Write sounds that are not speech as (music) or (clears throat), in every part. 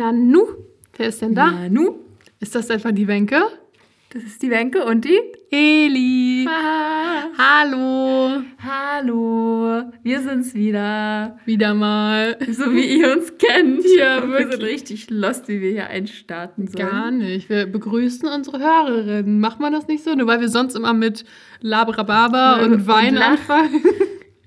Nanu, wer ist denn da? Nanu, Ist das etwa die Wenke? das ist die Wenke und die. Eli. Ah, Hallo. hallo, wir sind's wieder. Wieder mal. So wie ihr uns kennt. Ja, Wir sind richtig lost, wie wir hier einstarten sollen. Gar nicht. Wir begrüßen unsere Hörerinnen. Macht man das nicht so? Nur weil wir sonst immer mit Labrababa Und- und Wein und anfangen.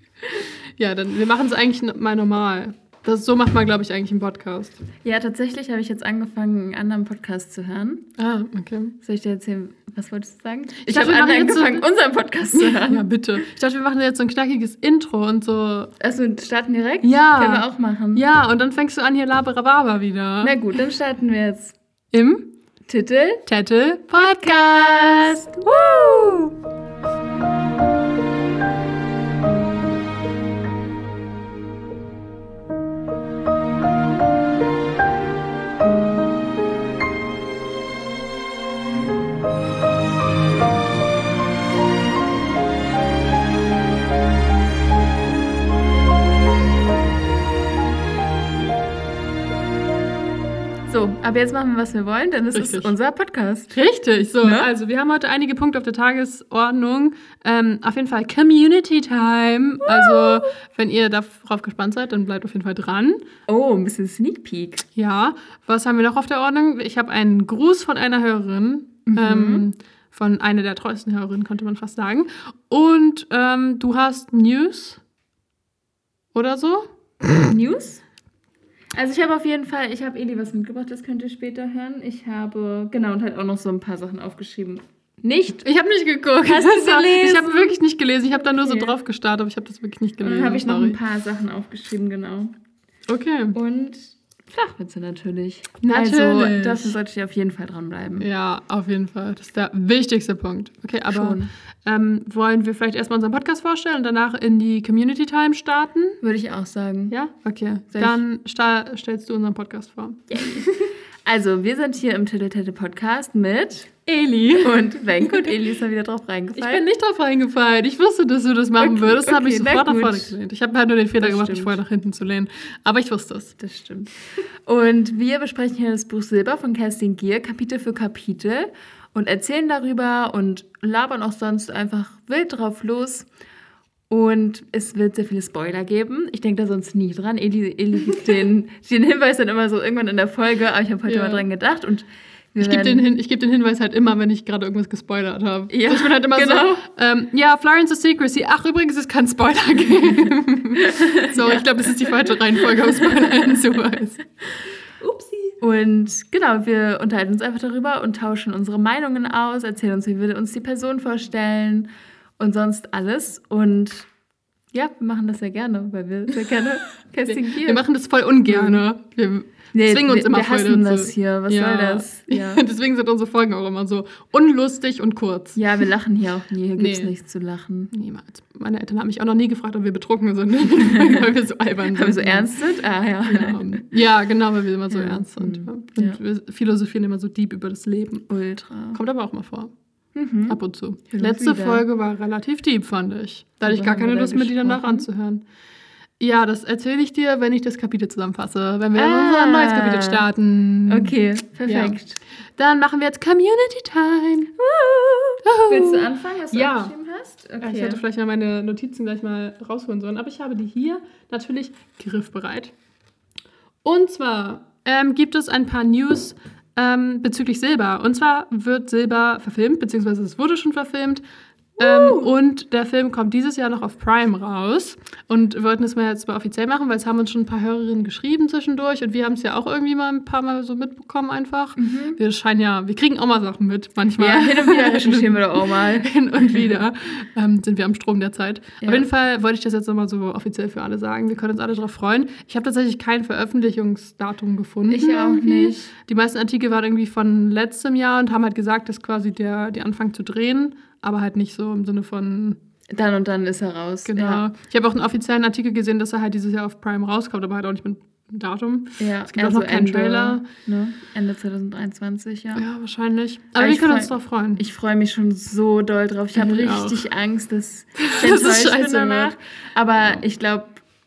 (laughs) ja, dann wir machen es eigentlich mal normal. Das, so macht man, glaube ich, eigentlich einen Podcast. Ja, tatsächlich habe ich jetzt angefangen, einen anderen Podcast zu hören. Ah, okay. Soll ich dir erzählen, was wolltest du sagen? Ich, dachte, habe jetzt so- angefangen, unseren Podcast zu hören. Ja, bitte. Ich dachte, wir machen jetzt so ein knackiges Intro und so. Also starten direkt? Ja. Können wir auch machen. Ja, und dann fängst du an hier Labrababa wieder. Na gut, dann starten wir jetzt. Im Titel? Tettel Podcast. Woo! Aber jetzt machen wir, was wir wollen, denn es ist unser Podcast. Richtig, so. Ne? Also, wir haben heute einige Punkte auf der Tagesordnung. Ähm, auf jeden Fall Community Time. Also, wenn ihr darauf gespannt seid, dann bleibt auf jeden Fall dran. Oh, ein bisschen Sneak Peek. Ja, was haben wir noch auf der Ordnung? Ich habe einen Gruß von einer Hörerin. Ähm, von einer der treuesten Hörerinnen, könnte man fast sagen. Und ähm, du hast News oder so? News? Also ich habe auf jeden Fall, ich habe Eli was mitgebracht, das könnt ihr später hören. Ich habe, genau, und halt auch noch so ein paar Sachen aufgeschrieben. Nicht? Ich habe nicht geguckt. Hast du Das gelesen? Ich habe wirklich nicht gelesen. Ich habe da nur so Okay. drauf gestartet, aber ich habe das wirklich nicht Und gelesen. dann habe ich noch ein paar Sachen aufgeschrieben, genau. Okay. Und Flachwitze natürlich. Natürlich. Also dafür sollte ich auf jeden Fall dranbleiben. Ja, auf jeden Fall. Das ist der wichtigste Punkt. Okay, aber Schon. Ähm, wollen wir vielleicht erstmal unseren Podcast vorstellen und danach in die Community Time starten? Würde ich auch sagen. Ja? Okay. Soll ich- Dann stellst du unseren Podcast vor. (laughs) Also, wir sind hier im Tete Podcast mit Eli. und Wenk und Eli ist da wieder drauf Ich reingefallen. bin nicht drauf reingefallen. Ich wusste, dass du das machen Okay, würdest. habe ich okay, sofort nach vorne gelehnt. Ich habe halt nur den Fehler Das gemacht, mich stimmt. vorher nach hinten zu lehnen. Aber ich wusste es. Das stimmt. Und wir besprechen hier das Buch Silber von Kerstin Gier, Kapitel für Kapitel, und erzählen darüber und labern auch sonst einfach wild drauf los. Und es wird sehr viele Spoiler geben. Ich denke da sonst nie dran. Eli, Eli gibt den, (laughs) den Hinweis dann immer so irgendwann in der Folge, aber ich habe heute Ja. mal dran gedacht. Und Ich gebe den, Hin- geb den Hinweis halt immer, wenn ich gerade irgendwas gespoilert habe. Ja, ich bin halt immer genau. so, ähm, ja, Florence the Secrecy. Ach, übrigens, es kann Spoiler geben. (laughs) so, ich glaube, das ist die falsche Reihenfolge, um Spoiler hinzuweisen. (laughs) Und genau, wir unterhalten uns einfach darüber und tauschen unsere Meinungen aus, erzählen uns, wie wir uns die Person vorstellen und sonst alles. Und ja, wir machen das sehr gerne, weil wir sehr gerne (laughs) Kerstin Gier. Wir machen das voll ungern. Wir Nee, zwingen uns wir, immer wir voll hassen das hier. Was soll das? (laughs) Ja. Deswegen sind unsere Folgen auch immer so unlustig und kurz. ja, wir lachen hier auch nie. Hier gibt es Nee. nichts zu lachen. Niemals. Meine Eltern haben mich auch noch nie gefragt, ob wir betrunken sind, (laughs) weil wir so albern sind. Haben wir so ernst sind? Ah ja. Ja, ja, genau, weil wir immer so Ja. ernst sind. Mhm. Ja. Und Ja. wir philosophieren immer so deep über das Leben. Ultra. Kommt aber auch mal vor. Mhm. Ab und zu. Und Letzte wieder. Folge war relativ deep, fand ich. Da hatte ich gar keine Lust, mir die danach anzuhören. Ja, das erzähle ich dir, wenn ich das Kapitel zusammenfasse. Wenn wir Ah. unser neues Kapitel starten. Okay, perfekt. Dann machen wir jetzt Community Time. Willst du anfangen, was du Ja. aufgeschrieben hast? Okay. Ich hätte vielleicht mal meine Notizen gleich mal rausholen sollen, aber ich habe die hier natürlich griffbereit. Und zwar ähm, gibt es ein paar News ähm, bezüglich Silber. Und zwar wird Silber verfilmt, beziehungsweise es wurde schon verfilmt. Ähm, und der Film kommt dieses Jahr noch auf Prime raus. Und wir wollten es mal jetzt mal offiziell machen, weil es haben uns schon ein paar Hörerinnen geschrieben zwischendurch. Und wir haben es ja auch irgendwie mal ein paar Mal so mitbekommen einfach. Wir scheinen ja, wir kriegen auch mal Sachen mit, manchmal. ja, hin und wieder recherchieren wir doch auch mal. (laughs) hin und wieder ähm, sind wir am Strom der Zeit. Ja. Auf jeden Fall wollte ich das jetzt nochmal so offiziell für alle sagen. Wir können uns alle darauf freuen. Ich habe tatsächlich kein Veröffentlichungsdatum gefunden. Ich auch irgendwie. nicht. Die meisten Artikel waren irgendwie von letztem Jahr und haben halt gesagt, dass quasi der, die anfangen zu drehen, aber halt nicht so im Sinne von, Dann und dann ist er raus. genau. Ja. Ich habe auch einen offiziellen Artikel gesehen, dass er halt dieses Jahr auf Prime rauskommt, aber halt auch nicht mit Datum. Ja, Es gibt auch noch keinen Trailer. Ne? Ende 2023, ja. Ja, wahrscheinlich. Aber, Aber wir können freu- uns darauf freuen. Ich freue mich schon so doll drauf. Ich habe Ich auch. richtig Angst, dass (laughs) enttäuscht bin scheiße danach. wird. Aber ich glaube,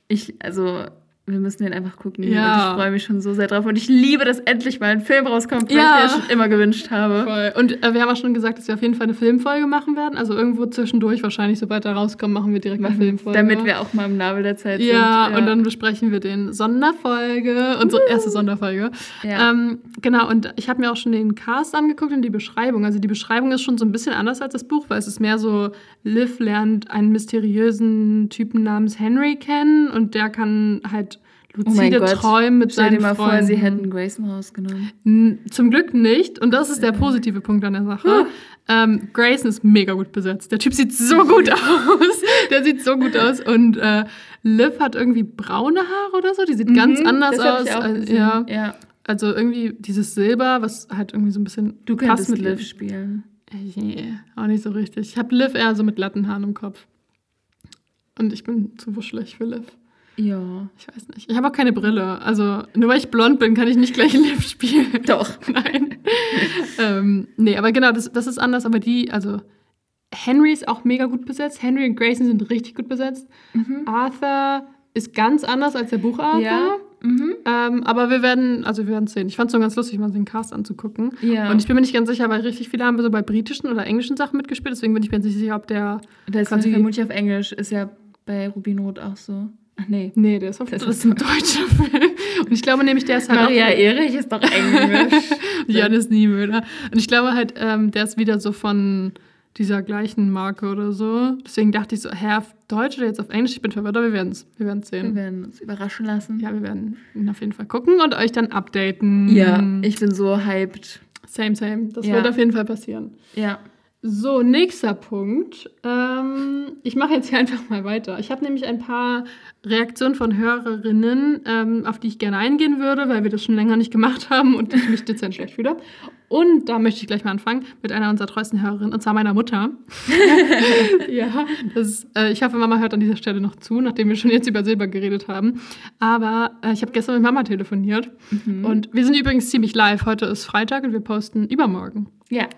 ich, also, wir müssen den einfach gucken. Ja. Und ich freue mich schon so sehr drauf. Und ich liebe, dass endlich mal ein Film rauskommt, was Ja. ich mir schon immer gewünscht habe. Voll. Und äh, wir haben auch schon gesagt, dass wir auf jeden Fall eine Filmfolge machen werden. Also irgendwo zwischendurch, wahrscheinlich, sobald er rauskommt, machen wir direkt eine Filmfolge. Damit wir auch mal im Nabel der Zeit ja, sind. und dann besprechen wir den Sonderfolge, unsere erste Sonderfolge. Ja. Ähm, genau, und ich habe mir auch schon den Cast angeguckt und die Beschreibung. Also die Beschreibung ist schon so ein bisschen anders als das Buch, weil es ist mehr so, Liv lernt einen mysteriösen Typen namens Henry kennen und der kann halt luzide Gott. träumen mit Stell seinen dir mal Freunden. vor, sie hätten Grayson rausgenommen. Zum Glück nicht. Und das ist der positive Punkt an der Sache. Ähm, Grayson ist mega gut besetzt. Der Typ sieht so gut (laughs) aus. Der sieht so gut aus. Und äh, Liv hat irgendwie braune Haare oder so. Die sieht ganz Mhm, anders das hab aus. Ich auch Äh, gesehen. ja. ja. Also irgendwie dieses Silber, was halt irgendwie so ein bisschen Du passt mit Liv spielen. Nee, auch nicht so richtig. Ich habe Liv eher so mit glatten Haaren im Kopf. Und ich bin zu wuschelig für Liv. Ja. Ich weiß nicht. Ich habe auch keine Brille. Also nur weil ich blond bin, kann ich nicht gleich (laughs) Liv spielen. Doch. (laughs) Nein. ähm, nee, aber genau, das, das ist anders. Aber die, also Henry ist auch mega gut besetzt. Henry und Grayson sind richtig gut besetzt. Arthur ist ganz anders als der Bucharthur. Ja. Mhm. Ähm, aber wir werden, also wir werden sehen. Ich fand es so ganz lustig, mal den Cast anzugucken. Ja. Und ich bin mir nicht ganz sicher, weil richtig viele haben so bei britischen oder englischen Sachen mitgespielt. Deswegen bin ich mir nicht sicher, ob der. Das ist vermutlich auf Englisch. Ist ja bei Rubinrot auch so. Ach nee. Nee, der ist auf Das ist ein deutscher Film. Und ich glaube nämlich, der ist halt Maria auch. Erich ist doch Englisch. (laughs) Janis Niemöller. Und ich glaube halt, ähm, der ist wieder so von dieser gleichen Marke oder so. Deswegen dachte ich so, hä, auf Deutsch oder jetzt auf Englisch? Ich bin verwirrt, aber wir werden es wir werden's Wir sehen. werden uns überraschen lassen. Ja, wir werden ihn auf jeden Fall gucken und euch dann updaten. Ja, ich bin so hyped. Same, same. Das Ja. wird auf jeden Fall passieren. Ja. So, nächster Punkt. Ähm, ich mache jetzt hier (laughs) einfach mal weiter. Ich habe nämlich ein paar Reaktionen von Hörerinnen, ähm, auf die ich gerne eingehen würde, weil wir das schon länger nicht gemacht haben und ich mich dezent schlecht fühle. Und da möchte ich gleich mal anfangen mit einer unserer treuesten Hörerinnen, und zwar meiner Mutter. (laughs) ja, das, äh, ich hoffe, Mama hört an dieser Stelle noch zu, nachdem wir schon jetzt über Silber geredet haben. Aber äh, ich habe gestern mit Mama telefoniert und wir sind übrigens ziemlich live. Heute ist Freitag und wir posten übermorgen. Ja.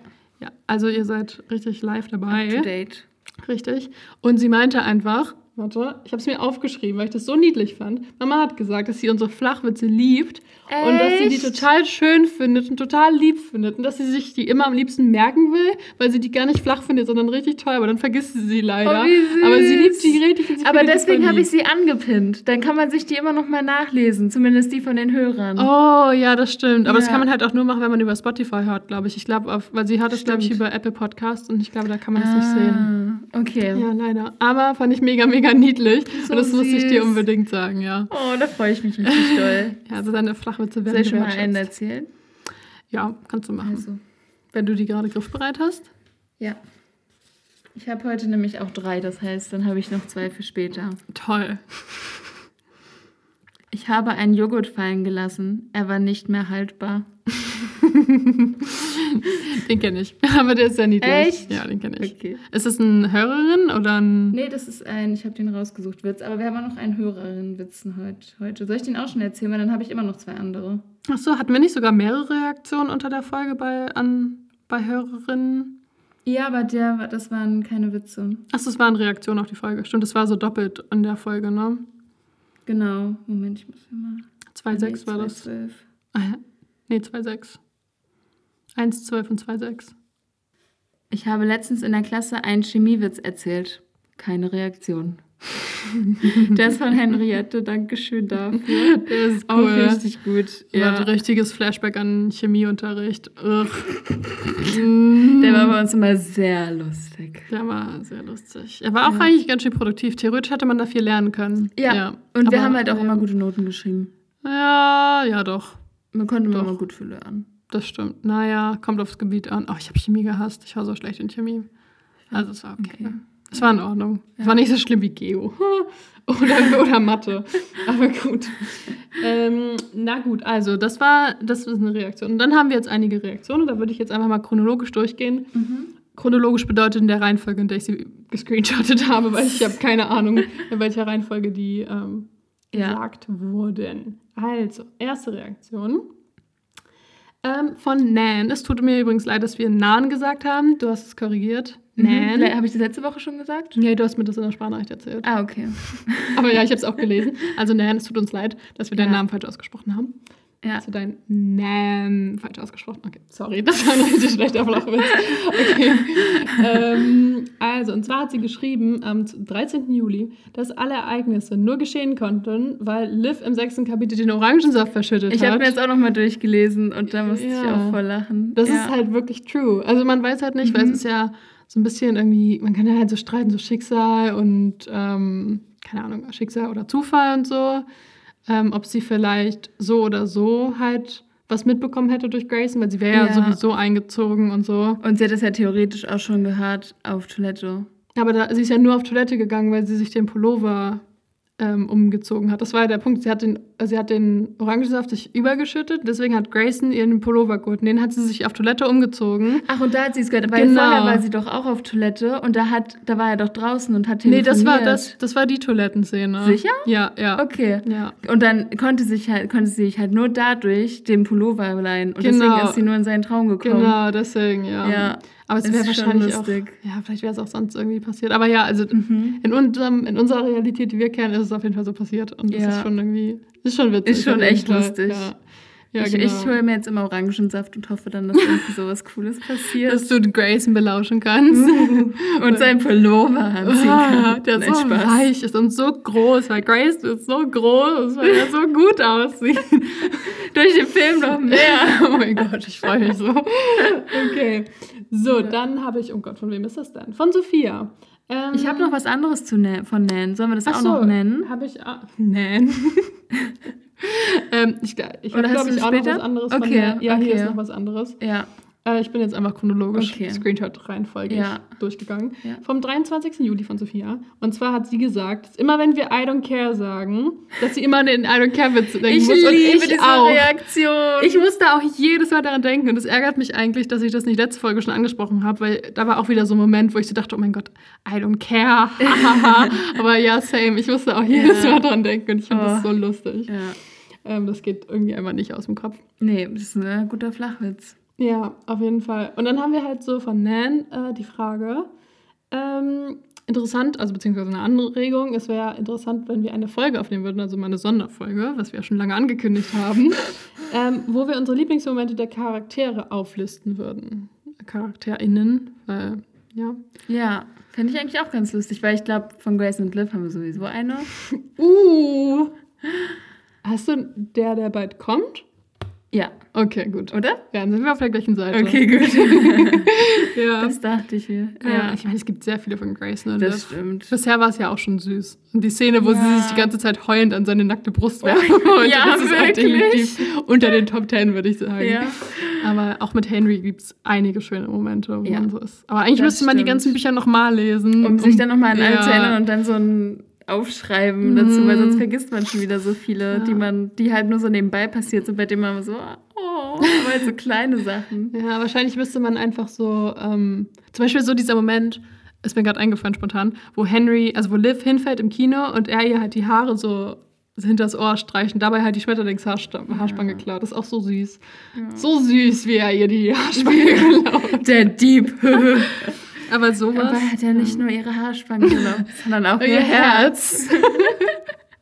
Ja, also ihr seid richtig live dabei. To date. Richtig. Und sie meinte einfach, warte, ich habe es mir aufgeschrieben, weil ich das so niedlich fand. Mama hat gesagt, dass sie unsere Flachwitze liebt und dass sie die Echt? total schön findet und total lieb findet und dass sie sich die immer am liebsten merken will, weil sie die gar nicht flach findet, sondern richtig toll, aber dann vergisst sie sie leider. Oh, süß. Aber sie liebt die richtig. und sie Aber deswegen habe ich sie angepinnt. Dann kann man sich die immer noch mal nachlesen. Zumindest die von den Hörern. Oh, ja, das stimmt. Aber das Ja. kann man halt auch nur machen, wenn man über Spotify hört, glaube ich. Ich glaube, weil sie hört es, glaube ich, über Apple Podcast und ich glaube, da kann man es nicht sehen. Ah, Okay. Ja, leider. Aber fand ich mega, mega niedlich. So und das muss ich dir süß. unbedingt sagen, ja. Oh, da freue ich mich richtig doll. (laughs) Ja, also deine Flachwitze werden Soll ich schon mal einen erzählen? Ja, kannst du machen. Also, Wenn du die gerade griffbereit hast. ja. Ich habe heute nämlich auch drei, das heißt, dann habe ich noch zwei für später. Toll. Ich habe einen Joghurt fallen gelassen. Er war nicht mehr haltbar. (laughs) Den kenne ich. (laughs) Aber der ist sehr niedlich. Echt? Ja, den kenne ich. Okay. Ist es eine Hörerin oder ein. Nee, das ist ein, ich habe den rausgesucht, Witz. Aber wir haben auch noch einen Hörerinnen-Witzen heut- heute. Soll ich den auch schon erzählen? Weil dann habe ich immer noch zwei andere. Achso, hatten wir nicht sogar mehrere Reaktionen unter der Folge bei, an, bei Hörerinnen? Ja, aber der, das waren keine Witze. Achso, es waren Reaktionen auf die Folge. Stimmt, das war so doppelt in der Folge, ne? Genau. Moment, ich muss hier mal. 2,6 war das. 2,12. Ah, ja. Nee, 2,6. 1,12 und 2,6. Ich habe letztens in der Klasse einen Chemiewitz erzählt. Keine Reaktion. (laughs) Der ist von Henriette, Dankeschön dafür. Der ist Auch richtig gut. Ja. Ja. ein richtiges Flashback an Chemieunterricht. Ugh. (laughs) Der war bei uns immer sehr lustig. Der war sehr lustig. Er war auch Ja. eigentlich ganz schön produktiv. Theoretisch hätte man da viel lernen können. Ja. Und wir Aber- haben halt auch ja. immer gute Noten geschrieben. Ja, ja, doch. Man konnte Doch. immer gut für lernen. Das stimmt. Naja, kommt aufs Gebiet an. Oh, ich habe Chemie gehasst. Ich war so schlecht in Chemie. Also, es war okay. Okay. Es war in Ordnung. Es Ja. war nicht so schlimm wie Geo. (laughs) oder, oder Mathe. (laughs) Aber gut. ähm, na gut, also, das war, das ist eine Reaktion. Und dann haben wir jetzt einige Reaktionen. Da würde ich jetzt einfach mal chronologisch durchgehen. Chronologisch bedeutet in der Reihenfolge, in der ich sie gescreenshottet habe, weil ich (laughs) habe keine Ahnung, in welcher Reihenfolge die ähm, Ja. gesagt wurden. Also, erste Reaktion ähm, von Nan. Es tut mir übrigens leid, dass wir Nan gesagt haben. Du hast es korrigiert. Nan. Mhm. Habe ich das letzte Woche schon gesagt? Nee, du hast mir das in der Sprachnachricht erzählt. Ah, okay. Aber ja, ich habe es auch gelesen. Also Nan, es tut uns leid, dass wir deinen Ja. Namen falsch ausgesprochen haben. Ja. Hast du deinen Namen falsch ausgesprochen? Okay, sorry, (laughs) das war ein richtig schlechter Flachwitz. Okay. (laughs) ähm, also, und zwar hat sie geschrieben am 13. Juli, dass alle Ereignisse nur geschehen konnten, weil Liv im sechsten Kapitel den Orangensaft verschüttet Ich hat. habe mir jetzt auch nochmal durchgelesen und da musste ich Ja. auch voll lachen. Das ja. ist halt wirklich true. Also man weiß halt nicht, weil es Mhm. ist ja so ein bisschen irgendwie, man kann ja halt so streiten, so Schicksal und ähm, keine Ahnung, Schicksal oder Zufall und so. Ähm, ob sie vielleicht so oder so halt was mitbekommen hätte durch Grayson, weil sie wäre ja. Ja. sowieso eingezogen und so. Und sie hat das ja theoretisch auch schon gehört auf Toilette. Aber da, sie ist ja nur auf Toilette gegangen, weil sie sich den Pullover ähm, umgezogen hat. Das war ja der Punkt. Sie hat den, sie hat den Orangensaft sich übergeschüttet, deswegen hat Grayson ihren Pullover geholt. Den hat sie sich auf Toilette umgezogen. Ach, und da hat sie es gehört. Weil Genau. vorher war sie doch auch auf Toilette und da, hat, da war er doch draußen und hat Nee, telefoniert. das war, das, das war die Toilettenszene. Sicher? Ja, ja. Okay. Ja. Und dann konnte, sich halt, konnte sie sich halt nur dadurch den Pullover leihen. Und deswegen Genau. ist sie nur in seinen Traum gekommen. Genau, deswegen, ja. Ja. Aber es wäre wahrscheinlich auch. Ja, vielleicht wäre es auch sonst irgendwie passiert. Aber ja, also Mhm. in, unserem, in unserer Realität, die wir kennen, ist es auf jeden Fall so passiert. Und das Ja. ist schon irgendwie. Ist schon witzig. Ist schon echt lustig. Ja, ja ich, genau. ich hole mir jetzt immer Orangensaft und hoffe dann, dass irgendwie sowas Cooles passiert. Dass du den Grayson belauschen kannst. (laughs) und seinen Pullover anziehen Ah, der Nein, so weich ist und so groß, weil Grace ist so groß, weil er so gut aussieht. (laughs) Durch den Film noch mehr. oh mein Gott, ich freue mich so. Okay. So, dann habe ich, oh Gott, von wem ist das denn? Von Sophia. Ähm, Ich habe noch was anderes zu von Nan. Sollen wir das auch so, noch nennen? Habe ich auch. Nan. (laughs) ähm, ich ich habe, glaube ich, auch noch was anderes von Okay, Nan. Ja, hier okay. ist noch was anderes. Ja. Äh, ich bin jetzt einfach chronologisch Okay. Screenshot-Reihenfolge Ja. durchgegangen. Ja. Vom 23. Juli von Sophia. Und zwar hat sie gesagt, dass immer wenn wir I don't care sagen, dass sie immer an den I don't care Witz denken Ich muss. liebe und ich diese auch. Reaktion. Ich musste auch jedes Mal daran denken und es ärgert mich eigentlich, dass ich das nicht letzte Folge schon angesprochen habe, weil da war auch wieder so ein Moment, wo ich so dachte, oh mein Gott, I don't care. (laughs) (laughs) Aber ja, same. Ich musste auch jedes Ja. Mal daran denken und ich finde das Oh. so lustig. ja. Ähm, das geht irgendwie einfach nicht aus dem Kopf. Nee, das ist ein guter Flachwitz. Ja, auf jeden Fall. Und dann haben wir halt so von Nan äh, die Frage. Ähm, interessant, also beziehungsweise eine Anregung. Es wäre interessant, wenn wir eine Folge aufnehmen würden, also mal eine Sonderfolge, was wir ja schon lange angekündigt haben, (laughs) ähm, wo wir unsere Lieblingsmomente der Charaktere auflisten würden. CharakterInnen, weil, ja. Ja, fände ich eigentlich auch ganz lustig, weil ich glaube, von Grace und Liv haben wir sowieso eine. (laughs) Uh! Hast du der, der bald kommt? Ja, Okay, gut. oder? Ja, dann sind wir auf der gleichen Seite. Okay, gut. (laughs) Ja. Das dachte ich mir. ja. Ja, Ich meine, es gibt sehr viele von Grace und das stimmt. Bisher war es ja auch schon süß. Und die Szene, wo sie Ja. sich die ganze Zeit heulend an seine nackte Brust werfen wollte, (laughs) ja, das ist halt wirklich. definitiv unter den Top Ten, würde ich sagen. Ja. Aber auch mit Henry gibt es einige schöne Momente, wo Ja. man so ist. Aber eigentlich Das müsste man die ganzen Bücher nochmal lesen. Um sich dann nochmal an alle ja. zu erinnern und dann so ein Aufschreiben Mhm. dazu, weil sonst vergisst man schon wieder so viele, Ja. die man, die halt nur so nebenbei passiert sind, bei denen man so, oh, aber halt so kleine Sachen. (laughs) Ja, wahrscheinlich müsste man einfach so, ähm, zum Beispiel so dieser Moment, ist mir gerade eingefallen spontan, wo Henry, also wo Liv hinfällt im Kino und er ihr halt die Haare so hinters Ohr streicht und dabei halt die Schmetterlingshaarspange klaut. Das ist auch so süß. So süß, wie er ihr die Haarspange (laughs) klaut. Der Dieb. (laughs) Aber sowas. Aber er hat ja nicht nur ihre Haarspange genommen, (laughs) sondern auch ihr Herz. Herz. (laughs)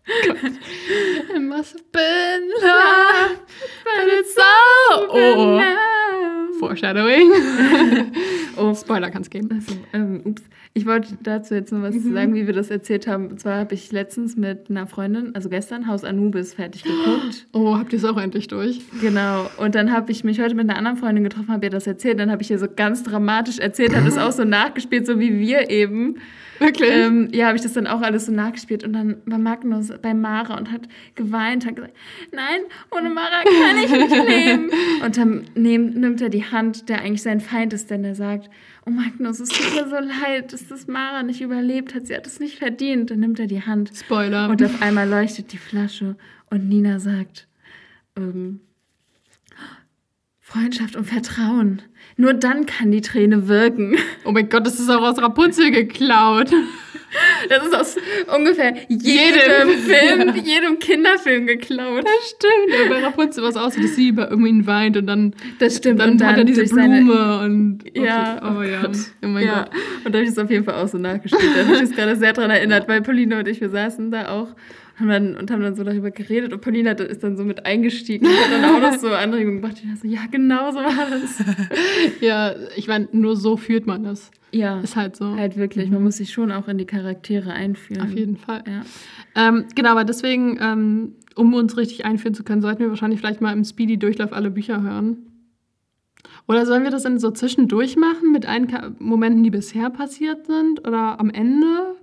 It must have been love, but it's. Oh, oh. Foreshadowing. (laughs) Oh, Spoiler kann es geben. Also, ähm, ups. Ich wollte dazu jetzt noch was Mhm. sagen, wie wir das erzählt haben. Und zwar habe ich letztens mit einer Freundin, also gestern, Haus Anubis fertig geguckt. (gasps) Oh, habt ihr es auch endlich durch? Genau. Und dann habe ich mich heute mit einer anderen Freundin getroffen, habe ihr das erzählt. Dann habe ich ihr so ganz dramatisch erzählt, habe das (gasps) auch so nachgespielt, so wie wir eben. Wirklich? Ähm, ja, habe ich das dann auch alles so nachgespielt. Und dann war Magnus bei Mara und hat geweint, hat gesagt, nein, ohne Mara kann ich nicht (laughs) leben. Und dann nehm, nimmt er die Hand, der eigentlich sein Feind ist, denn er sagt, oh Magnus, es tut mir so leid, dass das Mara nicht überlebt hat. Sie hat es nicht verdient. Dann nimmt er die Hand. Spoiler. Und auf einmal leuchtet die Flasche und Nina sagt, ähm, Freundschaft und Vertrauen. Nur dann kann die Träne wirken. Oh mein Gott, das ist auch aus Rapunzel geklaut. Das ist aus ungefähr jedem Film, jedem Kinderfilm geklaut. Das stimmt. Ja, bei Rapunzel war es auch so, dass sie über irgendwie weint und dann, Das stimmt. dann, und hat er diese durch seine- Blume und. Ja, oh, ja. Gott. Oh mein ja. Gott. Und da habe ich es auf jeden Fall auch so nachgespielt. Da habe ich mich gerade sehr dran erinnert, weil Pauline und ich, wir saßen da auch haben dann, und haben dann so darüber geredet und Pauline hat- ist dann so mit eingestiegen und hat dann auch noch so (laughs) Anregungen gemacht. Ich dachte so, ja, genau so war das. (laughs) Ja, ich meine, nur so fühlt man das. Ja, Ist halt so. halt wirklich. Man muss sich schon auch in die Charaktere einführen. Auf jeden Fall. Ja. Ähm, genau, aber deswegen, ähm, um uns richtig einführen zu können, sollten wir wahrscheinlich vielleicht mal im Speedy-Durchlauf alle Bücher hören. Oder sollen wir das dann so zwischendurch machen mit allen Momenten, die bisher passiert sind? Oder am Ende?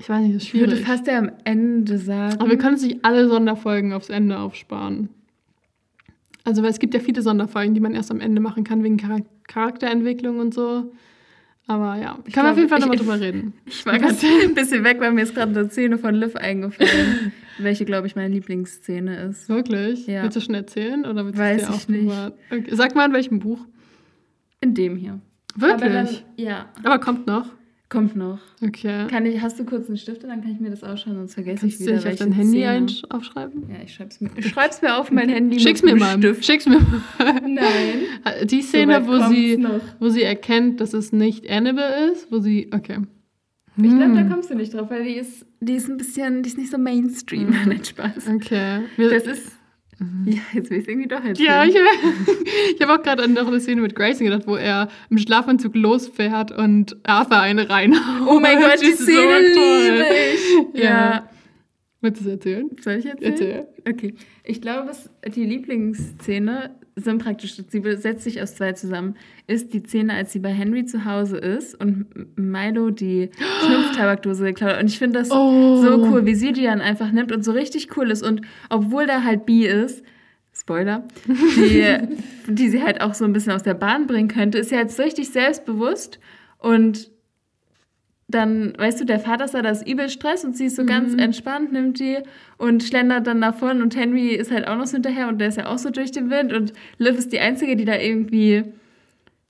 Ich weiß nicht, das ist Ich würde schwierig. fast ja am Ende sagen. Aber wir können uns nicht alle Sonderfolgen aufs Ende aufsparen. Also, weil es gibt ja viele Sonderfolgen, die man erst am Ende machen kann, wegen Charak Charakterentwicklung und so. Aber ja, Ich können wir auf jeden Fall nochmal drüber reden. (laughs) Ich war gerade ein bisschen weg, weil mir ist gerade eine Szene von Liv eingefallen, (laughs) welche, glaube ich, meine Lieblingsszene ist. Wirklich? Ja. Willst du schon erzählen? Oder willst du Weiß es dir ich auch nicht. privat- Okay. Sag mal, in welchem Buch? In dem hier. Wirklich? Aber dann, ja, Aber kommt noch. Kommt noch. Okay. Kann ich, hast du kurz einen Stift, dann kann ich mir das ausschauen, sonst vergesse Kannst ich du wieder, dich auf dein Handy ein aufschreiben? Ja, ich schreib's mir, ich schreib's mir auf (laughs) mein Handy Schick's mir mal. Stift. Schick's mir mal. Nein. (laughs) Die Szene, Soweit wo sie, noch. wo sie erkennt, dass es nicht Annabelle ist, wo sie. Okay. Ich glaube, da Hm. kommst du nicht drauf, weil die ist, die ist ein bisschen, die ist nicht so Mainstream. Mhm. (laughs) Nein, Spaß. Okay. Wir, Das ist, ja, jetzt will ich irgendwie doch erzählen. ja, ich, (laughs) ich habe auch gerade an noch eine Szene mit Grayson gedacht, wo er im Schlafanzug losfährt und Arthur eine reinhaut. Oh mein Gott, die ist so Szene toll. liebe ich. Ja. ja. Willst du es erzählen? Soll ich erzählen? Erzähl. Okay. Ich glaube, es, die Lieblingsszene sind praktisch, sie setzt sich aus zwei zusammen, ist die Szene, als sie bei Henry zu Hause ist und Milo die (gasps) Schnupftabakdose geklaut hat. Und ich finde das Oh. so cool, wie sie die dann einfach nimmt und so richtig cool ist. Und obwohl da halt Bi ist, Spoiler, (laughs) die, die sie halt auch so ein bisschen aus der Bahn bringen könnte, ist sie halt so richtig selbstbewusst und dann, weißt du, der Vater ist da, da ist übel Stress und sie ist so ganz entspannt, nimmt die und schlendert dann davon und Henry ist halt auch noch so hinterher und der ist ja auch so durch den Wind und Liv ist die Einzige, die da irgendwie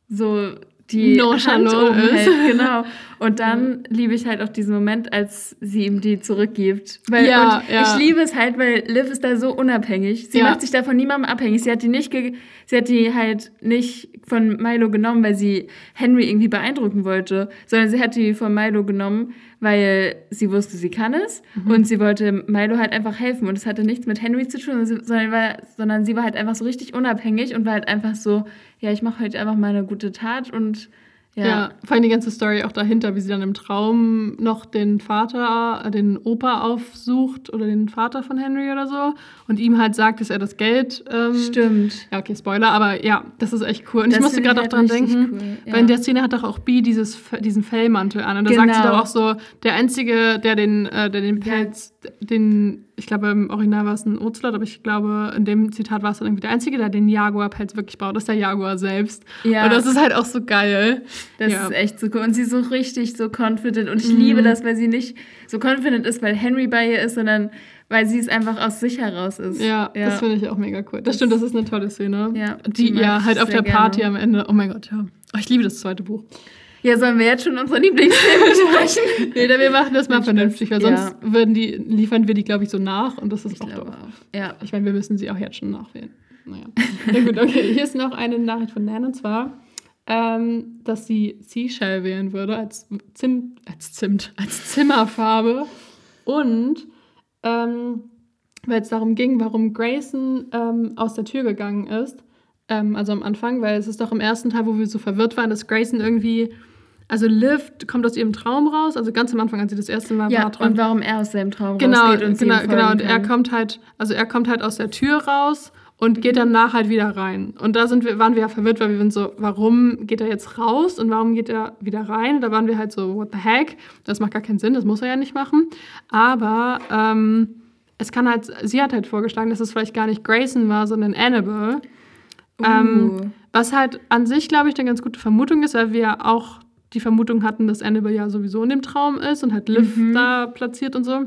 so die Nonchalant oben ist. hält, genau. Und dann liebe ich halt auch diesen Moment, als sie ihm die zurückgibt. Weil, Ja, ja. ich liebe es halt, weil Liv ist da so unabhängig. Sie Ja. macht sich da von niemandem abhängig. Sie hat die nicht, sie hat die halt nicht von Milo genommen, weil sie Henry irgendwie beeindrucken wollte, sondern sie hat die von Milo genommen, weil sie wusste, sie kann es Mhm. und sie wollte Milo halt einfach helfen. Und es hatte nichts mit Henry zu tun, sondern, war, sondern sie war halt einfach so richtig unabhängig und war halt einfach so, ja, ich mache heute einfach mal eine gute Tat und Ja. ja. vor allem die ganze Story auch dahinter, wie sie dann im Traum noch den Vater, äh, den Opa aufsucht oder den Vater von Henry oder so und ihm halt sagt, dass er das Geld. Ähm, Stimmt. Ja, okay, Spoiler, aber ja, das ist echt cool. Und ich Das musste ich gerade auch halt dran richtig denken, cool, ja. weil in der Szene hat doch auch Bee dieses, diesen Fellmantel an. Und da sagt sie Genau. doch auch so, der Einzige, der den, äh, der den Pelz, den, ich glaube im Original war es ein Ocelot, aber ich glaube in dem Zitat war es dann irgendwie der Einzige, der den Jaguar-Pelz wirklich baut, das ist der Jaguar selbst. Ja. Und das ist halt auch so geil. Das Ja. ist echt so cool. Und sie ist so richtig so confident. Und ich Mhm. liebe das, weil sie nicht so confident ist, weil Henry bei ihr ist, sondern weil sie es einfach aus sich heraus ist. Ja, das finde ich auch mega cool. Das stimmt, das ist eine tolle Szene. Ja, Die, die ja, halt auf der Party gerne. am Ende. Oh mein Gott, ja. Oh, ich liebe das zweite Buch. Ja, sollen wir jetzt schon unsere Lieblingsszene (laughs) besprechen? Nee, wir machen das mal vernünftig, weil Ja. sonst würden die, liefern wir die, glaube ich, so nach und das ist Ich auch doof. auch. Ja. Ich meine, wir müssen sie auch jetzt schon nachwählen. Naja. Na gut, okay. Hier ist noch eine Nachricht von Nan und zwar, ähm, dass sie Seashell wählen würde als Zimt, als Zimt, als Zimmerfarbe. Und ähm, weil es darum ging, warum Grayson ähm, aus der Tür gegangen ist. Ähm, also am Anfang, weil es ist doch im ersten Teil, wo wir so verwirrt waren, dass Grayson irgendwie. Also Liv kommt aus ihrem Traum raus, also ganz am Anfang, als sie das erste Mal Ja, war, träumt und warum er aus seinem Traum genau, rausgeht und sie genau, genau. Und er kommt halt, also er kommt halt aus der Tür raus und geht danach halt wieder rein. Und da sind wir, waren wir ja verwirrt, weil wir sind so, warum geht er jetzt raus und warum geht er wieder rein? Da waren wir halt so, what the heck? Das macht gar keinen Sinn, das muss er ja nicht machen. Aber ähm, es kann halt, sie hat halt vorgeschlagen, dass es vielleicht gar nicht Grayson war, sondern Annabelle. Ähm, Uh. was halt an sich, glaube ich, eine ganz gute Vermutung ist, weil wir ja auch die Vermutung hatten, dass Annabelle ja sowieso in dem Traum ist und halt Liv Mhm. da platziert und so.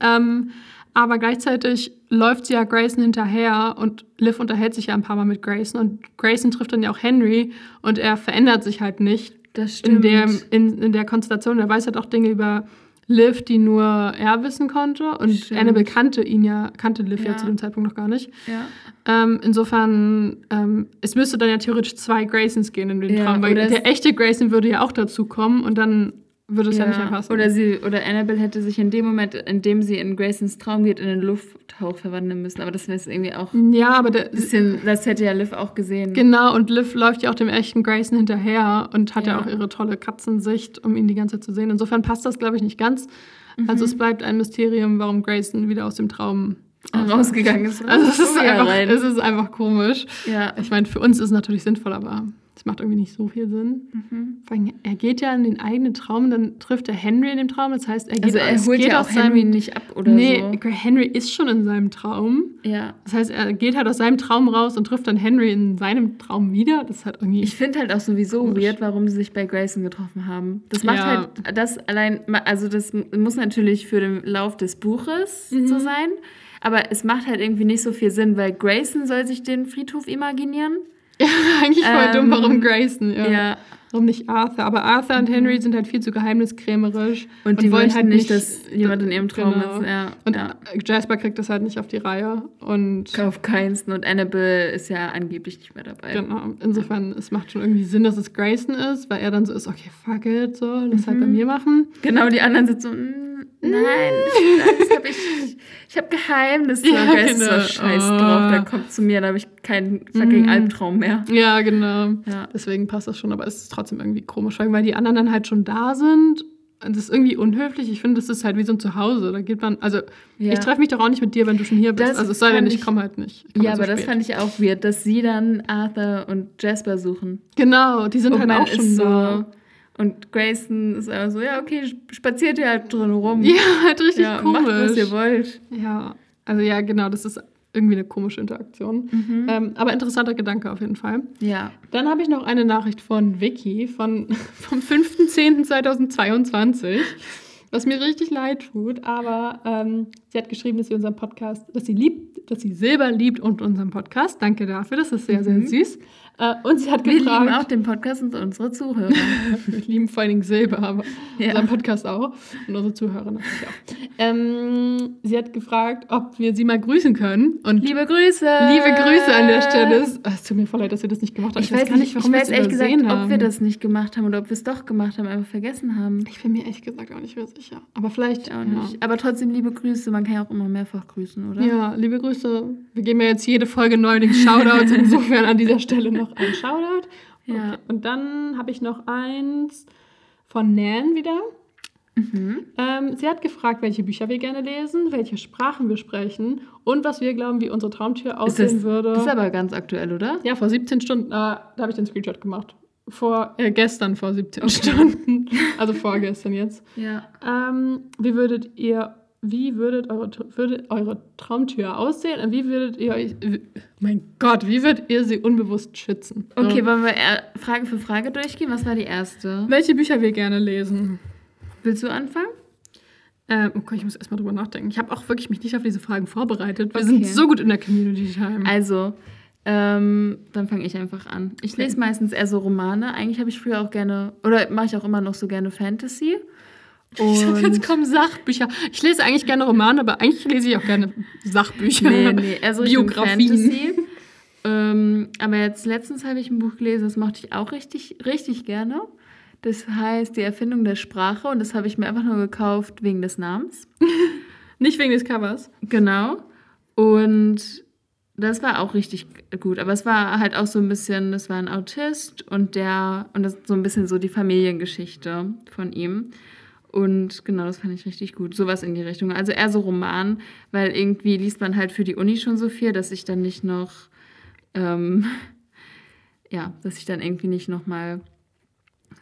Ähm, aber gleichzeitig läuft sie ja Grayson hinterher und Liv unterhält sich ja ein paar Mal mit Grayson und Grayson trifft dann ja auch Henry und er verändert sich halt nicht Das in stimmt. der, in, in der Konstellation. Er weiß halt auch Dinge über Liv, die nur er wissen konnte und Stimmt. Annabelle kannte ihn ja, kannte Liv ja. Ja. zu dem Zeitpunkt noch gar nicht. ja. Ähm, insofern, ähm, es müsste dann ja theoretisch zwei Graysons gehen in den Ja, Traum, weil der echte Grayson würde ja auch dazu kommen und dann würde es ja, nicht mehr passen. Oder sie oder Annabelle hätte sich in dem Moment, in dem sie in Graysons Traum geht, in den Lufthauch verwandeln müssen. Aber das wäre jetzt irgendwie auch ja, aber der, bisschen, das hätte ja Liv auch gesehen. genau, und Liv läuft ja auch dem echten Grayson hinterher und hat ja, Ja. auch ihre tolle Katzensicht, um ihn die ganze Zeit zu sehen. Insofern passt das, glaube ich, nicht ganz. Mhm. Also es bleibt ein Mysterium, warum Grayson wieder aus dem Traum rausgegangen ist. Also es ist, Oh, ja, einfach, es ist einfach komisch. ja. Ich meine, für uns ist es natürlich sinnvoll, aber es macht irgendwie nicht so viel Sinn. Mhm. Vor allem, er geht ja in den eigenen Traum, dann trifft er Henry in dem Traum. Das heißt, er geht, Also er holt geht ja aus auch Henry seinem, nicht ab oder Nee, so. Henry ist schon in seinem Traum. Ja. Das heißt, er geht halt aus seinem Traum raus und trifft dann Henry in seinem Traum wieder. Das halt irgendwie. Ich finde halt auch sowieso Komisch. weird, warum sie sich bei Grayson getroffen haben. Das macht Ja. halt das allein, also das muss natürlich für den Lauf des Buches Mhm. so sein, aber es macht halt irgendwie nicht so viel Sinn, weil Grayson soll sich den Friedhof imaginieren. (laughs) eigentlich voll dumm, Ähm, warum Grayson? Ja. Ja. Warum nicht Arthur? Aber Arthur und Henry sind halt viel zu geheimniskrämerisch. Und die wollen halt nicht, dass jemand in ihrem Traum Genau. ist. Ja. Und ja. Jasper kriegt das halt nicht auf die Reihe. Und Auf keinsten. Und Annabelle ist ja angeblich nicht mehr dabei. Genau. Insofern, es macht schon irgendwie Sinn, dass es Grayson ist, weil er dann so ist, okay, fuck it, so, lass halt bei Mhm. mir machen. Genau, die anderen sind so, "Mm, nein, (laughs) das hab ich, ich habe Geheimnisse. Ja, Ja, Grace ist genau. so scheiß Oh. drauf, der kommt zu mir, da habe ich keinen fucking Mhm. Albtraum mehr. Ja, genau. Ja. Deswegen passt das schon, aber es ist trotzdem irgendwie komisch, weil die anderen dann halt schon da sind. Das ist irgendwie unhöflich. Ich finde, das ist halt wie so ein Zuhause. Da geht man, also Ja. ich treffe mich doch auch nicht mit dir, wenn du schon hier bist. Das also es sei denn, ich ich- komme halt nicht. Ja, halt so aber das fand ich auch weird, dass sie dann Arthur und Jasper suchen. Genau, die sind und halt auch schon ist da. so. Und Grayson ist einfach so, ja, okay, spaziert ihr halt drin rum. Ja, halt richtig Ja, komisch. macht, was ihr wollt. Ja, also ja, genau, das ist irgendwie eine komische Interaktion. Mhm. Ähm, aber interessanter Gedanke auf jeden Fall. Ja. Dann habe ich noch eine Nachricht von Vicky von, (laughs) vom 5.10.2022, was mir richtig leid tut, aber ähm, sie hat geschrieben, dass sie unseren Podcast, dass sie liebt, dass sie Silber liebt und unseren Podcast. Danke dafür, das ist sehr, sehr Mhm. süß. Äh, und sie hat Wir lieben gefragt, auch den Podcast und unsere Zuhörer. (laughs) wir lieben vor allen Dingen Silber, aber Ja. unseren Podcast auch und unsere Zuhörer natürlich auch. Ähm, sie hat gefragt, ob wir sie mal grüßen können und Liebe Grüße! Liebe Grüße an der Stelle. Es es tut mir voll leid, dass wir das nicht gemacht haben. Ich, weiß gar nicht, warum ich wir weiß ehrlich gesagt, übersehen ob wir haben. das nicht gemacht haben oder ob wir es doch gemacht haben, einfach vergessen haben. Ich bin mir ehrlich gesagt auch nicht mehr sicher. Aber vielleicht Ich auch nicht. Aber trotzdem liebe Grüße. Man kann ja auch immer mehrfach grüßen, oder? Ja. ja, liebe Grüße. Wir geben ja jetzt jede Folge neuerdings Shoutouts. (laughs) Insofern an dieser Stelle noch ein Shoutout. Ja. Okay. Und dann habe ich noch eins von Nan wieder. Mhm. Ähm, sie hat gefragt, welche Bücher wir gerne lesen, welche Sprachen wir sprechen und was wir glauben, wie unsere Traumtür Ist aussehen das, würde. das ist aber ganz aktuell, oder? Ja, vor 17 Stunden, äh, da habe ich den Screenshot gemacht. Vor, äh, gestern vor 17 Stunden. Also vorgestern jetzt. Ja. Ähm, wie würdet ihr, wie würdet eure, würde eure Traumtür aussehen und wie würdet ihr euch, mein Gott, wie würdet ihr sie unbewusst schützen? So. Okay, wollen wir Frage für Frage durchgehen? Was war die erste? Welche Bücher wir gerne lesen? Willst du anfangen? Ähm, okay, ich muss erstmal drüber nachdenken. Ich habe auch wirklich mich nicht auf diese Fragen vorbereitet. Wir Okay. sind so gut in der Community Time. Also, ähm, dann fange ich einfach an. Ich lese meistens eher so Romane. Eigentlich habe ich früher auch gerne, oder mache ich auch immer noch so gerne Fantasy. Und Jetzt kommen Sachbücher. Ich lese eigentlich gerne Romane, aber eigentlich lese ich auch gerne Sachbücher. nee, nee, eher so Richtung Biografien. Ähm, aber jetzt letztens habe ich ein Buch gelesen, das mochte ich auch richtig, richtig gerne. Das heißt Die Erfindung der Sprache und das habe ich mir einfach nur gekauft wegen des Namens. (laughs) Nicht wegen des Covers. Genau. Und das war auch richtig gut. Aber es war halt auch so ein bisschen, das war ein Autist und der, und das so ein bisschen so die Familiengeschichte von ihm. Und genau, das fand ich richtig gut. Sowas in die Richtung. Also eher so Roman, weil irgendwie liest man halt für die Uni schon so viel, dass ich dann nicht noch, ähm, (laughs) ja, dass ich dann irgendwie nicht nochmal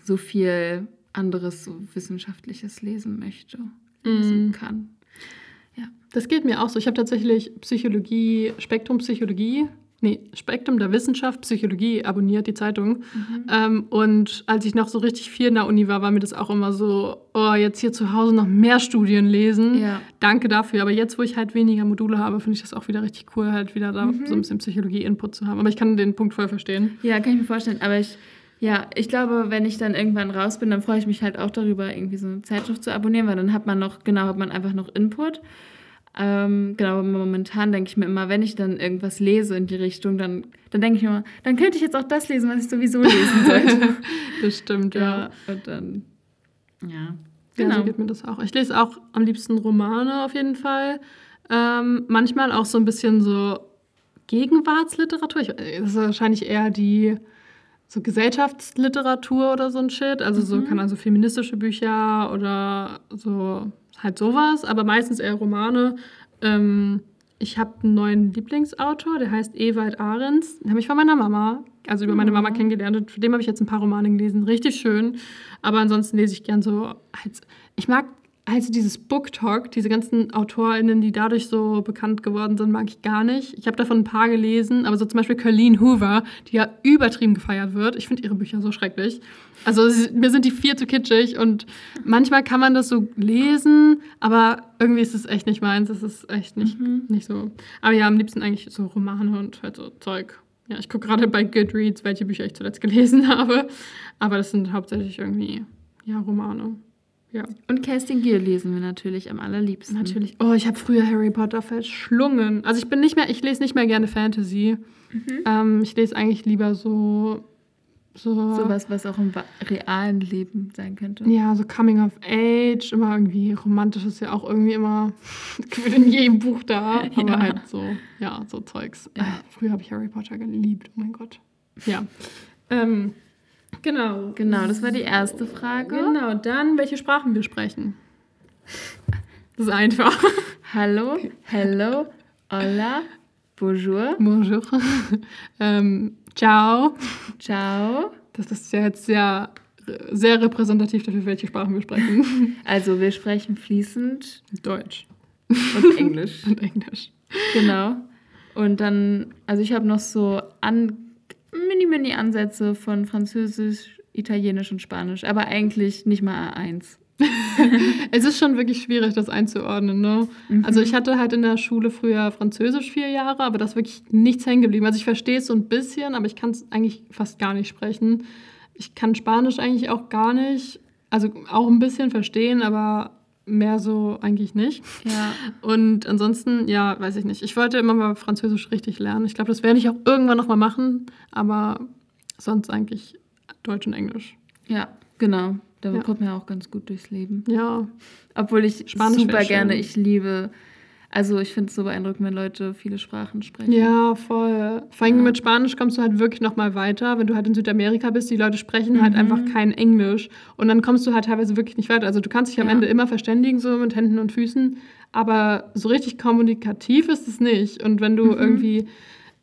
so viel anderes, so Wissenschaftliches lesen möchte, lesen Mm. kann. Das geht mir auch so. Ich habe tatsächlich Psychologie, Spektrumpsychologie nee, Spektrum der Wissenschaft, Psychologie abonniert, die Zeitung. Ähm, und als ich noch so richtig viel in der Uni war, war mir das auch immer so, oh, jetzt hier zu Hause noch mehr Studien lesen. Ja. Danke dafür. Aber jetzt, wo ich halt weniger Module habe, finde ich das auch wieder richtig cool, halt wieder da Mhm. so ein bisschen Psychologie-Input zu haben. Aber ich kann den Punkt voll verstehen. Ja, kann ich mir vorstellen. Aber ich, ja, ich glaube, wenn ich dann irgendwann raus bin, dann freue ich mich halt auch darüber, irgendwie so eine Zeitschrift zu abonnieren, weil dann hat man noch, genau, hat man einfach noch Input. Ähm, genau, aber momentan denke ich mir immer, wenn ich dann irgendwas lese in die Richtung, dann, dann denke ich mir immer, dann könnte ich jetzt auch das lesen, was ich sowieso lesen (laughs) sollte. Das stimmt, ja. ja, und dann, ja. Ja, Genau. so geht mir das auch. Ich lese auch am liebsten Romane auf jeden Fall. Ähm, manchmal auch so ein bisschen so Gegenwartsliteratur. Ich, das ist wahrscheinlich eher die so Gesellschaftsliteratur oder so ein Shit. Also so kann also feministische Bücher oder so halt sowas, aber meistens eher Romane. Ähm, ich habe einen neuen Lieblingsautor, der heißt Ewald Ahrens. Den habe ich von meiner Mama, also über meine Mama kennengelernt. Und von dem habe ich jetzt ein paar Romane gelesen. Richtig schön. Aber ansonsten lese ich gern so. Als, ich mag also dieses Book Talk, diese ganzen AutorInnen, die dadurch so bekannt geworden sind, mag ich gar nicht. Ich habe davon ein paar gelesen, aber so zum Beispiel Colleen Hoover, die ja übertrieben gefeiert wird. Ich finde ihre Bücher so schrecklich. Also mir sind die viel zu kitschig und manchmal kann man das so lesen, aber irgendwie ist es echt nicht meins. Es ist echt nicht, nicht so. Aber ja, am liebsten eigentlich so Romane und halt so Zeug. Ja, ich gucke gerade bei Goodreads, welche Bücher ich zuletzt gelesen (laughs) habe. Aber das sind hauptsächlich irgendwie, ja, Romane. Ja. Und Kerstin Gier lesen wir natürlich am allerliebsten. Natürlich. Oh, ich habe früher Harry Potter verschlungen. Also ich bin nicht mehr, ich lese nicht mehr gerne Fantasy. Ähm, ich lese eigentlich lieber so, so, Sowas, was auch im realen Leben sein könnte. ja, so Coming of Age, immer irgendwie romantisch ist ja auch irgendwie immer (laughs) in jedem Buch da. Aber Ja. halt so, ja, so Zeugs. Ja. Früher habe ich Harry Potter geliebt, oh mein Gott. Ja. Ähm, genau. Genau, das war die erste Frage. Genau, dann welche Sprachen wir sprechen. Das ist einfach. Hallo, hello, hola, bonjour, Bonjour. ähm, ciao. ciao. Das ist ja jetzt sehr, sehr repräsentativ dafür, welche Sprachen wir sprechen. Also wir sprechen fließend Deutsch und Englisch. (laughs) und Englisch. genau. Und dann, also ich habe noch so an, mini, mini Ansätze von Französisch, Italienisch und Spanisch, aber eigentlich nicht mal A1. (laughs) Es ist schon wirklich schwierig, das einzuordnen. Ne? Also ich hatte halt in der Schule früher Französisch vier Jahre, aber da ist wirklich nichts hängen geblieben. Also ich verstehe es so ein bisschen, aber ich kann es eigentlich fast gar nicht sprechen. Ich kann Spanisch eigentlich auch gar nicht. Also auch ein bisschen verstehen, aber mehr so eigentlich nicht. Ja. Und ansonsten, ja, weiß ich nicht. Ich wollte immer mal Französisch richtig lernen. Ich glaube, das werde ich auch irgendwann noch mal machen, aber sonst eigentlich Deutsch und Englisch. Ja, genau. Da Ja. kommt man ja auch ganz gut durchs Leben. Ja, Obwohl ich Spanisch super gerne, ich liebe, also ich finde es so beeindruckend, wenn Leute viele Sprachen sprechen. ja, voll. Vor allem Ja. mit Spanisch kommst du halt wirklich noch mal weiter. Wenn du halt in Südamerika bist, die Leute sprechen halt einfach kein Englisch. Und dann kommst du halt teilweise wirklich nicht weiter. Also du kannst dich am Ja. Ende immer verständigen, so mit Händen und Füßen. Aber so richtig kommunikativ ist es nicht. Und wenn du irgendwie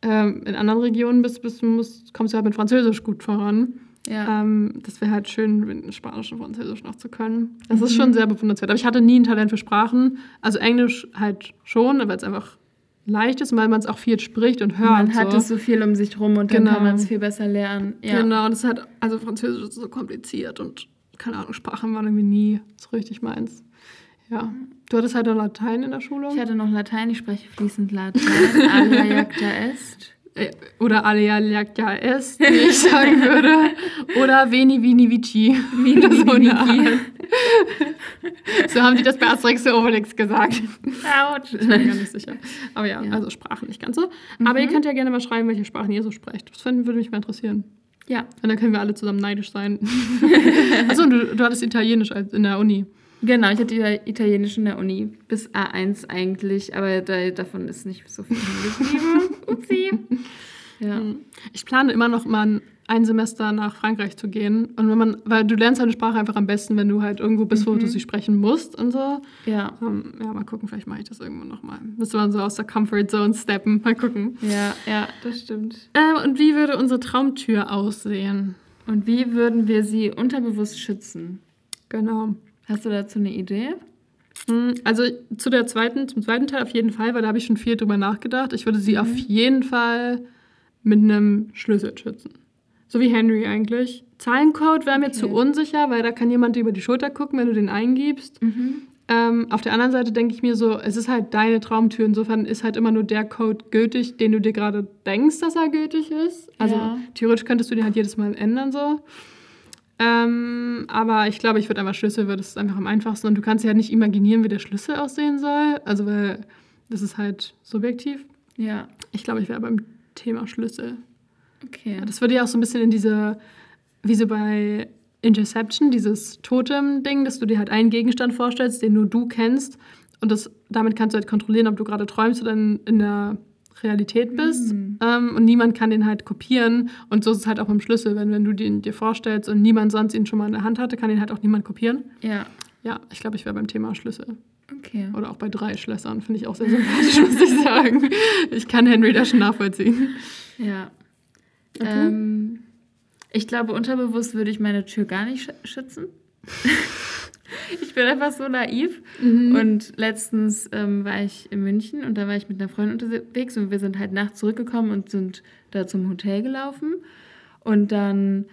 ähm, in anderen Regionen bist, bist musst, kommst du halt mit Französisch gut voran. Ja. Ähm, das wäre halt schön, Spanisch und Französisch noch zu können. Das ist schon sehr bewundernswert. Aber ich hatte nie ein Talent für Sprachen. Also Englisch halt schon, weil es einfach leicht ist, und weil man es auch viel spricht und hört. man hat so. es so viel um sich rum und dann Genau. kann man es viel besser lernen. Ja. Genau, und es hat, also Französisch ist so kompliziert und keine Ahnung, Sprachen waren irgendwie nie so richtig meins. Ja. Du hattest halt noch Latein in der Schule? Ich hatte noch Latein, ich spreche fließend Latein. Alia jacta est. Äh, Oder Alea Jacta est, wie ich sagen würde. Oder Veni Vini Vici. Vini, Vini. So haben die das bei Asterix und Obelix gesagt. Autsch. Ich bin mir gar nicht sicher. Aber ja, Ja. also Sprachen nicht ganz so. Aber ihr könnt ja gerne mal schreiben, welche Sprachen ihr so sprecht. Das würde mich mal interessieren. Ja, Und dann können wir alle zusammen neidisch sein. (laughs) Achso, und du, du hattest Italienisch in der Uni. Genau. Ich hatte Ita- Italienisch in der Uni. Bis A1 eigentlich, aber da, davon ist nicht so viel geblieben. (laughs) Upsi. Ja. Ich plane immer noch mal ein- Semester nach Frankreich zu gehen. Und wenn man, weil du lernst eine Sprache einfach am besten, wenn du halt irgendwo bist, wo du sie sprechen musst und so. Ja. Ähm, ja, mal gucken, vielleicht mache ich das irgendwann noch mal. Müsste man so aus der Comfort Zone steppen. Mal gucken. Ja, ja, das stimmt. Ähm, und wie würde unsere Traumtür aussehen? Und wie würden wir sie unterbewusst schützen? Genau. Hast du dazu eine Idee? Hm, Also zu der zweiten, zum zweiten Teil auf jeden Fall, weil da habe ich schon viel drüber nachgedacht. Ich würde sie auf jeden Fall mit einem Schlüssel schützen. So wie Henry eigentlich. Zahlencode wäre mir Okay. zu unsicher, weil da kann jemand dir über die Schulter gucken, wenn du den eingibst. Mhm. Ähm, auf der anderen Seite denke ich mir so, es ist halt deine Traumtür. Insofern ist halt immer nur der Code gültig, den du dir gerade denkst, dass er gültig ist. Also Ja. theoretisch könntest du den halt jedes Mal ändern so. Ähm, aber ich glaube, ich würde einfach Schlüssel, weil das ist einfach am einfachsten. Und du kannst ja nicht imaginieren, wie der Schlüssel aussehen soll. Also weil das ist halt subjektiv. Ja, Ich glaube, ich wäre beim Thema Schlüssel. okay. Ja, das würde ja auch so ein bisschen in diese, wie so bei Interception, dieses Totem-Ding, dass du dir halt einen Gegenstand vorstellst, den nur du kennst. Und das, damit kannst du halt kontrollieren, ob du gerade träumst oder in, in der Realität bist. Mhm. Ähm, und niemand kann den halt kopieren. Und so ist es halt auch dem Schlüssel. Wenn, wenn du den dir vorstellst und niemand sonst ihn schon mal in der Hand hatte, kann ihn halt auch niemand kopieren. Ja, Ja, ich glaube, ich wäre beim Thema Schlüssel. okay. Oder auch bei drei Schlössern. Finde ich auch sehr sympathisch, (laughs) muss ich sagen. Ich kann Henry da schon nachvollziehen. Ja. Okay. Ähm, ich glaube, unterbewusst würde ich meine Tür gar nicht sch schützen. (laughs) (laughs) ich bin einfach so naiv. Mhm. Und letztens ähm, war ich in München und da war ich mit einer Freundin unterwegs und wir sind halt nachts zurückgekommen und sind da zum Hotel gelaufen. Und dann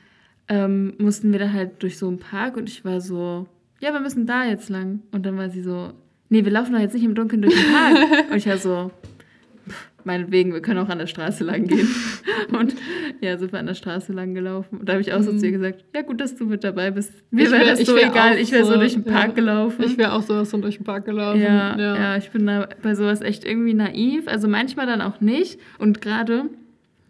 ähm, mussten wir da halt durch so einen Park und ich war so, ja, wir müssen da jetzt lang. Und dann war sie so, nee, wir laufen doch jetzt nicht im Dunkeln durch den Park. (laughs) und ich war so, meinetwegen, wir können auch an der Straße lang gehen. (laughs) und ja, sind wir an der Straße lang gelaufen. Und da habe ich auch so Mhm. zu ihr gesagt, ja gut, dass du mit dabei bist. Mir wäre wär- das so wär egal, ich wäre so, so, durch den Park ja. gelaufen. Ich wäre auch sowas von durch den Park gelaufen. Ja, ja. ich bin da bei sowas echt irgendwie naiv. Also manchmal dann auch nicht. Und gerade,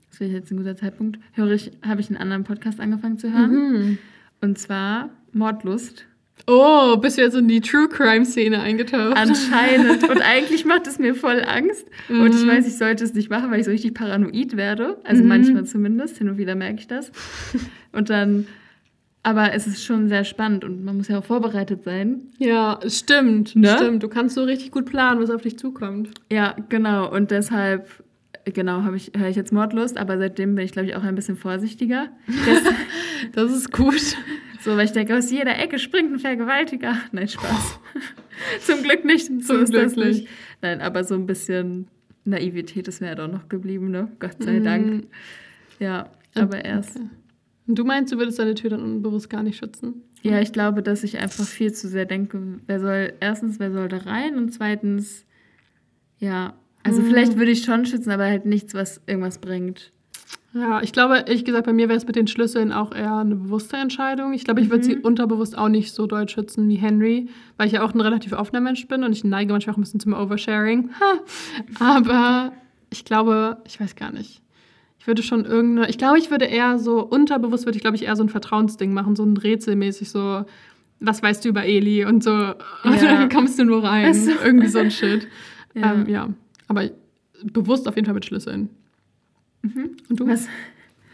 das wäre jetzt ein guter Zeitpunkt, höre ich, habe ich einen anderen Podcast angefangen zu hören. Mhm. Und zwar Mordlust. Oh, bist du jetzt in die True Crime Szene eingetaucht? Anscheinend. (laughs) Und eigentlich macht es mir voll Angst. Und ich Mhm. weiß, ich sollte es nicht machen, weil ich so richtig paranoid werde. Also Mhm. manchmal zumindest. Hin und wieder merke ich das. Und dann. Aber es ist schon sehr spannend und man muss ja auch vorbereitet sein. ja, stimmt. Ne? Stimmt. Du kannst so richtig gut planen, was auf dich zukommt. Ja, genau. Und deshalb, genau, habe ich, höre ich jetzt Mordlust, aber seitdem bin ich, glaube ich, auch ein bisschen vorsichtiger. Das, (laughs) Das ist gut. So, weil ich denke, aus jeder Ecke springt ein Vergewaltiger. (laughs) Nein, Spaß. (laughs) Zum Glück nicht. So Zum ist das Glück nicht. nicht. Nein, aber so ein bisschen Naivität ist mir ja doch noch geblieben, ne? Gott sei Mhm. Dank. Ja, aber erst. Okay. Und du meinst, du würdest deine Tür dann unbewusst gar nicht schützen? Ja, ich glaube, dass ich einfach viel zu sehr denke, wer soll, erstens, wer soll da rein und zweitens, ja, also Mhm. vielleicht würde ich schon schützen, aber halt nichts, was irgendwas bringt. Ja, ich glaube, ehrlich gesagt, bei mir wäre es mit den Schlüsseln auch eher eine bewusste Entscheidung. Ich glaube, ich würde sie Mhm. unterbewusst auch nicht so doll schützen wie Henry, weil ich ja auch ein relativ offener Mensch bin und ich neige manchmal auch ein bisschen zum Oversharing. Ha. (laughs) Aber ich glaube, ich weiß gar nicht. Ich würde schon irgendeine, ich glaube, ich würde eher so, unterbewusst würde ich, glaube ich, eher so ein Vertrauensding machen, so ein rätselmäßig so, was weißt du über Eli und so, und (laughs) dann kommst du nur rein. Ach so. Irgendwie so ein Shit. Ja. (laughs) Ja. Ähm, ja, aber bewusst auf jeden Fall mit Schlüsseln. Mhm. Und du? Was,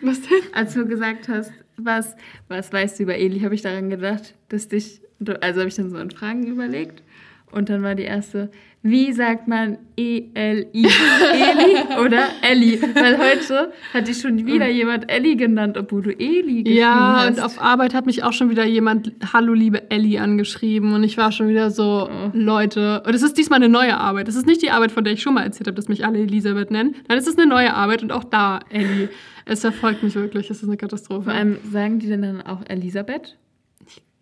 Was denn? als du gesagt hast, was, was weißt du über Eli, habe ich daran gedacht, dass dich, also habe ich dann so an Fragen überlegt. Und dann war die erste, wie sagt man E-L-I? Eli oder Elli? Weil heute hat dich schon wieder jemand Elli genannt, obwohl du Eli geschrieben Ja, hast. und auf Arbeit hat mich auch schon wieder jemand Hallo, liebe Ellie angeschrieben. Und ich war schon wieder so, Oh. Leute. Und es ist diesmal eine neue Arbeit. Es ist nicht die Arbeit, von der ich schon mal erzählt habe, dass mich alle Elisabeth nennen. Nein, es ist eine neue Arbeit und auch da Ellie. Es verfolgt mich wirklich. Es ist eine Katastrophe. Vor allem sagen die denn dann auch Elisabeth?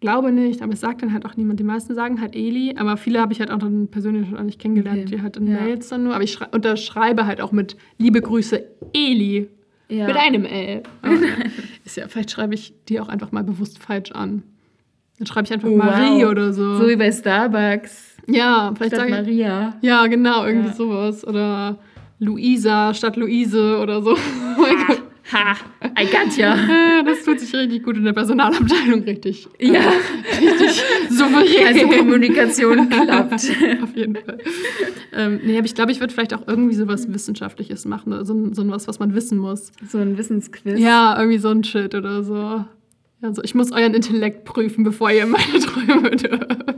Glaube nicht, aber es sagt dann halt auch niemand. Die meisten sagen halt Eli, aber viele habe ich halt auch dann persönlich schon nicht kennengelernt, Okay. die halt in Ja. Mails dann nur. Aber ich schrei unterschreibe halt auch mit Liebe Grüße Eli. Ja. Mit einem L. (laughs) Aber, ist ja, vielleicht schreibe ich die auch einfach mal bewusst falsch an. Dann schreibe ich einfach Oh, Marie wow. oder so. So wie bei Starbucks. ja, vielleicht Statt sage ich. Maria. Ja, genau, irgendwie Ja. sowas. Oder Luisa statt Luise oder so. (laughs) Oh mein Gott. Ha, I got ya. (laughs) Das tut sich richtig gut in der Personalabteilung, richtig. Ja, Richtig souverän. also Kommunikation (laughs) klappt. Auf jeden Fall. ähm, nee, aber ich glaube, ich würde vielleicht auch irgendwie sowas Wissenschaftliches machen. So, ein- so was, was man wissen muss. So ein Wissensquiz. Ja, irgendwie so ein Shit oder so. Ja, so. Ich muss euren Intellekt prüfen, bevor ihr meine (laughs) Träume dürft.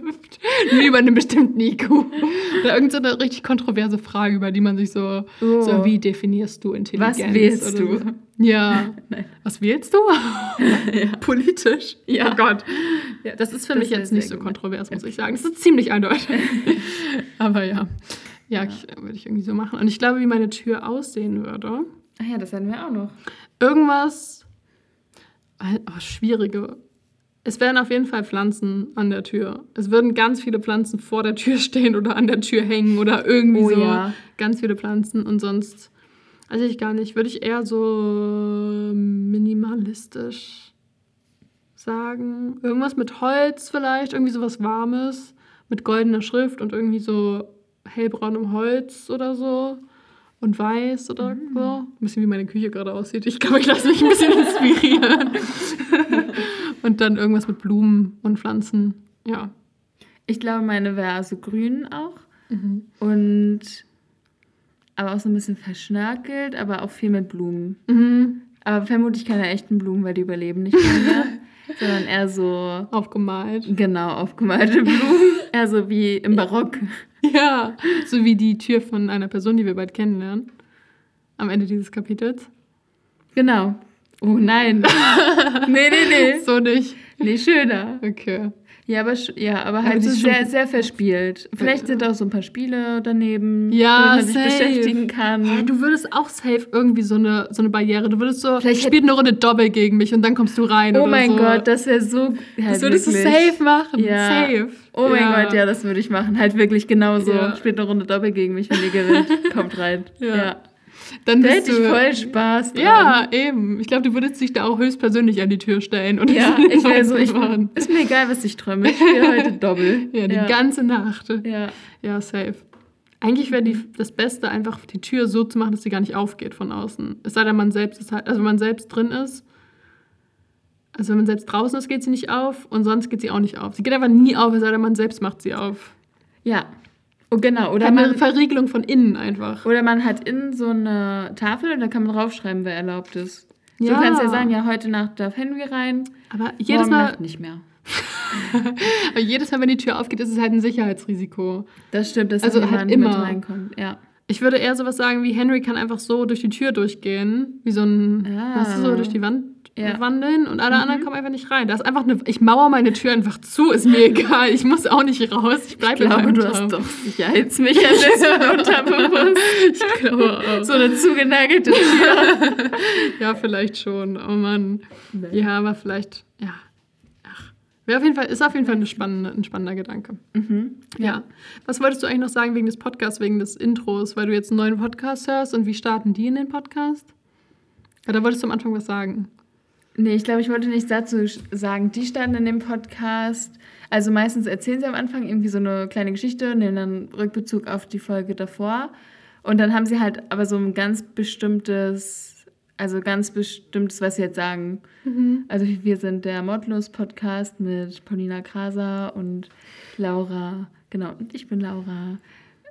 Nur (laughs) über einen bestimmten IQ. Oder irgendeine so eine richtig kontroverse Frage, über die man sich so, Oh. so wie definierst du Intelligenz? Was wählst du? So. Ja. (laughs) Nein. Was wählst du? (laughs) Politisch. Ja. Oh Gott. Ja, das ist für Das mich jetzt nicht so gut. kontrovers, muss ich sagen. Das ist ziemlich eindeutig. Aber ja. Ja, Ich, würde ich irgendwie so machen. Und ich glaube, wie meine Tür aussehen würde. Ach ja, das hatten wir auch noch. Irgendwas. Oh, schwierige. Es werden auf jeden Fall Pflanzen an der Tür. Es würden ganz viele Pflanzen vor der Tür stehen oder an der Tür hängen oder irgendwie Oh so. ja. Ganz viele Pflanzen und sonst. Weiß ich gar nicht. Würde ich eher so minimalistisch sagen. Irgendwas mit Holz vielleicht, irgendwie sowas Warmes. Mit goldener Schrift und irgendwie so hellbraunem Holz oder so. Und weiß oder so. Ein bisschen wie meine Küche gerade aussieht. Ich glaube, ich lasse mich ein bisschen (laughs) inspirieren. (laughs) und dann irgendwas mit Blumen und Pflanzen. Ja. Ich glaube, meine wäre so grün auch. Und aber auch so ein bisschen verschnörkelt, aber auch viel mit Blumen. Mhm. Aber vermutlich keine echten Blumen, weil die überleben nicht mehr, (laughs) sondern eher so Aufgemalt. genau aufgemalte Blumen, (laughs) eher so wie im Barock. Ja. So wie die Tür von einer Person, die wir bald kennenlernen. Am Ende dieses Kapitels. Genau. Oh nein. (laughs) nee, nee, nee. So nicht. Nee, schöner. Okay. Ja, aber, ja, aber Aber halt die so ist schon- sehr, sehr verspielt. Vielleicht Ja. sind auch so ein paar Spiele daneben, Ja, man sich safe. beschäftigen kann. Hä, du würdest auch safe irgendwie so eine, so eine Barriere. Du würdest so, Vielleicht spielt eine Runde Doppel gegen mich und dann kommst du rein. oh mein so. Gott, das wäre so. Halt Das würdest wirklich. du safe machen. Ja. Safe. Oh mein Gott, ja, das würde ich machen. Halt wirklich genauso. Ja. Spielt eine Runde Doppel gegen mich, wenn ihr gewinnt. (laughs) Kommt rein. Ja. Dann Da hätte ich du, voll Spaß dran. Ja, eben. Ich glaube, du würdest dich da auch höchstpersönlich an die Tür stellen. Und Ja, ich wäre so, ich, machen. ist mir egal, was ich träume. Ich spiele heute (laughs) Doppel. Ja, die ja. ganze Nacht. ja. Ja, safe. Eigentlich wäre die, das Beste, einfach die Tür so zu machen, dass sie gar nicht aufgeht von außen. Es sei denn, man selbst ist halt, also wenn man selbst drin ist, also wenn man selbst draußen ist, geht sie nicht auf und sonst geht sie auch nicht auf. Sie geht einfach nie auf, es sei denn, man selbst macht sie auf. Ja. Oh, genau. Oder Oder eine man, Verriegelung von innen einfach. oder man hat innen so eine Tafel und da kann man draufschreiben, wer erlaubt ist. Ja. kannst du ja sagen, ja, heute Nacht darf Henry rein, Aber jedes Mal, Nacht nicht mehr. (laughs) aber jedes Mal, wenn die Tür aufgeht, ist es halt ein Sicherheitsrisiko. Das stimmt, dass Also halt jemand mit immer. reinkommt. Ja. Ich würde eher sowas sagen wie Henry kann einfach so durch die Tür durchgehen, wie so ein, Ah. weißt du, so durch die Wand Ja. wandeln und alle anderen kommen einfach nicht rein. Da ist einfach eine, ich mauer meine Tür einfach zu, ist mir egal. Ich muss auch nicht raus. Ich Ich bleibe in glaube, du hast doch Sicherheitsmechanismen (laughs) unterbewusst. Ich glaube auch. So eine zugenagelte Tür. (laughs) Ja, vielleicht schon. Oh Mann. Ja, aber vielleicht, ja. Ach. Wäre auf jeden Fall, ist auf jeden Fall eine spannende, ein spannender Gedanke. Mhm. Ja. Was wolltest du eigentlich noch sagen wegen des Podcasts, wegen des Intros, weil du jetzt einen neuen Podcast hörst und wie starten die in den Podcast? Ja, da wolltest du am Anfang was sagen. Nee, ich glaube, ich wollte nichts dazu sagen. Die standen in dem Podcast. Also meistens erzählen sie am Anfang irgendwie so eine kleine Geschichte, nehmen dann Rückbezug auf die Folge davor. Und dann haben sie halt aber so ein ganz bestimmtes, also ganz bestimmtes, was sie jetzt sagen. Also wir sind der Modlos-Podcast mit Paulina Kraser und Laura, genau, und ich bin Laura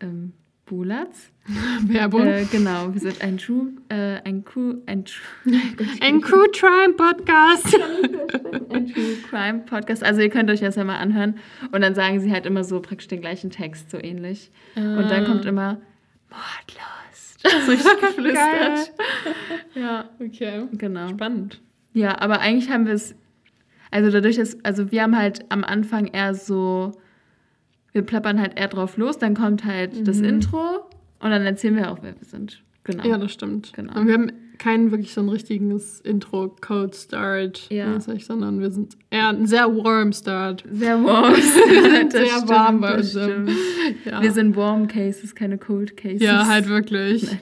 ähm, Bulatz. (laughs) Werbung. Äh, genau, wir sind ein True, äh, ein Crew, ein True, (laughs) ein Crew Crime Podcast. (laughs) ein True Crime Podcast. Also ihr könnt euch das ja mal anhören. Und dann sagen sie halt immer so praktisch den gleichen Text, so ähnlich. Und dann kommt immer Mordlust. So richtig geflüstert. ja, okay. Genau. Spannend. Ja, aber eigentlich haben wir es, also dadurch, dass, also wir haben halt am Anfang eher so, wir plappern halt eher drauf los, dann kommt halt das Intro und dann erzählen wir auch, wer wir sind. Genau. Ja, das stimmt. Genau. Und wir haben kein wirklich so ein richtiges Intro-Code-Start, Ja. mäßig, sondern wir sind eher ein sehr warm Start. Sehr warm. (laughs) Sehr warm bei uns. stimmt. Ja, Wir sind Warm Cases, keine Cold Cases. ja halt wirklich. Nein.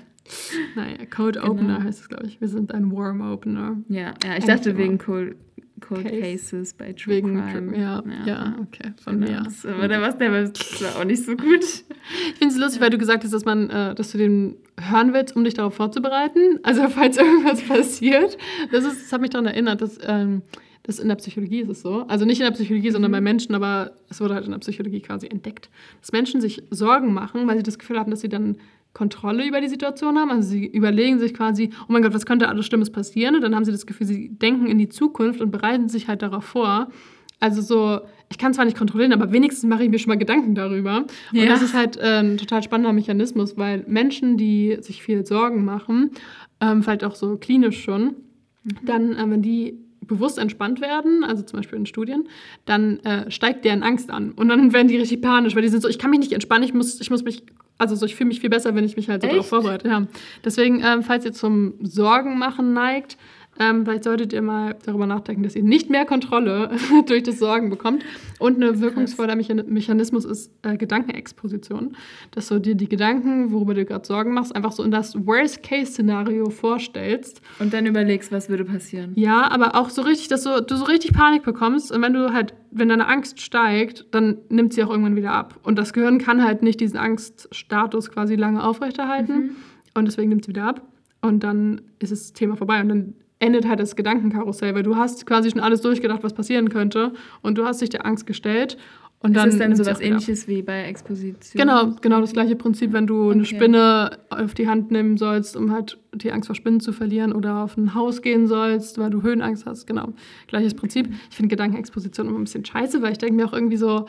Naja, Code Opener Genau. heißt es, glaube ich. Wir sind ein Warm Opener. Ja, ja ich Eigentlich dachte immer. wegen Cold, Cold Case. Cases bei True Wegen, Crime. ja, ja, okay, von Genau. mir. Das, aber da war's der war das war auch nicht so gut. Ich finde es lustig, weil du gesagt hast, dass man, äh, dass du den hören willst, um dich darauf vorzubereiten. Also (laughs) falls irgendwas passiert. Das, ist, das hat mich daran erinnert, dass, ähm, dass in der Psychologie ist es so. Also nicht in der Psychologie, sondern bei Menschen, aber es wurde halt in der Psychologie quasi entdeckt, dass Menschen sich Sorgen machen, weil sie das Gefühl haben, dass sie dann Kontrolle über die Situation haben. Also sie überlegen sich quasi, oh mein Gott, was könnte alles Schlimmes passieren? Und dann haben sie das Gefühl, sie denken in die Zukunft und bereiten sich halt darauf vor. Also so, ich kann zwar nicht kontrollieren, aber wenigstens mache ich mir schon mal Gedanken darüber. Und Ja. das ist halt äh, ein total spannender Mechanismus, weil Menschen, die sich viel Sorgen machen, ähm, vielleicht auch so klinisch schon, dann, äh, wenn die bewusst entspannt werden, also zum Beispiel in Studien, dann äh, steigt deren Angst an. Und dann werden die richtig panisch, weil die sind so, ich kann mich nicht entspannen, ich muss, ich muss mich, also so, ich fühle mich viel besser, wenn ich mich halt so darauf vorbereite. Ja. Deswegen, ähm, falls ihr zum Sorgen machen neigt, ähm, vielleicht solltet ihr mal darüber nachdenken, dass ihr nicht mehr Kontrolle (laughs) durch das Sorgen bekommt. Und ein wirkungsvoller Mechan Mechanismus ist äh, Gedankenexposition. Dass du dir die Gedanken, worüber du gerade Sorgen machst, einfach so in das Worst-Case-Szenario vorstellst. Und dann überlegst, was würde passieren. Ja, aber auch so richtig, dass du, du so richtig Panik bekommst. Und wenn du halt, wenn deine Angst steigt, dann nimmt sie auch irgendwann wieder ab. Und das Gehirn kann halt nicht diesen Angststatus quasi lange aufrechterhalten. Und deswegen nimmt sie wieder ab. Und dann ist das Thema vorbei. Und dann endet halt das Gedankenkarussell, weil du hast quasi schon alles durchgedacht, was passieren könnte. Und du hast dich der Angst gestellt. Und dann ist das dann wieder ab. ähnliches wie bei Exposition? Genau, genau das gleiche Prinzip, wenn du eine Okay. Spinne auf die Hand nehmen sollst, um halt die Angst vor Spinnen zu verlieren oder auf ein Haus gehen sollst, weil du Höhenangst hast. Genau, gleiches Prinzip. Ich finde Gedankenexposition immer ein bisschen scheiße, weil ich denke mir auch irgendwie so,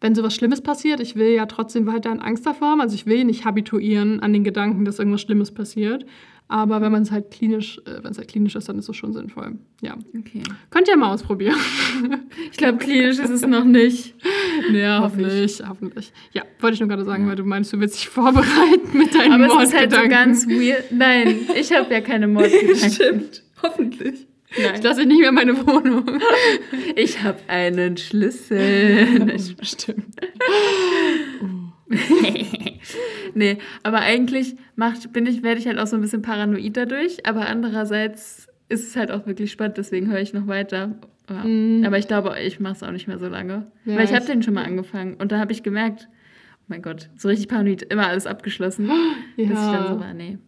wenn sowas Schlimmes passiert, ich will ja trotzdem weiterhin Angst davor haben. Also ich will nicht habituieren an den Gedanken, dass irgendwas Schlimmes passiert. Aber wenn man es halt klinisch, äh, wenn es halt klinisch ist, dann ist es schon sinnvoll. Ja. Okay. Könnt ihr mal ausprobieren. (laughs) Ich glaube, klinisch ist es noch nicht. Ja, Hoffe ich. hoffentlich, hoffentlich. Ja, wollte ich nur gerade sagen, weil du meinst, du willst dich vorbereiten mit deinen Aber es ist halt so ganz weird. Nein, ich habe ja keine Mordgedanken. (laughs) Stimmt, hoffentlich. Ich Nein. lasse dich nicht mehr in meine Wohnung. Ich habe einen Schlüssel. (laughs) Stimmt. (laughs) nee, aber eigentlich macht, bin ich, werde ich halt auch so ein bisschen paranoid dadurch. Aber andererseits ist es halt auch wirklich spannend, deswegen höre ich noch weiter. Ja. Mm. Aber ich glaube, ich mache es auch nicht mehr so lange. Ja, Weil ich habe den schon mal angefangen und da habe ich gemerkt, oh mein Gott, so richtig paranoid, immer alles abgeschlossen. (gasps) Bis ich dann so war, nee,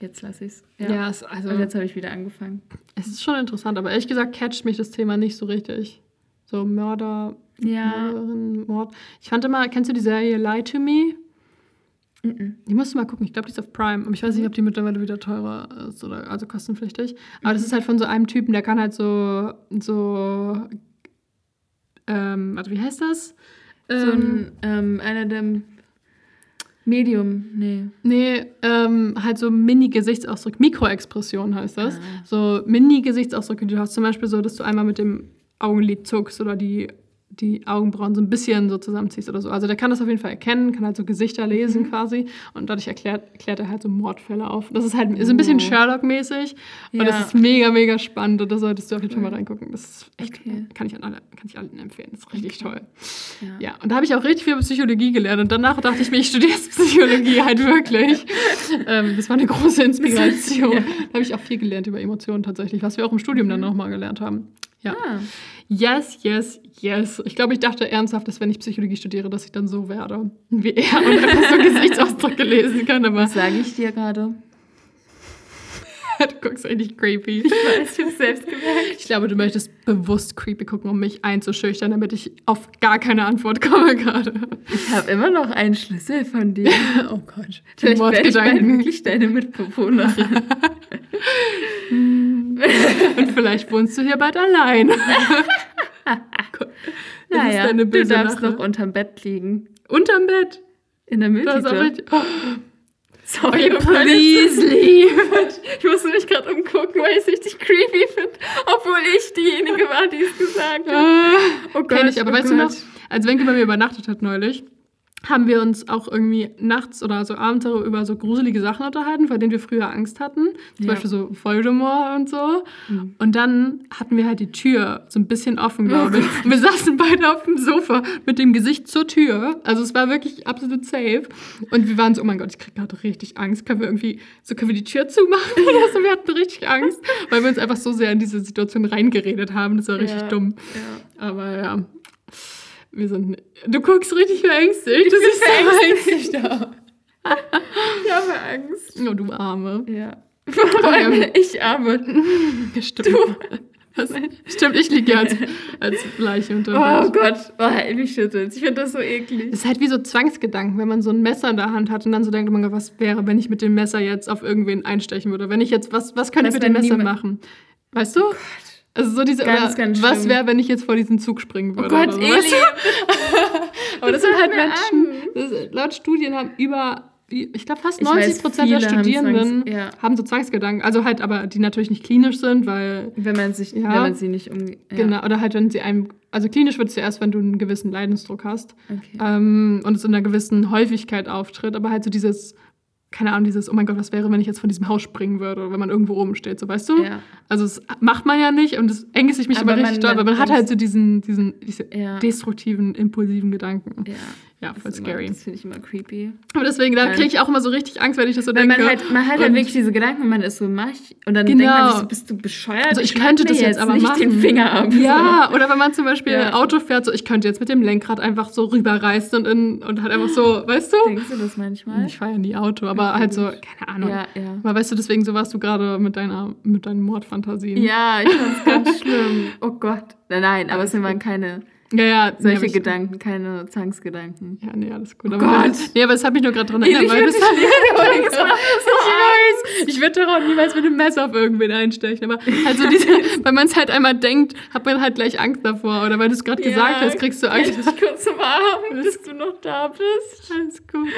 jetzt lasse ich es. Ja, es, also, Und jetzt habe ich wieder angefangen. es ist schon interessant, aber ehrlich gesagt catcht mich das Thema nicht so richtig. So Mörder, Ja. Mörderin, Mord. Ich fand immer, kennst du die Serie Lie to Me? Mhm. Die musst du mal gucken. Ich glaube, die ist auf Prime. Aber ich weiß nicht, ob die mittlerweile wieder teurer ist oder also kostenpflichtig. Aber das ist halt von so einem Typen, der kann halt so, so, ähm, warte, wie heißt das? So Ähm, ein, ähm, einer der Medium, nee. Nee, ähm, halt so Mini-Gesichtsausdrücke. Mikroexpression heißt das. Ah. So Mini-Gesichtsausdrücke. Du hast zum Beispiel so, dass du einmal mit dem Augenlid zuckst oder die, die Augenbrauen so ein bisschen so zusammenziehst oder so. Also der kann das auf jeden Fall erkennen, kann halt so Gesichter lesen Mhm. quasi. Und dadurch erklärt, erklärt er halt so Mordfälle auf. Das ist halt ist ein bisschen Oh. Sherlock-mäßig. Und Ja. das ist mega, mega spannend. Und da solltest du auf jeden Fall mal reingucken. Das ist echt, Okay. kann ich an alle, kann ich allen empfehlen. Das ist richtig toll. Ja. Ja, und da habe ich auch richtig viel über Psychologie gelernt. Und danach dachte ich mir, ich studiere jetzt Psychologie (laughs) halt wirklich. ähm, das war eine große Inspiration. Ja. Da habe ich auch viel gelernt über Emotionen tatsächlich, was wir auch im Studium dann nochmal gelernt haben. Ja. Ah, Yes, yes, yes. Ich glaube, ich dachte ernsthaft, dass wenn ich Psychologie studiere, dass ich dann so werde wie er und einfach so (laughs) Gesichtsausdrücke lesen kann. Aber was sage ich dir gerade? (laughs) du guckst richtig creepy. Ich weiß, ich habe selbst gemerkt. Ich glaube, du möchtest bewusst creepy gucken, um mich einzuschüchtern, damit ich auf gar keine Antwort komme gerade. Ich habe immer noch einen Schlüssel von dir. (laughs) Oh Gott. Vielleicht werde ich bald wirklich deine Mitbewohnerin. (laughs) Und vielleicht wohnst du hier bald allein. Naja, du darfst Lache. noch unterm Bett liegen. Unterm Bett. In der Mülltüte. Sorry, oh Gott, please leave. (laughs) Ich musste mich gerade umgucken, weil ich es richtig creepy finde. Obwohl ich diejenige war, die es gesagt hat. Oh Oh Kenn ich, aber oh weißt du noch, Gott. als Wenke bei mir übernachtet hat neulich, haben wir uns auch irgendwie nachts oder so abends über so gruselige Sachen unterhalten, vor denen wir früher Angst hatten. Zum Ja. Beispiel so Voldemort und so. Mhm. Und dann hatten wir halt die Tür so ein bisschen offen, glaube ich. (laughs) Und wir saßen beide auf dem Sofa mit dem Gesicht zur Tür. Also es war wirklich absolut safe. Und wir waren so, oh mein Gott, ich krieg gerade richtig Angst. Können wir irgendwie, so können wir die Tür zumachen oder (laughs) (laughs) so? Wir hatten richtig Angst, weil wir uns einfach so sehr in diese Situation reingeredet haben. Das war richtig Ja. dumm. Ja. Aber ja, wir sind. Du guckst richtig verängstigt. Du siehst so verängstigt aus. Ich habe Angst. Oh, du Arme. Ja. Vor allem ich arme. (laughs) Stimmt. Was? Stimmt, ich liege ja als, als Leiche unter Oh. Gott, oh, mich schüttelt's. Ich finde das so eklig. Es ist halt wie so Zwangsgedanken, wenn man so ein Messer in der Hand hat und dann so denkt, oh Gott, was wäre, wenn ich mit dem Messer jetzt auf irgendwen einstechen würde? Wenn ich jetzt, was, was könnte ich mit dem Messer machen? Weißt du? Also so diese, Ganz, oder ganz was wäre, wenn ich jetzt vor diesen Zug springen Oh würde? Gott, so, weißt Eli. (laughs) Aber das sind Das halt macht mir Menschen, das, laut Studien haben über ich glaube, fast Ich 90 weiß, Prozent der Studierenden Zwangs- ja. haben so Zwangsgedanken. Also halt, aber die natürlich nicht klinisch sind, weil Wenn man sich, Ja. wenn man sie nicht umgeht. Ja. Genau, oder halt, wenn sie einem, also klinisch wird es ja erst, wenn du einen gewissen Leidensdruck hast Okay. ähm, und es in einer gewissen Häufigkeit auftritt, aber halt so dieses, keine Ahnung, dieses, oh mein Gott, was wäre, wenn ich jetzt von diesem Haus springen würde oder wenn man irgendwo oben steht, so weißt du? Ja. Also das macht man ja nicht und das ängstigt mich Aber immer richtig man- doll, weil man hat halt so diesen, diesen diese Ja. destruktiven, impulsiven Gedanken. Ja. Ja, voll Das ist immer- scary. Das finde ich immer creepy. Aber deswegen, da kriege ich auch immer so richtig Angst, wenn ich das so Weil denke. man halt, man hat halt wirklich diese Gedanken und man ist so, mach ich. Und dann Genau. denkt man sich so, bist du bescheuert? Also ich schneid könnte das jetzt aber nicht machen. den Finger ab. Ja, oder wenn man zum Beispiel Ja. Auto fährt, so ich könnte jetzt mit dem Lenkrad einfach so rüberreißen und, in, und halt einfach so, weißt du? Denkst du das manchmal? Ich fahre ja nie Auto, aber halt so, keine Ahnung. Ja, ja. Aber weißt du, deswegen so warst du gerade mit deiner mit deinen Mordfantasien. Ja, ich fand's ganz schlimm. Oh Gott. Nein, nein, aber es waren keine ja, ja solche aber ich- Gedanken, keine Zwangsgedanken. Ja, nee, alles gut. Oh aber Gott. Nee, aber das hat mich nur gerade dran Ich erinnert, weil würd das dich lieben, (laughs) ich weiß. (laughs) Ich würde darauf niemals mit einem Messer auf irgendwen einstechen. Aber halt so diese, (laughs) weil man es halt einmal denkt, hat man halt gleich Angst davor. Oder weil du es gerade gesagt hast, kriegst du Angst. Ich kurz umarmen, bis du noch da bist. Alles gut.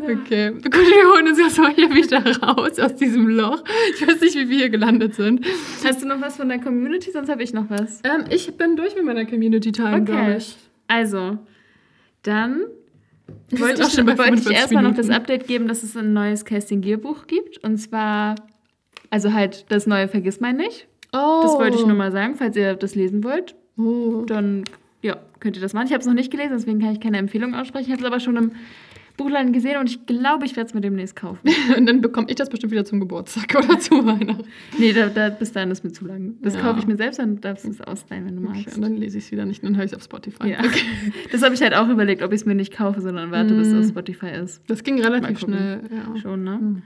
Okay. Gut, wir holen uns jetzt mal hier wieder raus aus diesem Loch. Ich weiß nicht, wie wir hier gelandet sind. Hast du noch was von der Community? Sonst habe ich noch was. Ähm, ich bin durch mit meiner Community Time, glaube ich. Also, dann wollte ich, wollte ich 45 erstmal noch das. Update geben, dass es ein neues Casting Gear Buch gibt. Und zwar, also halt das neue Vergiss mein nicht. Oh. Das wollte ich nur mal sagen, falls ihr das lesen wollt. Oh. Dann ja, könnt ihr das machen. Ich habe es noch nicht gelesen, deswegen kann ich keine Empfehlung aussprechen. Ich habe es aber schon im Buchladen gesehen und ich glaube, ich werde es mir demnächst kaufen. (laughs) Und dann bekomme ich das bestimmt wieder zum Geburtstag (laughs) oder zu Weihnachten. nee, da, da, bis dahin ist mir zu lang. Das Ja. kaufe ich mir selbst, dann darfst du es ausleihen, wenn du Okay, magst. und dann lese ich es wieder nicht, dann höre ich es auf Spotify. Ja. (laughs) Das habe ich halt auch überlegt, ob ich es mir nicht kaufe, sondern warte, bis es auf Spotify ist. Das ging relativ schnell. Ja. Schon, ne? Hm.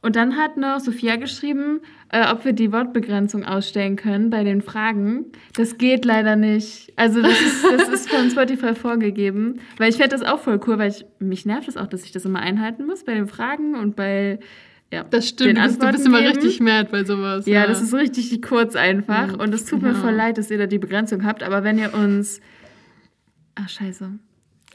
Und dann hat noch Sophia geschrieben, äh, ob wir die Wortbegrenzung ausstellen können bei den Fragen. Das geht leider nicht. Also das ist, das ist von Spotify vorgegeben. Weil ich fände das auch voll cool, weil ich, mich nervt das auch, dass ich das immer einhalten muss bei den Fragen und bei ja, Das stimmt, den du bist, du bist immer richtig mad bei sowas. Ja, das ist richtig kurz einfach. Mhm. Und es tut mir Ja. voll leid, dass ihr da die Begrenzung habt. Aber wenn ihr uns... Ach, scheiße.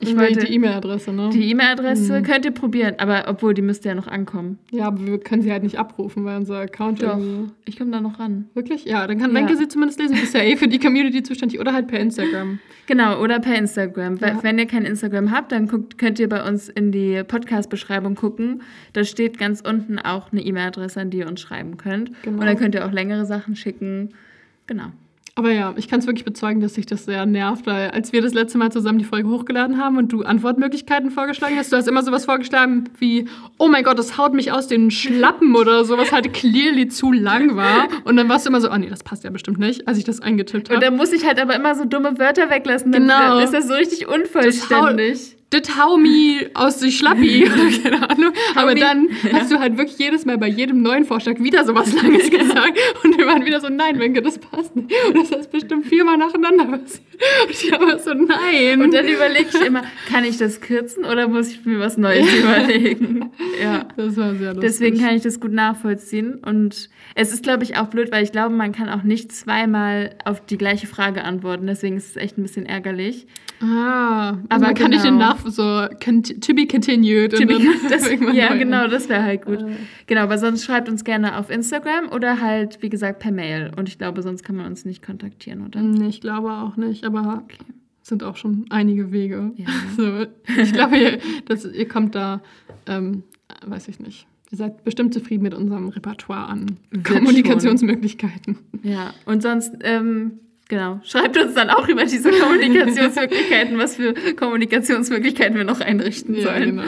Ich wollte... die E-Mail-Adresse, ne? Die E-Mail-Adresse Mhm. könnt ihr probieren, aber obwohl die müsste ja noch ankommen. ja, aber wir können sie halt nicht abrufen, weil unser Account Doch. irgendwie. Ich komme da noch ran. Wirklich? Ja, dann kann Ja. Wenke sie zumindest lesen. Du bist ja eh für die Community zuständig oder halt per Instagram. (laughs) Genau, oder per Instagram. Ja. Wenn ihr kein Instagram habt, dann guckt, könnt ihr bei uns in die Podcast-Beschreibung gucken. Da steht ganz unten auch eine E-Mail-Adresse, an die ihr uns schreiben könnt. Genau. Und dann könnt ihr auch längere Sachen schicken. Genau. Aber ja, ich kann es wirklich bezeugen, dass sich das sehr nervt, weil als wir das letzte Mal zusammen die Folge hochgeladen haben und du Antwortmöglichkeiten vorgeschlagen hast, du hast immer sowas vorgeschlagen wie, oh mein Gott, das haut mich aus den Schlappen oder sowas halt clearly zu lang war. Und dann warst du immer so, oh nee, das passt ja bestimmt nicht, als ich das eingetippt Und habe. da muss ich halt aber immer so dumme Wörter weglassen. Dann Genau. ist das so richtig unvollständig. Das hau mi aus die Schlappi (laughs) oder keine Ahnung. Aber dann hast du halt wirklich jedes Mal bei jedem neuen Vorschlag wieder sowas (laughs) Langes gesagt. Und wir waren wieder so, nein, Wenke, das passt nicht. Und das ist bestimmt viermal nacheinander passiert. Und ich war so, nein. Und dann überlege ich immer, kann ich das kürzen oder muss ich mir was Neues (laughs) überlegen? Ja. das war sehr lustig. Deswegen kann ich das gut nachvollziehen. Und es ist, glaube ich, auch blöd, weil ich glaube, man kann auch nicht zweimal auf die gleiche Frage antworten. Deswegen ist es echt ein bisschen ärgerlich. Ah, aber kann nicht den genau. So to be continued. und dann (laughs) Das, ja, neu. genau, das wäre halt gut. Äh. Genau, aber sonst schreibt uns gerne auf Instagram oder halt, wie gesagt, per Mail. Und ich glaube, sonst kann man uns nicht kontaktieren, oder? Nee, ich glaube auch nicht, aber Okay. es sind auch schon einige Wege. Ja. (laughs) So, ich glaube, ihr, dass, ihr kommt da, ähm, weiß ich nicht. Ihr seid bestimmt zufrieden mit unserem Repertoire an Wird Kommunikationsmöglichkeiten. Ja, und sonst, ähm, genau, schreibt uns dann auch über diese Kommunikationsmöglichkeiten, was für Kommunikationsmöglichkeiten wir noch einrichten Ja, sollen. genau.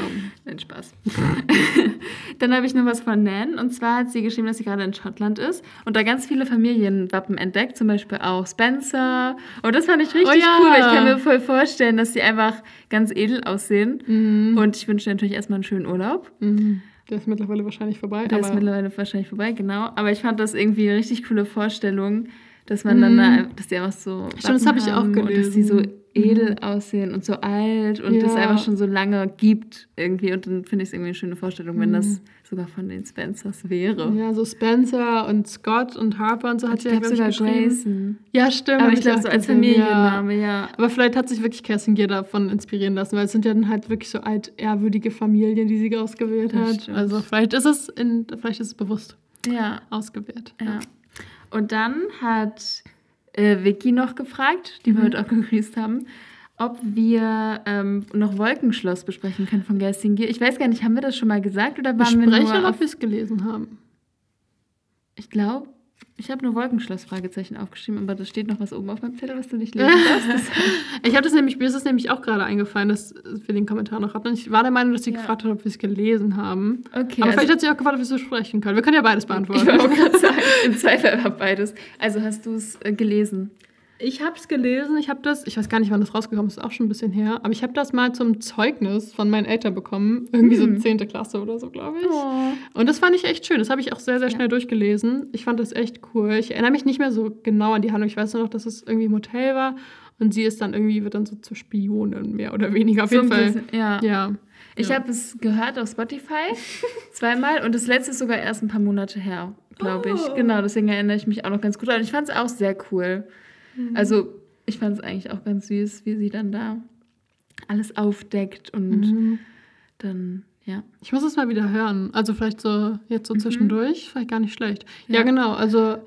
Nein, Spaß. (laughs) Dann habe ich noch was von Nan. Und zwar hat sie geschrieben, dass sie gerade in Schottland ist und da ganz viele Familienwappen entdeckt, zum Beispiel auch Spencer. Und das fand ich richtig Oh ja. cool, weil ich kann mir voll vorstellen, dass sie einfach ganz edel aussehen. Mhm. Und ich wünsche dir natürlich erstmal einen schönen Urlaub. Mhm. Der ist mittlerweile wahrscheinlich vorbei. Der ist mittlerweile wahrscheinlich vorbei, genau. Aber ich fand das irgendwie eine richtig coole Vorstellung, dass man Mhm. dann, da, dass die einfach so. Stimmt, das Wappen hab ich auch haben Und dass die so gelesen. edel aussehen und so alt und das Ja. einfach schon so lange gibt irgendwie. Und dann finde ich es irgendwie eine schöne Vorstellung, wenn das Mhm. sogar von den Spencers wäre. Ja, so Spencer und Scott und Harper und so hat sie ja, sogar. Grayson. Ja, stimmt. Aber ich glaube so als gesehen, ja. Familienname, ja. Aber vielleicht hat sich wirklich Kerstin Gier davon inspirieren lassen, weil es sind ja dann halt wirklich so altehrwürdige Familien, die sie ausgewählt Das hat. stimmt. Also vielleicht ist es in, vielleicht ist es bewusst Ja, ausgewählt. ja. Und dann hat äh, Vicky noch gefragt, die wir Mhm. heute auch gegrüßt haben, ob wir ähm, noch Wolkenschloss besprechen können von Kerstin Gier. Ich weiß gar nicht, haben wir das schon mal gesagt oder waren wir Besprechen nur oder auf ob wir es gelesen haben? Ich glaube, ich habe nur Wolkenschloss-Fragezeichen aufgeschrieben, aber da steht noch was oben auf meinem Zettel, was du nicht lesen darfst. Das (laughs) Ich habe das nämlich, mir ist es nämlich auch gerade eingefallen, dass wir den Kommentar noch hatten. Und ich war der Meinung, dass sie Ja. gefragt hat, ob wir es gelesen haben. okay, Aber also, vielleicht hat sie auch gefragt, ob wir es so sprechen können. Wir können ja beides ich beantworten. wollte auch (laughs) gerade sagen, im Zweifel einfach beides. Also hast du es äh, gelesen? Ich habe es gelesen, ich habe das, ich weiß gar nicht, wann das rausgekommen ist, ist auch schon ein bisschen her, aber ich habe das mal zum Zeugnis von meinen Eltern bekommen, irgendwie Hm. so 10. Klasse oder so, glaube ich. Oh. Und das fand ich echt schön, das habe ich auch sehr, sehr Ja. schnell durchgelesen. Ich fand das echt cool. Ich erinnere mich nicht mehr so genau an die Handlung, ich weiß nur noch, dass es irgendwie im Hotel war und sie ist dann irgendwie, wird dann so zur Spionin, mehr oder weniger, auf So jeden Fall. bisschen, ja. Ja. Ich Ja. habe es gehört auf Spotify (laughs) zweimal und das letzte ist sogar erst ein paar Monate her, glaube ich. Oh. Genau, deswegen erinnere ich mich auch noch ganz gut. Und ich fand es auch sehr cool. Mhm. Also ich fand es eigentlich auch ganz süß, wie sie dann da alles aufdeckt und Mhm. dann, ja. Ich muss es mal wieder hören. Also vielleicht so jetzt so Mhm. zwischendurch, vielleicht gar nicht schlecht. Ja, Ja. genau. Also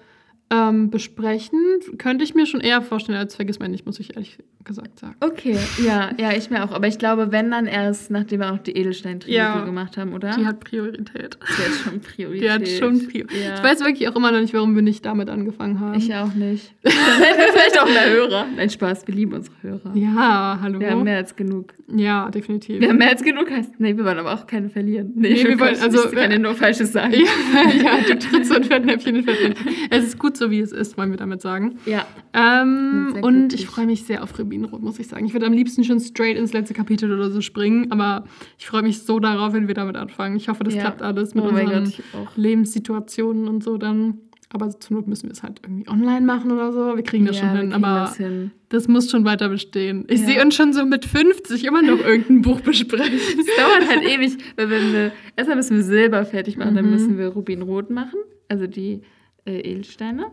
ähm, besprechen könnte ich mir schon eher vorstellen als Vergiss mein nicht, muss ich ehrlich gesagt sagen. Okay, ja, ja, ich mir auch. Aber ich glaube, wenn dann erst, nachdem wir auch die Edelstein-Trilogie Ja. gemacht haben, oder? Die hat Priorität. Die hat schon Priorität. Die hat schon Priorität. Ja. Ich weiß wirklich auch immer noch nicht, warum wir nicht damit angefangen haben. Ich auch nicht. (laughs) Dann hätten wir vielleicht auch mehr Hörer. Nein, Spaß, wir lieben unsere Hörer. ja, hallo. Wir haben mehr als genug. ja, definitiv. Wir haben mehr als genug heißt. Nee, wir wollen aber auch keine verlieren. Nee, Nee, wir wollen- also, ich kann ja nur Falsches sagen. ja, (laughs) ja, du trittst so ein Fettnäpfchen in Fettnäpfchen. Es ist gut so, wie es ist, wollen wir damit sagen. Ja. Ähm, und ich freue mich sehr auf Rubinrot, muss ich sagen. Ich würde am liebsten schon straight ins letzte Kapitel oder so springen, aber ich freue mich so darauf, wenn wir damit anfangen. Ich hoffe, das Ja. klappt alles mit Oh unseren Gott. Lebenssituationen und so dann. Aber zur Not müssen wir es halt irgendwie online machen oder so. Wir kriegen das ja, schon hin, aber das hin. das muss schon weiter bestehen. Ich Ja. sehe uns schon so mit 50 immer noch irgendein Buch besprechen. (laughs) Es dauert halt ewig, weil wenn wir, erstmal müssen wir Silber fertig machen, dann Mhm. müssen wir Rubinrot machen, also die äh, Edelsteine.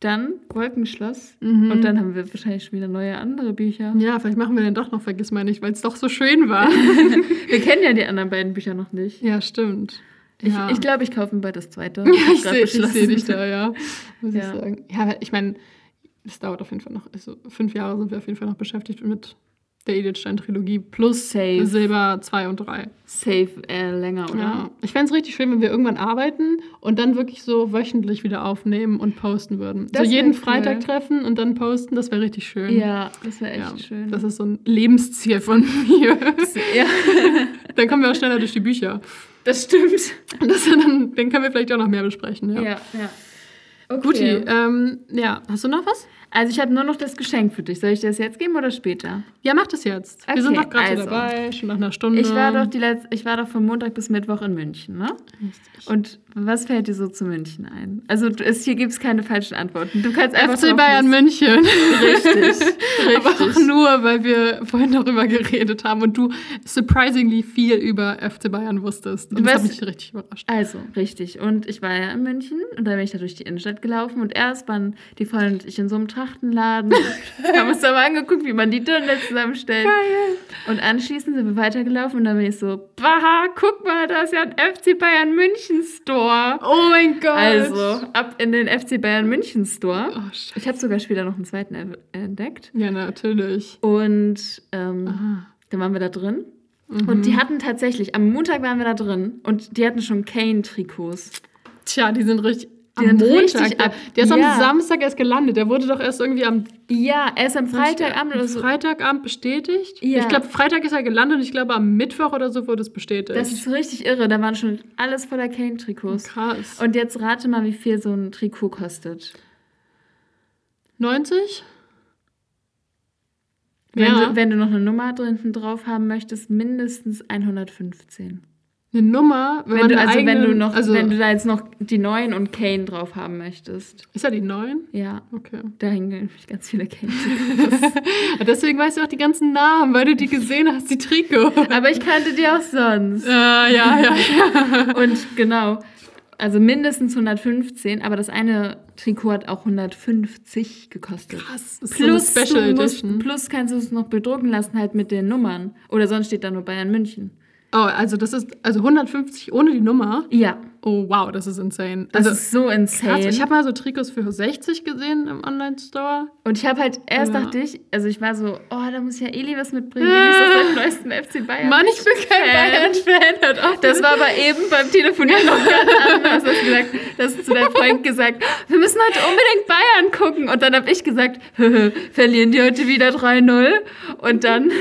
Dann Wolkenschloss Mhm. und dann haben wir wahrscheinlich schon wieder neue andere Bücher. Ja, vielleicht machen wir den doch noch, vergiss mal nicht, weil es doch so schön war. (laughs) Wir kennen ja die anderen beiden Bücher noch nicht. ja, stimmt. Ich, ja. ich glaube, ich kaufe mir bald das zweite. (laughs) Ja, ich sehe ich beschlossen. seh dich da, ja. (laughs) Muss Ja. ich sagen. Ja, ich meine, es dauert auf jeden Fall noch. Also fünf Jahre sind wir auf jeden Fall noch beschäftigt mit der Edelstein-Trilogie plus Safe. Silber 2 und 3. Safe äh, länger, oder? Ja. Ich fände es richtig schön, wenn wir irgendwann arbeiten und dann wirklich so wöchentlich wieder aufnehmen und posten würden. Das so jeden cool. Freitag treffen und dann posten, das wäre richtig schön. Ja, das wäre echt Ja, schön. Das ist so ein Lebensziel von mir. ja, (laughs) dann kommen wir auch schneller durch die Bücher. das stimmt. Das dann, dann können wir vielleicht auch noch mehr besprechen. Ja. Ja, ja. Okay. Guti, ähm, ja, hast du noch was? Also ich habe nur noch das Geschenk für dich. Soll ich dir das jetzt geben oder später? Ja, mach das jetzt. Wir sind Okay, doch gerade so also. dabei, schon nach einer Stunde. Ich war doch die letzte, ich war doch von Montag bis Mittwoch in München, ne? Richtig. Und was fällt dir so zu München ein? Also es, hier gibt es keine falschen Antworten. Du kannst einfach FC Bayern. München. Richtig, (laughs) Aber auch richtig. nur, weil wir vorhin darüber geredet haben und du surprisingly viel über FC Bayern wusstest. Und das hat mich richtig überrascht. Also, richtig. Und ich war ja in München und da bin ich da durch die Innenstadt gelaufen und erst waren die Freunde und ich in so einem Trachtenladen (laughs) haben uns da mal angeguckt, wie man die Dirndl zusammenstellt. Und anschließend sind wir weitergelaufen und dann bin ich so, baha, guck mal, da ist ja ein FC Bayern München Store. Oh mein Gott. Also, ab in den FC Bayern München Store. Oh. Ich habe sogar später noch einen zweiten entdeckt. Ja, natürlich. Und ähm, dann waren wir da drin. Mhm. Und die hatten tatsächlich, am Montag waren wir da drin und die hatten schon Kane-Trikots. Tja, die sind richtig. Die am Montag. der, der ist Ja. am Samstag erst gelandet. Der wurde doch erst irgendwie am Ja, erst am Freitagabend oder so. Freitagabend bestätigt. Ja. Ich glaube, Freitag ist er gelandet und ich glaube, am Mittwoch oder so wurde es bestätigt. Das ist richtig irre. Da waren schon alles voller Kane-Trikots. krass. Und jetzt rate mal, wie viel so ein Trikot kostet. 90? Wenn, Ja. du, wenn du noch eine Nummer drin drauf haben möchtest, mindestens 115. Eine Nummer, wenn, Wenn du, also wenn eigene- du noch, also, wenn du da jetzt noch die neuen und Kane drauf haben möchtest. Ist ja die neuen? Ja, Okay. da hängen nämlich ganz viele Kane. (laughs) Deswegen weißt du auch die ganzen Namen, weil du die gesehen hast, die Trikot. Aber ich kannte die auch sonst. Äh, ja, ja, ja. (laughs) Und genau, also mindestens 115, aber das eine Trikot hat auch 150 gekostet. Krass. Das ist Plus, so eine Special musst, Edition. plus kannst du es noch bedrucken lassen, halt mit den Nummern. Oder sonst steht da nur Bayern München. Oh, also das ist also 150 ohne die Nummer. Ja, Oh, wow, das ist insane. das Also ist so insane. krass. Ich habe mal so Trikots für 60 gesehen im Online-Store. Und ich habe halt, erst Ja. dachte ich, also ich war so, oh, da muss ja Eli was mitbringen. Eli ist der neuesten FC Bayern. Mann, ich bin kein Bayern-Fan. Das war aber eben beim Telefonieren noch ganz (laughs) anders. Hast gesagt, du hast zu deinem Freund gesagt, wir müssen heute unbedingt Bayern gucken. Und dann habe ich gesagt, (laughs) verlieren die heute wieder 3-0. Und dann,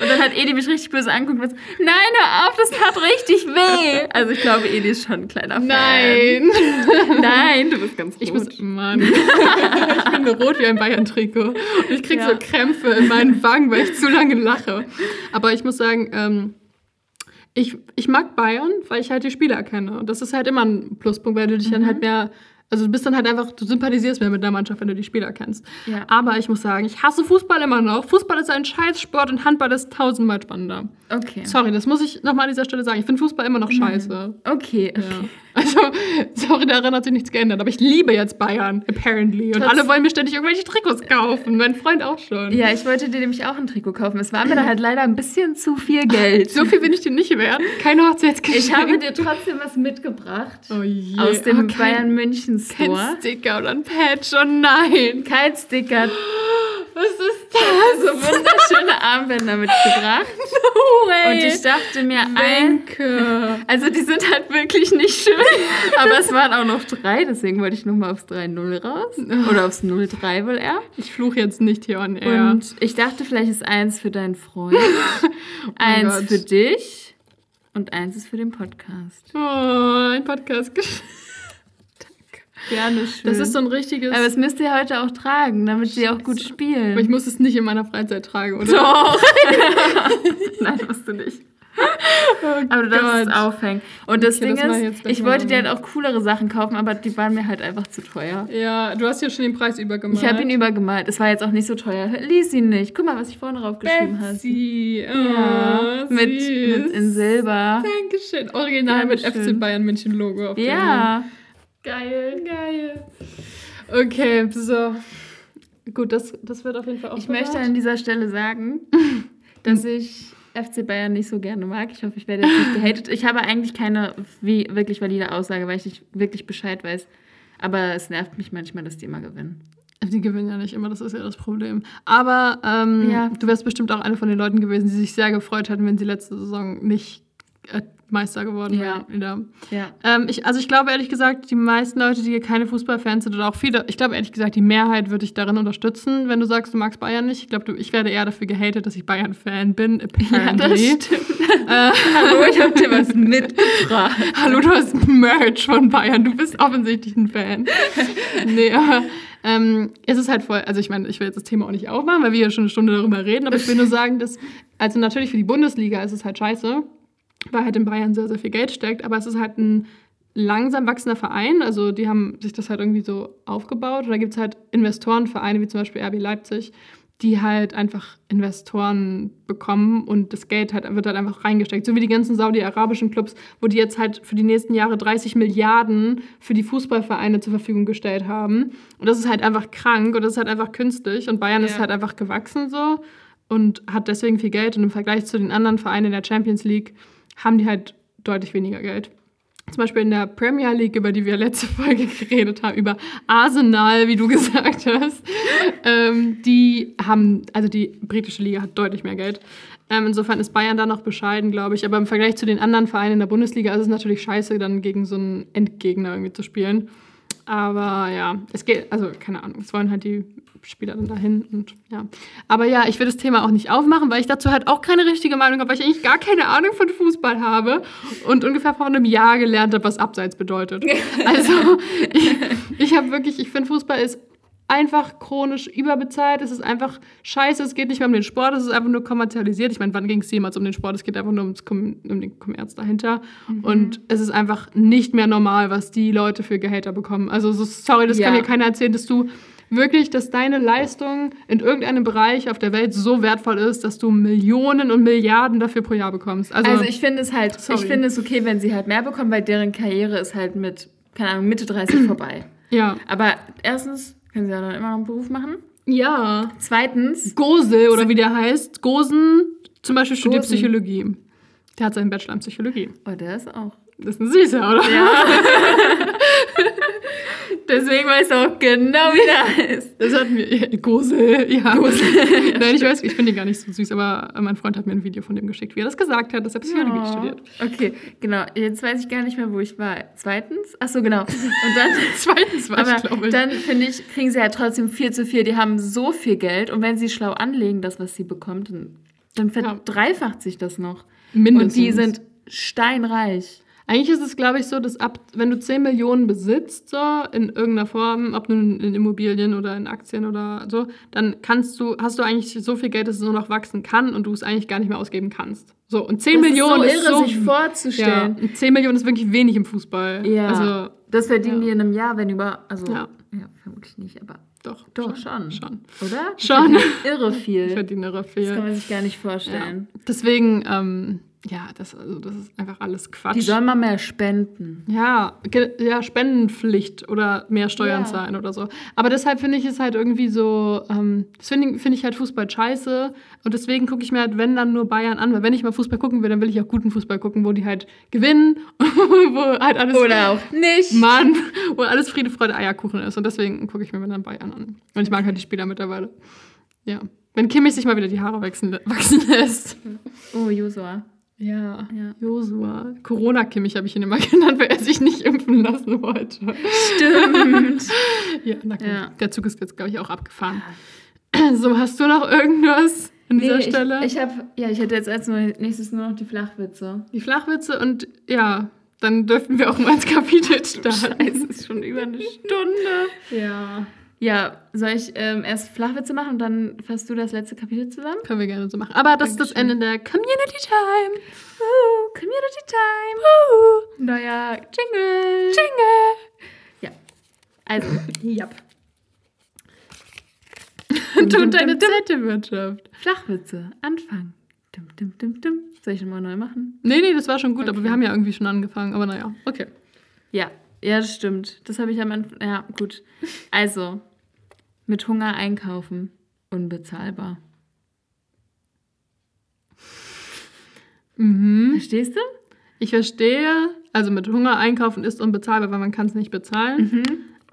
und dann hat Eli mich richtig böse angeguckt und so, nein, hör auf, das tat richtig weh. Also ich glaube, Eli ist schon ein kleiner Fan. Nein. (laughs) Nein, du bist ganz Ich gut. muss, Mann. (laughs) ich bin rot wie ein Bayern-Trikot. Und ich krieg Ja. so Krämpfe in meinen Wangen, weil ich zu lange lache. Aber ich muss sagen, ähm, ich, ich mag Bayern, weil ich halt die Spieler kenne. Und das ist halt immer ein Pluspunkt, weil du dich dann halt mehr. Also du bist dann halt einfach, du sympathisierst mehr mit der Mannschaft, wenn du die Spieler kennst. Ja. Aber ich muss sagen, ich hasse Fußball immer noch. Fußball ist ein Scheißsport und Handball ist tausendmal spannender. Okay. Sorry, das muss ich nochmal an dieser Stelle sagen. Ich finde Fußball immer noch scheiße. Okay, okay. Ja. Also, (laughs) sorry, daran hat sich nichts geändert. Aber ich liebe jetzt Bayern, apparently. Und Trotz- alle wollen mir ständig irgendwelche Trikots kaufen. Mein Freund auch schon. Ja, ich wollte dir nämlich auch ein Trikot kaufen. Es war mir da halt leider ein bisschen zu viel (laughs) Geld. So viel will ich dir nicht werden. Keine Hochzeitsgeschenk. Ich habe dir trotzdem was mitgebracht. oh je. Aus dem kein- Bayern München Kein Store. Sticker oder ein Patch. Oh nein. Kein Sticker. Was ist das? So wunderschöne Armbänder mitgebracht. (laughs) No way. Und ich dachte mir, ein, Danke. also die sind halt wirklich nicht schön. (laughs) Aber es waren auch noch drei, deswegen wollte ich nochmal aufs 3-0 raus. Oder aufs 0-3 wohl eher. Ich fluche jetzt nicht hier on air. Und ich dachte, vielleicht ist eins für deinen Freund, (laughs) eins Gott. für dich und eins ist für den Podcast. oh, ein Podcast. Gerne schön. Das ist so ein richtiges. Aber es müsst ihr heute auch tragen, damit sie auch gut Aber spielen. ich muss es nicht in meiner Freizeit tragen, oder? Doch. (laughs) (laughs) Nein, musst du nicht. Oh Aber du darfst es aufhängen. Und das Okay, Ding das ist, ich wollte dir halt auch coolere Sachen kaufen, aber die waren mir halt einfach zu teuer. Ja, du hast ja schon den Preis übergemalt. Ich habe ihn übergemalt. Es war jetzt auch nicht so teuer. Lies ihn nicht. Guck mal, was ich vorne drauf geschrieben habe. Betsy. Oh, Ja, mit, mit in Silber. Dankeschön. Original mit Dankeschön. FC Bayern München Logo auf Ja. dem. Geil, geil. Okay, so. Gut, das, das wird auf jeden Fall auch Ich möchte an dieser Stelle sagen, (laughs) dass ich FC Bayern nicht so gerne mag. Ich hoffe, ich werde jetzt nicht gehatet. Ich habe eigentlich keine wie, wirklich valide Aussage, weil ich nicht wirklich Bescheid weiß. Aber es nervt mich manchmal, dass die immer gewinnen. Die gewinnen ja nicht immer, das ist ja das Problem. Aber ähm, Ja. du wärst bestimmt auch eine von den Leuten gewesen, die sich sehr gefreut hätten, wenn sie letzte Saison nicht äh, Meister geworden Ja. Wieder. Ja. Ähm, ich, also ich glaube ehrlich gesagt, die meisten Leute, die keine Fußballfans sind oder auch viele, ich glaube ehrlich gesagt, die Mehrheit würde dich darin unterstützen, wenn du sagst, du magst Bayern nicht. Ich glaube, ich werde eher dafür gehatet, dass ich Bayern-Fan bin. Ja, das apparently. (laughs) stimmt. Äh, Hallo, ich habe dir was mitgebracht. Hallo, du hast Merch von Bayern. Du bist offensichtlich ein Fan. nee, aber ähm, es ist halt voll. Also, ich meine, ich will jetzt das Thema auch nicht aufmachen, weil wir ja schon eine Stunde darüber reden, aber ich will nur sagen, dass, also natürlich für die Bundesliga ist es halt scheiße, weil halt in Bayern sehr, sehr viel Geld steckt, aber es ist halt ein langsam wachsender Verein. Also, die haben sich das halt irgendwie so aufgebaut. Und da gibt es halt Investorenvereine, wie zum Beispiel RB Leipzig, die halt einfach Investoren bekommen und das Geld halt, wird halt einfach reingesteckt. So wie die ganzen saudi-arabischen Clubs, wo die jetzt halt für die nächsten Jahre 30 Milliarden für die Fußballvereine zur Verfügung gestellt haben. Und das ist halt einfach krank und das ist halt einfach künstlich. Und Bayern ist Ja. halt einfach gewachsen so und hat deswegen viel Geld. Und im Vergleich zu den anderen Vereinen in der Champions League haben die halt deutlich weniger Geld. Zum Beispiel in der Premier League, über die wir letzte (laughs) Folge geredet haben, über Arsenal, wie du (laughs) gesagt hast. ähm, die haben, also die britische Liga hat deutlich mehr Geld. Ähm, insofern ist Bayern da noch bescheiden, glaube ich. Aber im Vergleich zu den anderen Vereinen in der Bundesliga ist es natürlich scheiße, dann gegen so einen Endgegner irgendwie zu spielen. Aber ja, es geht, also keine Ahnung, es wollen halt die Spieler dann dahin und ja. Aber ja, ich will das Thema auch nicht aufmachen, weil ich dazu halt auch keine richtige Meinung habe, weil ich eigentlich gar keine Ahnung von Fußball habe und ungefähr vor einem Jahr gelernt habe, was Abseits bedeutet. (laughs) Also ich, ich habe wirklich, ich finde Fußball ist einfach chronisch überbezahlt. Es ist einfach scheiße. Es geht nicht mehr um den Sport. Es ist einfach nur kommerzialisiert. Ich meine, wann ging es jemals um den Sport? Es geht einfach nur ums um den Kommerz dahinter. Mhm. Und es ist einfach nicht mehr normal, was die Leute für Gehater bekommen. Also, so, sorry, das kann Ja. dir keiner erzählen, dass du wirklich, dass deine Leistung in irgendeinem Bereich auf der Welt so wertvoll ist, dass du Millionen und Milliarden dafür pro Jahr bekommst. Also, Also ich finde es halt, Sorry. ich finde es okay, wenn sie halt mehr bekommen, weil deren Karriere ist halt mit, keine Ahnung, Mitte 30 (clears throat) vorbei. ja. Aber erstens können sie ja dann immer noch einen Beruf machen. Ja. Zweitens, Gosel oder wie der heißt, Gosen zum Beispiel studiert Gosen. Psychologie. Der hat seinen Bachelor in Psychologie. oh, der ist auch. Das ist ein Süßer, oder? Ja. (laughs) Deswegen weiß er auch genau, wie der heißt. Das hat mir. Ja, Gosel, ja. Nein, ich weiß, ich finde ihn gar nicht so süß, aber mein Freund hat mir ein Video von dem geschickt, wie er das gesagt hat, dass er Psychologie Oh. studiert. Okay, genau. Jetzt weiß ich gar nicht mehr, wo ich war. Zweitens? Ach so, genau. Und dann, (laughs) Zweitens war aber ich, glaube ich. dann finde ich, kriegen sie ja trotzdem viel zu viel. Die haben so viel Geld und wenn sie schlau anlegen, das, was sie bekommt, dann, dann verdreifacht sich das noch. Mindestens. Und die sind steinreich. Eigentlich ist es, glaube ich, so, dass ab, wenn du 10 Millionen besitzt, so in irgendeiner Form, ob nun in Immobilien oder in Aktien oder so, dann kannst du, hast du eigentlich so viel Geld, dass es nur noch wachsen kann und du es eigentlich gar nicht mehr ausgeben kannst. So, und 10 Das Millionen ist so irre, sich ja, vorzustellen. und 10 Millionen ist wirklich wenig im Fußball. Ja. Also, das verdienen ja. die in einem Jahr, wenn über. Also, Ja. ja, vermutlich nicht, aber. doch. Doch, schon. Schon. Oder? Schon. Irre Ich viel. verdiene irre Das kann viel. man sich gar nicht Ja. vorstellen. Deswegen, ähm, ja, das, also, das ist einfach alles Quatsch. Die sollen mal mehr spenden. Ja, ja, Spendenpflicht oder mehr Steuern Ja. zahlen oder so. Aber deshalb finde ich es halt irgendwie so, ähm, das finde find ich halt Fußball scheiße. Und deswegen gucke ich mir halt, wenn dann nur Bayern an, weil wenn ich mal Fußball gucken will, dann will ich auch guten Fußball gucken, wo die halt gewinnen, (laughs) wo halt alles. Oder auch nicht. Mann, wo alles Friede, Freude, Eierkuchen ist. Und deswegen gucke ich mir dann Bayern an. Und ich mag halt die Spieler mittlerweile. Ja. Wenn Kimmich sich mal wieder die Haare wachsen, wachsen (laughs) lässt. Oh, Josua. Ja. Ja. Josua. Corona-Kimmich habe ich ihn immer (laughs) genannt, weil er sich nicht impfen lassen wollte. Stimmt. (laughs) Ja, na gut. Ja. Der Zug ist jetzt, glaube ich, auch abgefahren. (clears throat) So, hast du noch irgendwas an dieser nee, Stelle? Ich, ich habe, ja, ich hätte jetzt als nächstes nur noch die Flachwitze. die Flachwitze und ja, dann dürften wir auch mal ins Kapitel (laughs) starten. Es ist schon über eine Stunde. Ja. Ja, soll ich ähm, erst Flachwitze machen und dann fasst du das letzte Kapitel zusammen? Können wir gerne so machen. Aber das ist das Dankeschön. Ende der Community Time. Uh, Community Time. Uh, Neuer Jingle. Jingle. Ja. Also, (laughs) Yep. Tut deine zweite Wirtschaft. Flachwitze. Anfang. Dum, dum, dum, dum. Soll ich nochmal neu machen? Nee, nee, das war schon gut, aber Okay. wir haben ja irgendwie schon angefangen. Aber naja, okay. Ja, ja, das stimmt. Das habe ich am Anfang. Ja, gut. Also, mit Hunger einkaufen. Unbezahlbar. Mhm. Verstehst du? Ich verstehe, also mit Hunger einkaufen ist unbezahlbar, weil man kann es nicht bezahlen.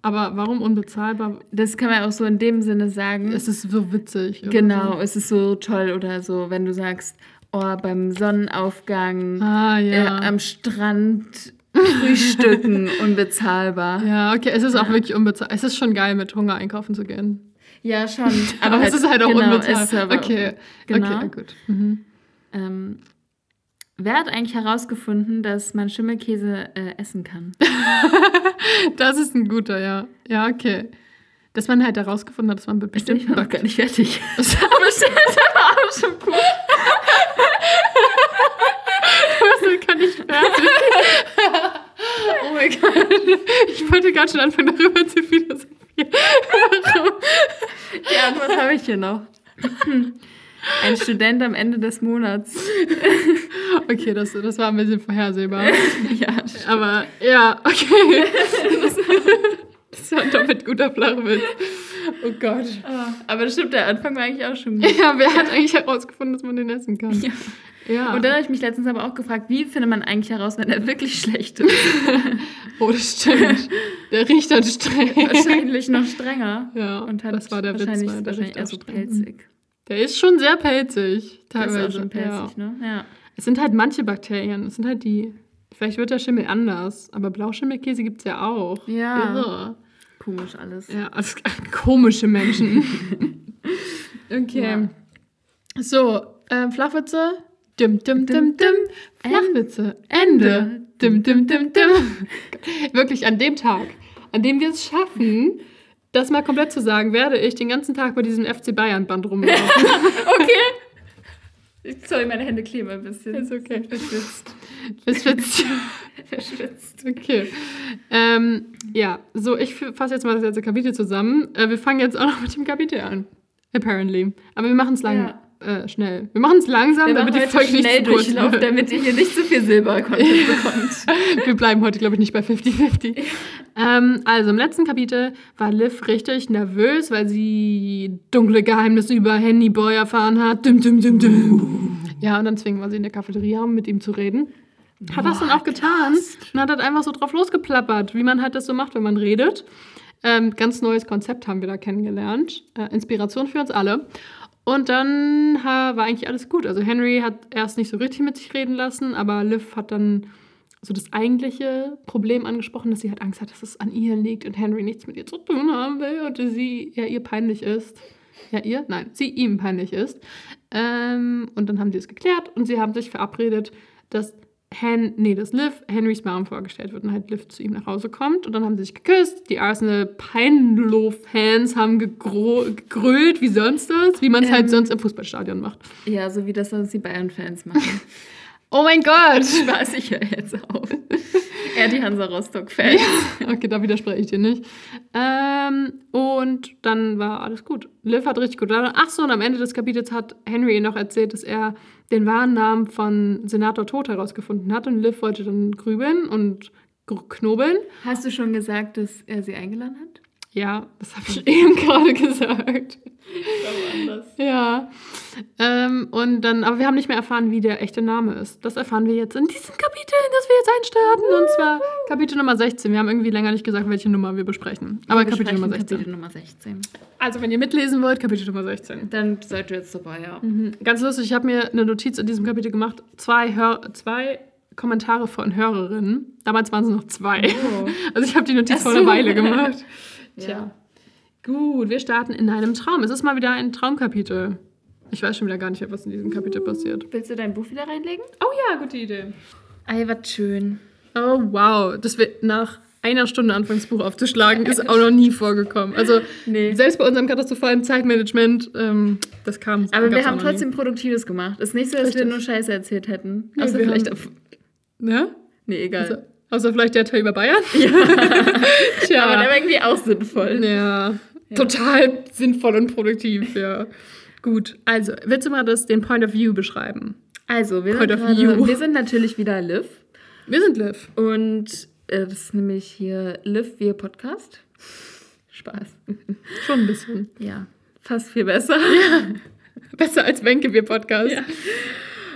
Aber warum unbezahlbar? Das kann man auch so in dem Sinne sagen. Es ist so witzig. genau, es ist so toll oder so, wenn du sagst, oh, beim Sonnenaufgang So. Ah, äh, ja. am Strand frühstücken, (laughs) unbezahlbar. ja, okay, es ist auch wirklich unbezahlbar. Es ist schon geil, mit Hunger einkaufen zu gehen. Ja, schon. (laughs) Aber, es ist halt auch genau, unbezahlbar. es ist aber okay, genau. okay, gut. Mhm. Ähm, wer hat eigentlich herausgefunden, dass man Schimmelkäse äh, essen kann? (laughs) Das ist ein guter, ja. Ja, okay. Dass man halt herausgefunden hat, dass man Ich bestimmt bin noch gar nicht fertig. Aber aber auch schon gut. Was kann ich fertig? Gott. (laughs) Ich wollte gerade schon anfangen, darüber zu philosophieren. (laughs) Die Antwort habe ich hier noch. (laughs) Ein Student am Ende des Monats. Okay, das, das war ein bisschen vorhersehbar. ja, Aber ja, okay. Das, das war doppelt guter Flachwitz. Oh Gott. aber das stimmt, der Anfang war eigentlich auch schon gut. Ja, wer hat eigentlich herausgefunden, dass man den essen kann? Ja. Ja. Und dann habe ich mich letztens aber auch gefragt, wie findet man eigentlich heraus, wenn er wirklich (laughs) schlecht ist? oh, das stimmt. Der riecht dann streng. wahrscheinlich noch strenger. Ja, Und hat das war der Witz. wahrscheinlich, weil der wahrscheinlich eher so pelzig. Der ist schon sehr pelzig, Der teilweise. ist auch schon pelzig, ja. ne? Ja. Es sind halt manche Bakterien. Es sind halt die. Vielleicht wird der Schimmel anders, aber Blauschimmelkäse gibt es ja auch. Ja. Irre. Komisch alles. Ja, also, (laughs) komische Menschen. (laughs) okay. So, ähm, Flachwitze. Dim, dim, dim, dim. Flachwitze. Ende. Dim, dim, dim, dim. Wirklich an dem Tag, an dem wir es schaffen, das mal komplett zu sagen, werde ich den ganzen Tag bei diesem FC Bayern-Band rumlaufen. (laughs) okay. Sorry, meine Hände kleben ein bisschen. Ist okay. Verschwitzt. Verschwitzt. (laughs) Verschwitzt. Okay. Ähm, ja, so, ich fasse jetzt mal das letzte Kapitel zusammen. Äh, wir fangen jetzt auch noch mit dem Kapitel an. Apparently. Aber wir machen es lang, äh, schnell. Wir machen es langsam, Wir damit die Folge nicht schnell zu kurz wird. damit ihr hier nicht so viel Silber-Content (laughs) bekommt. Wir bleiben heute, glaube ich, nicht bei 50-50. Ähm, also im letzten Kapitel war Liv richtig nervös, weil sie dunkle Geheimnisse über Henny Boy erfahren hat. Dum, dum, dum, dum. Ja, und dann zwingen wir sie in der Cafeteria, um mit ihm zu reden. Hat das dann auch getan und hat halt einfach so drauf losgeplappert, wie man halt das so macht, wenn man redet. Ähm, ganz neues Konzept haben wir da kennengelernt. Äh, Inspiration für uns alle. Und dann war eigentlich alles gut. Also Henry hat erst nicht so richtig mit sich reden lassen, aber Liv hat dann so das eigentliche Problem angesprochen, dass sie halt Angst hat, dass es an ihr liegt und Henry nichts mit ihr zu tun haben will und sie ja ihr peinlich ist. Ja, ihr? Nein, sie ihm peinlich ist. Ähm, und dann haben die es geklärt und sie haben sich verabredet, dass Hen, nee, dass Liv Henrys Mom vorgestellt wird und halt Liv zu ihm nach Hause kommt. Und dann haben sie sich geküsst. Die Arsenal Peinlow-Fans haben gegrölt wie sonst was, wie man es halt Ähm. sonst im Fußballstadion macht. Ja, so wie das sonst die Bayern-Fans machen. (laughs) Oh mein Gott! Spaß, ich höre jetzt auf. Er die Hansa Rostock-Fans. Okay, da widerspreche ich dir nicht. Ähm, und dann war alles gut. Liv hat richtig gut. Ach so, und am Ende des Kapitels hat Henry noch erzählt, dass er den wahren Namen von Senator Tod herausgefunden hat. Und Liv wollte dann grübeln und knobeln. Hast du schon gesagt, dass er sie eingeladen hat? Ja, das habe ich (laughs) eben gerade gesagt. Anders. Ja. Ähm, und dann, aber wir haben nicht mehr erfahren, wie der echte Name ist. Das erfahren wir jetzt in diesem Kapitel, in das wir jetzt einstarten. Und zwar Kapitel Nummer 16. Wir haben irgendwie länger nicht gesagt, welche Nummer wir besprechen. Aber Wir Kapitel besprechen Nummer 16. Kapitel Nummer 16. Also, wenn ihr mitlesen wollt, Kapitel Nummer 16. Dann seid ihr jetzt dabei, ja. Mhm. Ganz lustig, ich habe mir eine Notiz in diesem Kapitel gemacht. Zwei, Hör zwei Kommentare von Hörerinnen. Damals waren es noch zwei. Oh. (laughs) Also ich habe die Notiz vor einer Weile gemacht. (laughs) Ja. Tja. Gut, wir starten in einem Traum. Es ist mal wieder ein Traumkapitel. Ich weiß schon wieder gar nicht, was in diesem Kapitel passiert. Willst du dein Buch wieder reinlegen? Oh ja, gute Idee. Ey, was schön. Oh wow, das wird nach einer Stunde anfangen, das Buch aufzuschlagen, ist auch noch nie vorgekommen. Also Nee. selbst bei unserem katastrophalen Zeitmanagement, ähm, das kam. Aber wir haben noch nie. trotzdem Produktives gemacht. Ist nicht so, dass wir Richtig. nur Scheiße erzählt hätten. Nee, Außer wir vielleicht haben- auf. Ne? Nee, egal. Also, außer vielleicht der Teil über Bayern. (laughs) Tja. Aber der war irgendwie auch sinnvoll. ja, total sinnvoll und produktiv, ja. Gut, also, willst du mal das, den Point of View beschreiben? Also, wir sind, Point of gerade, view. wir sind natürlich wieder Liv. Wir sind Liv. Und äh, das ist nämlich hier Liv, wir Podcast. Spaß. Schon ein bisschen. Ja, fast viel besser. (laughs) Besser als Wenke, wir Podcast. Ja.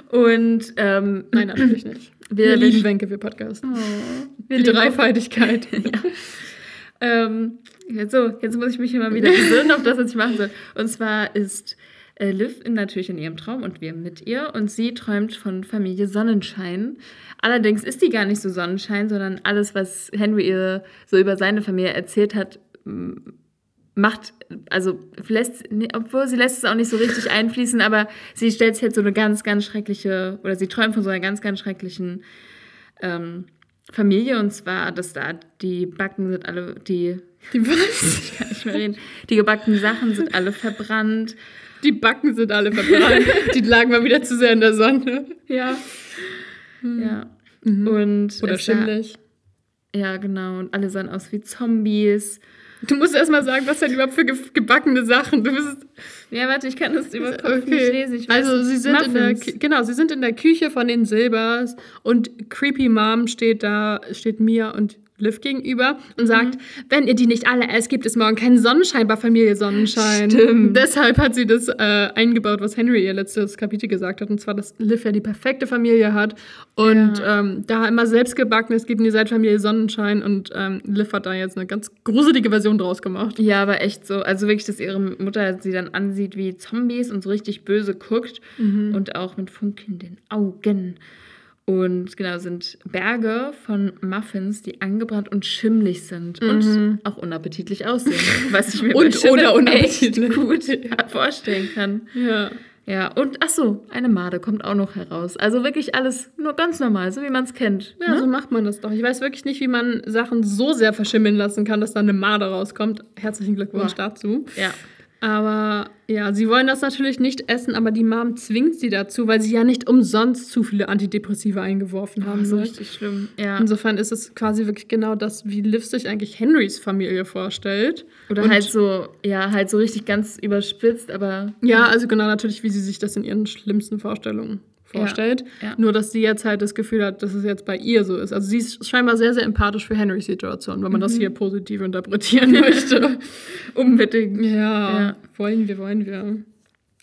Und ähm, Nein, natürlich nicht. Wir, Wir lieben Wenke, wir Podcast. Oh, wir Die Dreifaltigkeit. (laughs) Ähm, jetzt so, jetzt muss ich mich immer wieder besinnen auf das, was ich machen soll. Und zwar ist äh, Liv natürlich in ihrem Traum und wir mit ihr und sie träumt von Familie Sonnenschein. Allerdings ist die gar nicht so Sonnenschein, sondern alles, was Henry ihr so über seine Familie erzählt hat, macht, also lässt, obwohl sie lässt es auch nicht so richtig einfließen, aber sie stellt sich jetzt so eine ganz, ganz schreckliche, oder sie träumt von so einer ganz, ganz schrecklichen ähm, Familie und zwar, dass da die Backen sind alle, die, Die (laughs) was? ich kann nicht mehr reden, die gebackenen Sachen sind alle verbrannt. Die Backen sind alle verbrannt. Die lagen mal wieder zu sehr in der Sonne. Ja. Ja. Mhm. Und Oder sah- schimmelig. Ja, genau. Und alle sahen aus wie Zombies. Du musst erst mal sagen, was denn überhaupt für ge gebackene Sachen. Du bist. Ja, warte, ich kann das über Kopf nicht lesen. Ich weiß Also sie sind in der genau, sie sind in der Küche von den Silbers und Creepy Mom steht da, steht Mia und Liv gegenüber und Mhm. sagt, wenn ihr die nicht alle esst, gibt es morgen keinen Sonnenschein bei Familie Sonnenschein. Stimmt. Deshalb hat sie das äh, eingebaut, was Henry ihr letztes Kapitel gesagt hat, und zwar, dass Liv ja die perfekte Familie hat und Ja. ähm, da immer selbst gebacken ist, gibt ihr seit Familie Sonnenschein und ähm, Liv hat da jetzt eine ganz gruselige Version draus gemacht. Ja, aber echt so. Also wirklich, dass ihre Mutter sie dann ansieht wie Zombies und so richtig böse guckt Mhm. und auch mit funkelnden Augen. Und genau, sind Berge von Muffins, die angebrannt und schimmlig sind und auch unappetitlich aussehen. Was ich mir Mhm. Und oder unappetitlich. gut vorstellen kann. Ja. Ja, und ach so, eine Made kommt auch noch heraus. Also wirklich alles nur ganz normal, so wie man es kennt. Ja, ne? so macht man das doch. Ich weiß wirklich nicht, wie man Sachen so sehr verschimmeln lassen kann, dass da eine Made rauskommt. Herzlichen Glückwunsch Boah. dazu. ja. Aber ja, sie wollen das natürlich nicht essen, aber die Mom zwingt sie dazu, weil sie ja nicht umsonst zu viele Antidepressiva eingeworfen haben. so ne? richtig schlimm. Ja. Insofern ist es quasi wirklich genau das, wie Liv sich eigentlich Henrys Familie vorstellt. Oder Und- halt so, ja, halt so richtig ganz überspitzt, aber Ja, also genau natürlich, wie sie sich das in ihren schlimmsten Vorstellungen vorstellt. ja. Nur, dass sie jetzt halt das Gefühl hat, dass es jetzt bei ihr so ist. Also sie ist scheinbar sehr, sehr empathisch für Henrys Situation, wenn man das hier positiv interpretieren (laughs) möchte. unbedingt. ja, Ja. wollen wir, wollen wir.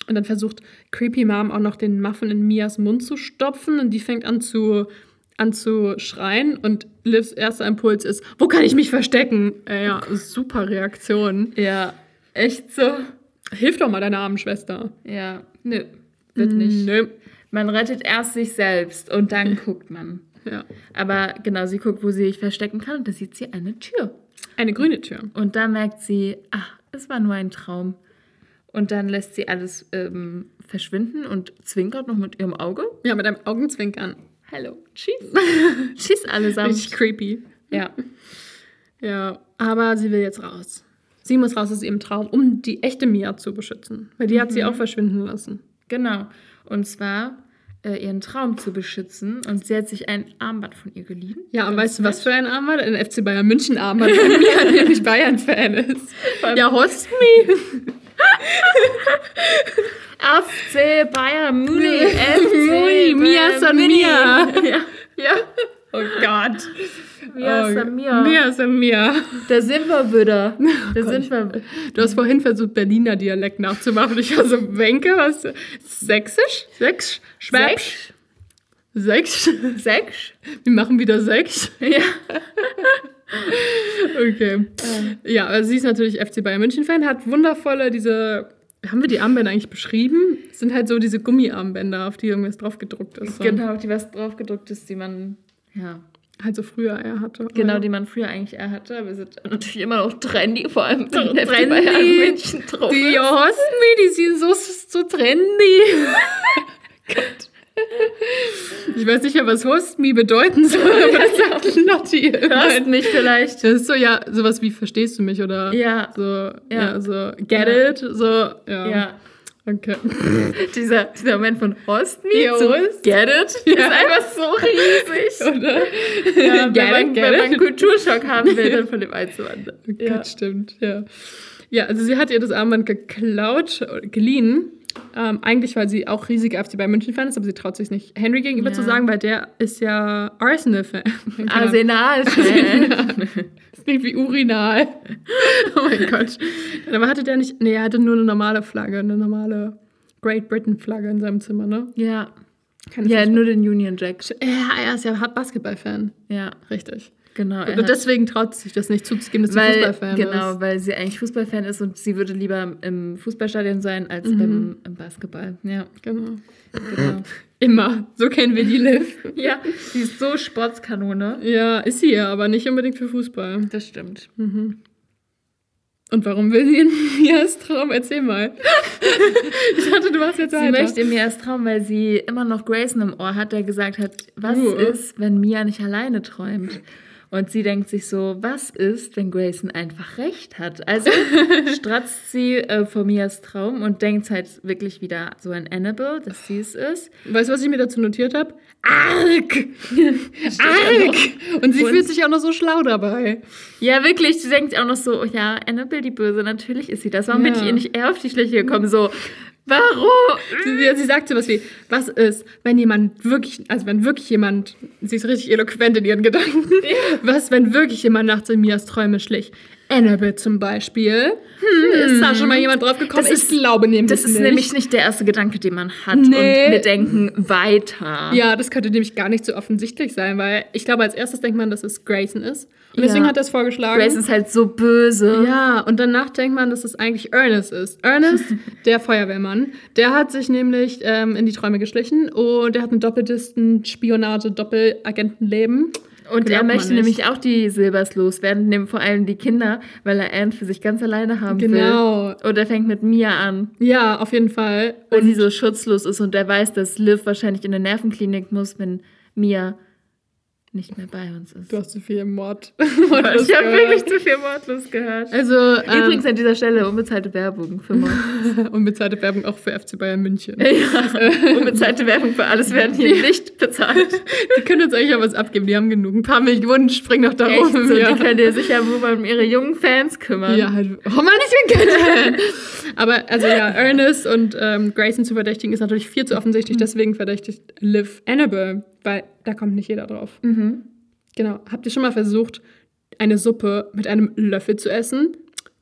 Und dann versucht Creepy Mom auch noch den Muffin in Mias Mund zu stopfen und die fängt an zu, an zu schreien und Livs erster Impuls ist, wo kann ich mich verstecken? Äh, ja, super Reaktion. Ja, echt so. Hilf doch mal deiner armen Schwester. Ja, nö, wird nicht. Nö. Man rettet erst sich selbst und dann (laughs) guckt man. Ja. Aber genau, sie guckt, wo sie sich verstecken kann und da sieht sie eine Tür. Eine grüne Tür. Und da merkt sie, ach, es war nur ein Traum. Und dann lässt sie alles ähm, verschwinden und zwinkert noch mit ihrem Auge. Ja, mit einem Augenzwinkern. Hallo, tschüss. (laughs) tschüss allesamt. Richtig creepy. Ja, (laughs) Ja, aber sie will jetzt raus. Sie muss raus aus ihrem Traum, um die echte Mia zu beschützen. Weil die hat sie auch verschwinden lassen. genau. Und zwar ihren Traum zu beschützen. Und sie hat sich ein Armband von ihr geliehen. Ja, und weißt du, was für ein Armband? Ein FC Bayern München Armband von Mia, der (laughs) nämlich Bayern-Fan ist. Ja, host me. FC Bayern München. Mui, Mia San (laughs) Mia. Ja, ja. Oh Gott. Mia oh, San Mia. Mia San Mia. Da sind wir wieder. (laughs) Da sind wir. Du hast vorhin versucht, Berliner Dialekt nachzumachen. Ich war so, Wenke, was? Sächsisch? Sächsisch? Schwäbisch? Sechs? Sechs? Wir machen wieder sechs. Ja. (laughs) Okay. Ja, also sie ist natürlich FC Bayern München-Fan, hat wundervolle diese. Haben wir die Armbänder eigentlich beschrieben? Es sind halt so diese Gummiarmbänder, auf die irgendwas drauf gedruckt ist. So. Genau, die was draufgedruckt ist, die man. Ja. Halt so früher er hatte. Genau, Ja. die man früher eigentlich eher hatte, aber wir sind natürlich immer noch trendy, vor allem Trendy. wenn FC Bayern München drauf Die ist. Hosmi, die sind so, so trendy. Ich weiß nicht mehr, was Host Me bedeuten soll, aber das sagt Lotti. Hörst mich vielleicht. Das ist so, ja, sowas wie, verstehst du mich? Oder Ja. so, ja, Ja. so, get Ja. it? So, ja. Ja. Okay. (laughs) Dieser, dieser Moment von Host Me Ja, zu. Get It (laughs) Ja. ist einfach so riesig. (laughs) Oder? Ja, Get wenn, man, it, get wenn man it. Kulturschock haben will, dann von dem einen zum anderen. Oh Ja. Gott, stimmt, ja. Ja, also sie hat ihr das Armband geklaut, geliehen. Ähm, eigentlich, weil sie auch riesige FC Bayern München-Fan ist, aber sie traut sich nicht Henry gegenüber Ja. zu sagen, weil der ist ja Arsenal-Fan. (laughs) Arsenal-Fan. (laughs) Das klingt wie Urinal. (laughs) Oh mein Gott. Aber hatte der nicht. Nee, er hatte nur eine normale Flagge, eine normale Great Britain-Flagge in seinem Zimmer, ne? ja. Ja, nur den Union Jack. ja, er ist ja Basketball-Fan. Ja, Richtig. Genau. Und deswegen traut sie sich das nicht zuzugeben, dass sie weil, Fußballfan genau, ist. weil sie eigentlich Fußballfan ist und sie würde lieber im Fußballstadion sein als beim im Basketball. Ja, Genau. genau. (laughs) Immer. So kennen wir die Liv. (laughs) ja, sie ist so Sportskanone. Ja, ist sie ja, aber nicht unbedingt für Fußball. Das stimmt. Und warum will sie (laughs) in Mias Traum? Erzähl mal. ich dachte, du warst jetzt Sie weiter. möchte mir erst trauen, weil sie immer noch Grayson im Ohr hat, der gesagt hat, was Uh. ist, wenn Mia nicht alleine träumt? Und sie denkt sich so, was ist, wenn Grayson einfach recht hat? Also (laughs) stratzt sie äh, vor Mias Traum und denkt halt wirklich wieder so an Annabelle, dass sie es ist. Weißt du, was ich mir dazu notiert habe? Arg! (laughs) Arg! Und sie Und- fühlt sich auch noch so schlau dabei. Ja, wirklich, sie denkt auch noch so, oh ja, Annabelle die Böse, natürlich ist sie das. Warum bin Ja. ich ihr nicht eher auf die Schliche gekommen? So, warum? Sie, sie sagt sowas wie, was ist, wenn jemand wirklich, also wenn wirklich jemand, sie ist richtig eloquent in ihren Gedanken, was, wenn wirklich jemand nachts in Mias Träume schlich? Annabelle zum Beispiel. Hm, ist da schon mal jemand drauf gekommen? Das ist- ich glaube nämlich Das ist nicht. nämlich nicht der erste Gedanke, den man hat. Nee. Und wir denken weiter. Ja, das könnte nämlich gar nicht so offensichtlich sein, weil ich glaube, als erstes denkt man, dass es Grayson ist. Und deswegen Ja. hat er es vorgeschlagen. Grace ist halt so böse. Ja, und danach denkt man, dass es eigentlich Ernest ist. Ernest, (laughs) der Feuerwehrmann, der hat sich nämlich ähm, in die Träume geschlichen und der hat ein Doppeldisten-Spionage-Doppelagentenleben. Und er möchte nämlich auch die Silbers loswerden, nehmen vor allem die Kinder, weil er Anne für sich ganz alleine haben will. Genau. Und er fängt mit Mia an, Ja, auf jeden Fall. weil sie so schutzlos ist und er weiß, dass Liv wahrscheinlich in eine Nervenklinik muss, wenn Mia nicht mehr bei uns ist. Du hast zu viel Mord. (laughs) ich habe wirklich zu viel Mordlos gehört. Also, ähm, Übrigens an dieser Stelle unbezahlte Werbung für Mord. (laughs) unbezahlte Werbung auch für FC Bayern München. ja, unbezahlte Werbung für alles werden hier nicht bezahlt. Die können uns eigentlich auch was abgeben. Die haben genug. Ein paar Millionen springen noch da Echt rum. so, ja. die können dir sicher wohl um ihre jungen Fans kümmern. Ja, halt. Oh Mann, ich bin kein Aber also ja, Ernest und ähm, Grayson zu verdächtigen ist natürlich viel zu offensichtlich. Deswegen verdächtigt Liv Annabelle, weil da kommt nicht jeder drauf. Mhm. Genau. Habt ihr schon mal versucht, eine Suppe mit einem Löffel zu essen?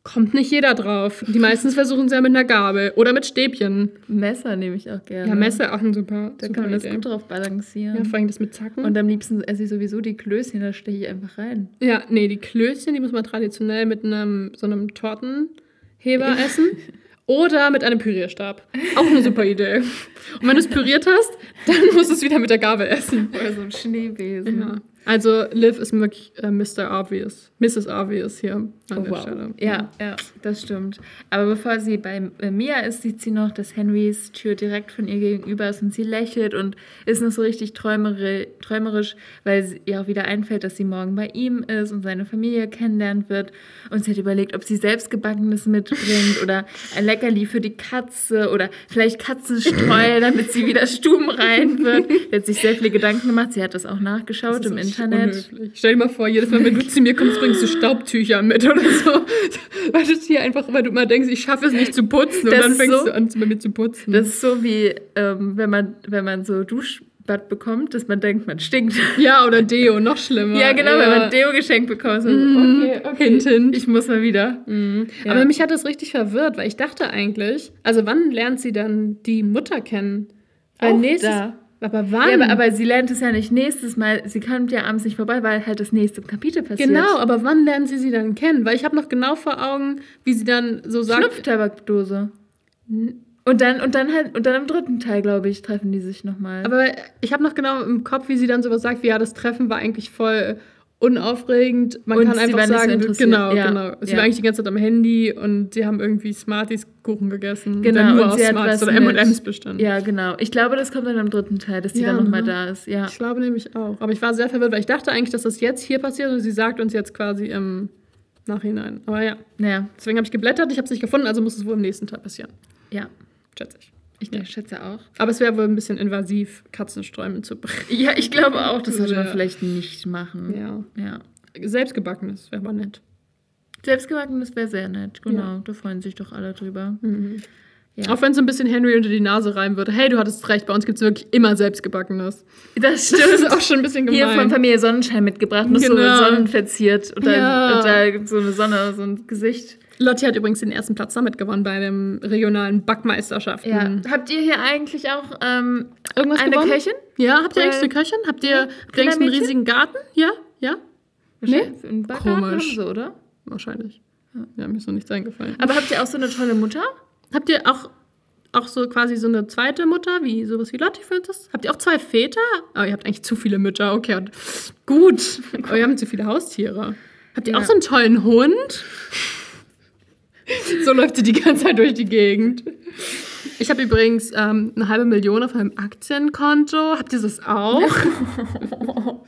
Kommt nicht jeder drauf. Die meisten (laughs) versuchen es ja mit einer Gabel oder mit Stäbchen. Messer nehme ich auch gerne. Ja, Messer auch ein super, Da super kann man das Idee. gut drauf balancieren. Ja, vor allem das mit Zacken. Und am liebsten esse ich sowieso die Klößchen, da steche ich einfach rein. Ja, nee, die Klößchen, die muss man traditionell mit einem so einem Tortenheber (laughs) essen. Oder mit einem Pürierstab. Auch eine super Idee. Und wenn du es püriert hast, dann musst du es wieder mit der Gabel essen. Oder so ein Schneebesen. Ja. Also Liv ist wirklich äh, Mr. Obvious. Mrs. Obvious hier an Oh, der wow. Stelle. Ja, ja, das stimmt. Aber bevor sie bei äh, Mia ist, sieht sie noch, dass Henrys Tür direkt von ihr gegenüber ist und sie lächelt und ist noch so richtig träumeri träumerisch, weil sie- ihr auch wieder einfällt, dass sie morgen bei ihm ist und seine Familie kennenlernen wird. Und sie hat überlegt, ob sie selbstgebackenes mitbringt oder ein Leckerli für die Katze oder vielleicht Katzenstreu, damit sie wieder stubenrein wird. Sie hat sich sehr viele Gedanken gemacht. Sie hat das auch nachgeschaut Das im Internet. unhöflich. Stell dir mal vor, jedes Mal, wenn du zu mir kommst, bringst du Staubtücher mit oder so. (laughs) Weil du hier einfach, weil du immer denkst, ich schaffe es nicht zu putzen und Das dann ist fängst so- du an, bei mir zu putzen. Das ist so wie, ähm, wenn, man, wenn man so Duschbad bekommt, dass man denkt, man stinkt. (laughs) ja, oder Deo, noch schlimmer. Ja, genau, wenn man Deo geschenkt bekommt. So, okay, okay. Hint, hint. Ich muss mal wieder. Mhm. Ja. Aber mich hat das richtig verwirrt, weil ich dachte eigentlich, also wann lernt sie dann die Mutter kennen? Weil Auch nächstes, da. Aber wann? Ja, aber, aber sie lernt es ja nicht nächstes Mal. Sie kommt ja abends nicht vorbei, weil halt das nächste Kapitel passiert. genau, aber wann lernen sie sie dann kennen? Weil ich habe noch genau vor Augen, wie sie dann so sagt. Schnupftabakdose. Und dann, und dann halt, und dann im dritten Teil, glaube ich, treffen die sich nochmal. Aber ich habe noch genau im Kopf, wie sie dann sowas sagt, wie ja, das Treffen war eigentlich voll unaufregend. Man Und kann sie einfach sagen, genau, Ja, genau. Sie ja. war eigentlich die ganze Zeit am Handy und sie haben irgendwie Smarties Kuchen gegessen, Genau, nur und aus sie Smarties oder M&M's bestand. ja, genau. Ich glaube, das kommt dann im dritten Teil, dass die Ja, dann nochmal ne? da ist. Ja. Ich glaube nämlich auch. Aber ich war sehr verwirrt, weil ich dachte eigentlich, dass das jetzt hier passiert und sie sagt uns jetzt quasi im Nachhinein. Aber ja, Naja, deswegen habe ich geblättert, ich habe es nicht gefunden, also muss es wohl im nächsten Teil passieren. ja. Schätze ich. Ich Ja. schätze auch. Aber es wäre wohl ein bisschen invasiv, Katzensträume zu bringen. Ja, ich glaube auch, das sollte man Ja. vielleicht nicht machen. Ja. ja. Selbstgebackenes wäre aber nett. Selbstgebackenes wäre sehr nett, genau. Ja. Da freuen sich doch alle drüber. Mhm. Ja. Auch wenn es so ein bisschen Henry unter die Nase reiben würde. Hey, du hattest recht, bei uns gibt es wirklich immer Selbstgebackenes. Das Das stimmt. ist auch schon ein bisschen gemein. Hier von Familie Sonnenschein mitgebracht, nur so Genau. sonnenverziert und, Ja. da, und da so eine Sonne, so ein Gesicht. Lotti hat übrigens den ersten Platz damit gewonnen bei den regionalen Backmeisterschaften. Ja. Habt ihr hier eigentlich auch ähm, Irgendwas eine gewonnen? Köchin? Ja, habt ihr Äh, eigentlich eine Köchin? Habt ihr, ja, habt ihr eigentlich einen riesigen Garten? Ja? Ja? Nee? Einen Komisch. sie, oder? Wahrscheinlich. Ja, mir ist noch nichts eingefallen. Aber habt ihr auch so eine tolle Mutter? Habt ihr auch, auch so quasi so eine zweite Mutter, wie sowas wie Lotti für uns? Habt ihr auch zwei Väter? Oh, ihr habt eigentlich zu viele Mütter, okay. Gut. Aber (laughs) ihr habt zu viele Haustiere. Habt ihr Ja. auch so einen tollen Hund? (laughs) so läuft sie die ganze Zeit durch die Gegend. Ich habe übrigens ähm, eine halbe Million auf meinem Aktienkonto. Habt ihr das auch? (laughs)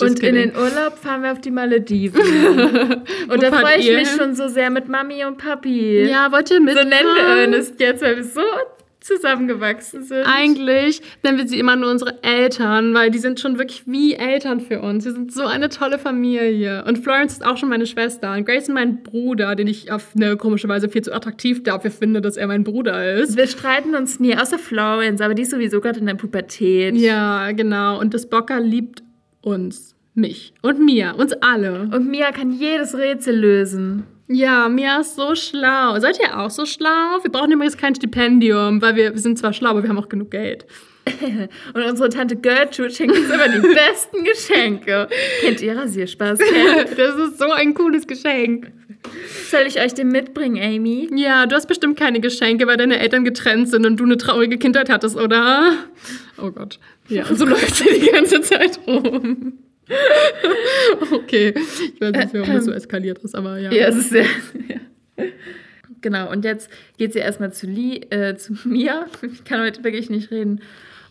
Und in kidding. den Urlaub fahren wir auf die Malediven. (laughs) und da freue ich mich hin? schon so sehr mit Mami und Papi. Ja, wollt ihr mit? so nennen wir Ernest jetzt, weil wir so zusammengewachsen sind. Eigentlich nennen wir sie immer nur unsere Eltern, weil die sind schon wirklich wie Eltern für uns. Wir sind so eine tolle Familie. Und Florence ist auch schon meine Schwester. Und Grayson mein Bruder, den ich auf eine komische Weise viel zu attraktiv dafür finde, dass er mein Bruder ist. wir streiten uns nie, außer Florence, aber die ist sowieso gerade in der Pubertät. Ja, genau. Und das Bocker liebt uns. Mich. Und mir. Uns alle. Und Mia kann jedes Rätsel lösen. Ja, Mia ist so schlau. Seid ihr auch so schlau? Wir brauchen übrigens kein Stipendium, weil wir, wir sind zwar schlau, aber wir haben auch genug Geld. (laughs) Und unsere Tante Gertrude schenkt uns immer die (laughs) besten Geschenke. Kennt ihr Rasierspaß? (laughs) Das ist so ein cooles Geschenk. Soll ich euch den mitbringen, Amy? Ja, du hast bestimmt keine Geschenke, weil deine Eltern getrennt sind und du eine traurige Kindheit hattest, oder? Oh Gott. Ja, so läuft sie die ganze Zeit rum. (laughs) okay. Ich weiß nicht, warum das so eskaliert ist, aber ja. Ja, es ist sehr. Ja. Genau, und jetzt geht sie erstmal zu, Li, äh, zu (laughs) Mia. Ich kann heute wirklich nicht reden.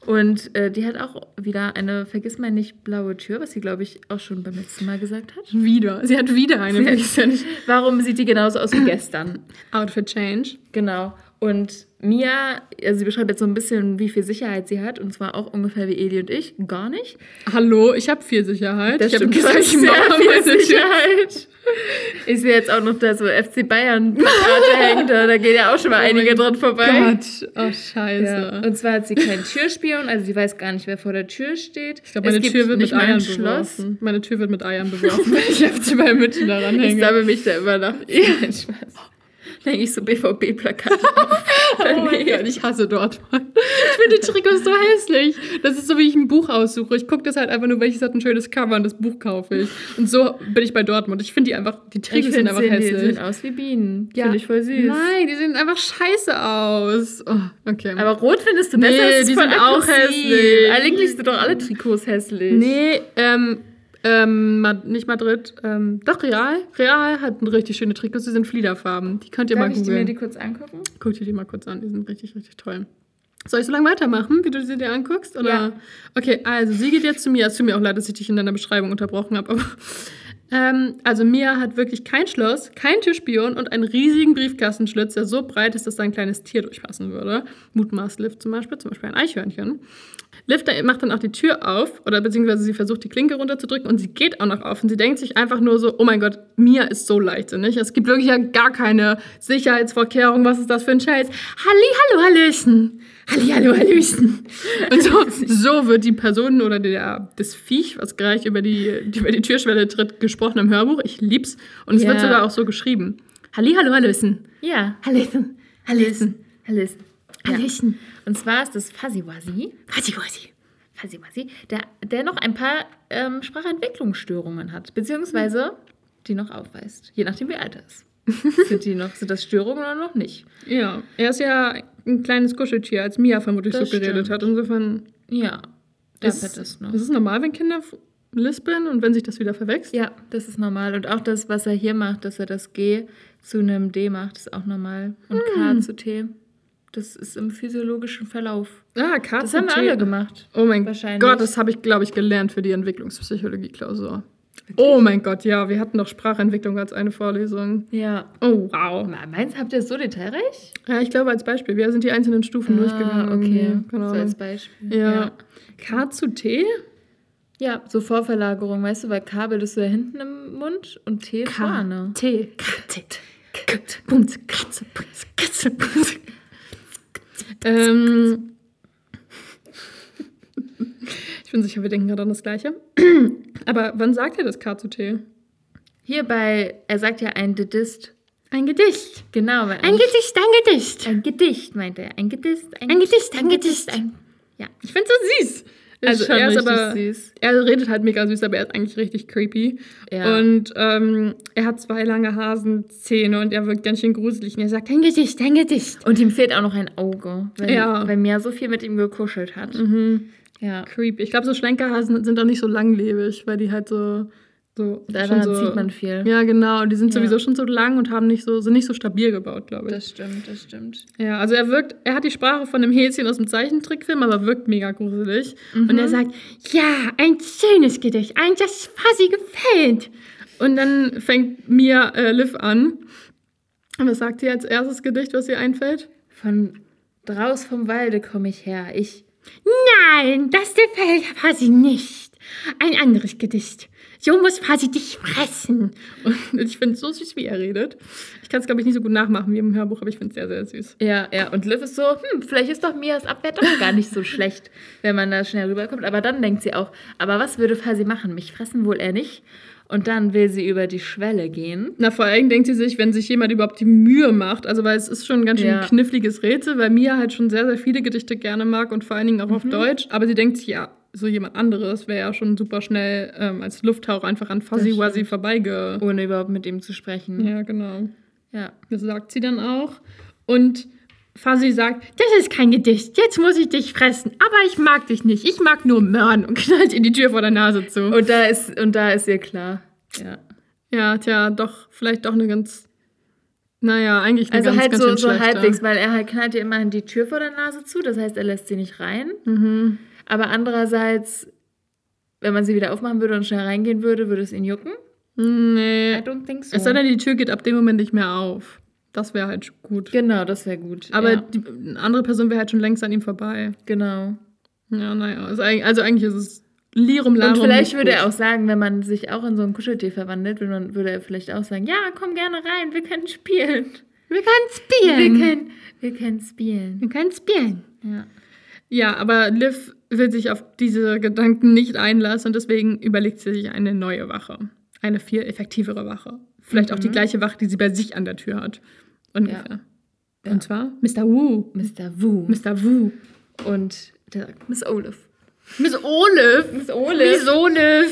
Und äh, die hat auch wieder eine Vergissmeinnicht blaue Tür, was sie, glaube ich, auch schon beim letzten Mal gesagt hat. Wieder. Sie hat wieder eine. Sie vergiss nicht. (laughs) Warum sieht die genauso aus wie gestern? Outfit Change. Genau. Und Mia, also sie beschreibt jetzt so ein bisschen, wie viel Sicherheit sie hat. Und zwar auch ungefähr wie Eli und ich. Gar nicht. Hallo, ich habe viel Sicherheit. Das ich habe stimmt, du gesagt, hast ich sehr viel. Sicherheit. Ich sehe jetzt auch noch da so FC Bayern hängt. Da, da gehen ja auch schon mal Oh einige dran vorbei. Gott, oh scheiße. Ja. Und zwar hat sie keinen Türspion, also sie weiß gar nicht, wer vor der Tür steht. Ich glaube, meine es Tür wird mit Eiern beworfen. Meine Tür wird mit Eiern beworfen, (laughs) wenn ich FC Bayern München daran Ich hänge. sammle mich da immer nach. Ja. (laughs) Spaß. Hänge ich so BVB-Plakate auf. (laughs) Oh mein Gott, ich hasse Dortmund. Ich finde die (laughs) Trikots so hässlich. Das ist so, wie ich ein Buch aussuche. Ich gucke das halt einfach nur, welches hat ein schönes Cover und das Buch kaufe ich. Und so bin ich bei Dortmund. Ich finde die einfach, die Trikots sind einfach sie die hässlich. sehen aus wie Bienen. Ja. Finde ich voll süß. Nein, die sehen einfach scheiße aus. Oh, okay. Aber rot findest du besser? Nee, die sind auch aggressiv. hässlich. Eigentlich sind doch alle Trikots hässlich. nee, ähm, ähm, nicht Madrid, ähm, doch Real. Real hat richtig schöne Trikots, die sind Fliederfarben. Die könnt ihr Darf mal ich die mir googeln. die kurz angucken? Guck dir die mal kurz an, die sind richtig, richtig toll. Soll ich so lange weitermachen, wie du sie dir anguckst? Oder? Ja. Okay, also sie geht jetzt zu mir. Es tut mir auch leid, dass ich dich in deiner Beschreibung unterbrochen habe. Aber (laughs) ähm, also Mia hat wirklich kein Schloss, kein Türspion und einen riesigen Briefkastenschlitz, der so breit ist, dass da ein kleines Tier durchpassen würde. Mutmaß Liv zum Beispiel, zum Beispiel ein Eichhörnchen. Liv da- macht dann auch die Tür auf oder beziehungsweise sie versucht die Klinke runterzudrücken und sie geht auch noch auf und sie denkt sich einfach nur so, oh mein Gott, Mia ist so leichtsinnig. Es gibt wirklich ja gar keine Sicherheitsvorkehrung. Was ist das für ein Scheiß? Halli, hallo, hallöchen. Halli, hallo, hallöchen. Und so, (laughs) so wird die Person oder der, das Viech, was gleich über die, über die Türschwelle tritt, gesprochen im Hörbuch. Ich lieb's. Und es Ja. wird sogar auch so geschrieben. Halli, hallo, hallöchen. Ja. Hallöchen. Hallöchen. Hallöchen. Ja. Und zwar ist das Fuzzy-Wuzzy. Fuzzy, Wuzzy. Fuzzy-Wuzzy, der, der noch ein paar ähm, Sprachentwicklungsstörungen hat, beziehungsweise die noch aufweist, je nachdem wie alt er ist. (laughs) sind, die noch, sind das Störungen oder noch nicht? Ja, er ist ja ein kleines Kuscheltier, als Mia vermutlich Das so geredet stimmt. hat. Insofern Ja, darf ist, das noch. ist es normal, wenn Kinder lispeln und wenn sich das wieder verwechselt? Ja, das ist normal. Und auch das, was er hier macht, dass er das G zu einem D macht, ist auch normal. Und K zu T. Das ist im physiologischen Verlauf. Ah, Katze. Das haben wir alle gemacht. Oh mein Wahrscheinlich. Gott, das habe ich, glaube ich, gelernt für die Entwicklungspsychologie-Klausur. Oh mein Gott, ja, wir hatten doch Sprachentwicklung als eine Vorlesung. Ja. Oh, wow. Meins habt ihr so detailreich? Ja, ich glaube als Beispiel. Wir sind die einzelnen Stufen durchgegangen. Ah, okay. irgendwie. Genau. So als Beispiel. ja. ja. K zu T? Ja, so Vorverlagerung, weißt du, weil K bildest du ja hinten im Mund und T vorne. T. Katze. Bums, Katze, Bums, Katze, Bums. Ähm, (laughs) ich bin sicher, wir denken gerade an das Gleiche. Aber wann sagt er das K zu T? Hier bei, er sagt ja ein Didist. Ein Gedicht. Genau, weil Ein Gedicht, ein Gedicht. ein Gedicht, meint er. Ein Gedicht, Ein Gedicht, ein Gedicht. Ein, ja, Ich finde so süß. Also er ist aber, süß. er redet halt mega süß, aber er ist eigentlich richtig creepy. Ja. Und ähm, er hat zwei lange Hasenzähne und er wirkt ganz schön gruselig. Und er sagt, ein Gedicht, ein Gedicht. Und ihm fehlt auch noch ein Auge, weil, Ja. weil Mia so viel mit ihm gekuschelt hat. Mhm. Ja. Creepy. Ich glaube, so Schlenkerhasen sind auch nicht so langlebig, weil die halt so. So daran so, sieht man viel. Ja, genau. Und die sind Ja. sowieso schon so lang und haben nicht so, sind nicht so stabil gebaut, glaube ich. Das stimmt, das stimmt. Ja, also er wirkt, er hat die Sprache von einem Häschen aus dem Zeichentrickfilm, aber wirkt mega gruselig. Und er sagt, ja, ein schönes Gedicht, ein, das fuzzy gefällt. Und dann fängt Mia äh, Liv an. Und was sagt sie als erstes Gedicht, was ihr einfällt? Von draus vom Walde komme ich her. Ich. Nein, das gefällt Fuzzy nicht. Ein anderes Gedicht. So muss Fuzzy dich fressen. Und ich finde es so süß, wie er redet. Ich kann es, glaube ich, nicht so gut nachmachen wie im Hörbuch, aber ich finde es sehr, sehr süß. Ja, ja. Und Liv ist so, hm, vielleicht ist doch Mias Abwehr doch gar nicht so (laughs) schlecht, wenn man da schnell rüberkommt. Aber dann denkt sie auch, aber was würde Fuzzy machen? Mich fressen wohl er nicht. Und dann will sie über die Schwelle gehen. Na, vor allem denkt sie sich, wenn sich jemand überhaupt die Mühe macht, also weil es ist schon ein ganz schön Ja. kniffliges Rätsel, weil Mia halt schon sehr, sehr viele Gedichte gerne mag und vor allen Dingen auch auf Deutsch, aber sie denkt sich, ja, so jemand anderes wäre ja schon super schnell ähm, als Lufthauch einfach an Fuzzy Wuzzy vorbeige. Ohne überhaupt mit ihm zu sprechen. Ja, genau. Ja. Das sagt sie dann auch. Und Fuzzy sagt, das ist kein Gedicht, jetzt muss ich dich fressen, aber ich mag dich nicht, ich mag nur Möhren und knallt ihr die Tür vor der Nase zu. Und da ist, und da ist ihr klar. Ja. ja, tja, doch, vielleicht doch eine ganz, naja, eigentlich eine Also ganz, halt ganz so, so halbwegs, weil er halt knallt ihr immerhin die Tür vor der Nase zu, das heißt, er lässt sie nicht rein. Mhm. Aber andererseits, wenn man sie wieder aufmachen würde und schnell reingehen würde, würde es ihn jucken. I Nee, don't think so. es sei denn, die Tür geht ab dem Moment nicht mehr auf. Das wäre halt gut. genau, das wäre gut. Aber ja, die, eine andere Person wäre halt schon längst an ihm vorbei. genau. Ja, naja, also, eigentlich- also eigentlich ist es Lirum Larum. Und vielleicht würde er auch sagen, wenn man sich auch in so ein Kuscheltier verwandelt, würde, man, würde er vielleicht auch sagen, ja, komm gerne rein, wir können spielen. Wir können Wir spielen. können, wir können spielen. Wir können spielen. Ja. Ja, aber Liv will sich auf diese Gedanken nicht einlassen und deswegen überlegt sie sich eine neue Wache. Eine viel effektivere Wache. Vielleicht auch die gleiche Wache, die sie bei sich an der Tür hat. Ungefähr. Ja. Und zwar Mr. Wu. Mr. Wu. Mr. Wu. Und der sagt, Miss Olive. Miss Olive. Miss Olive. Miss Olive.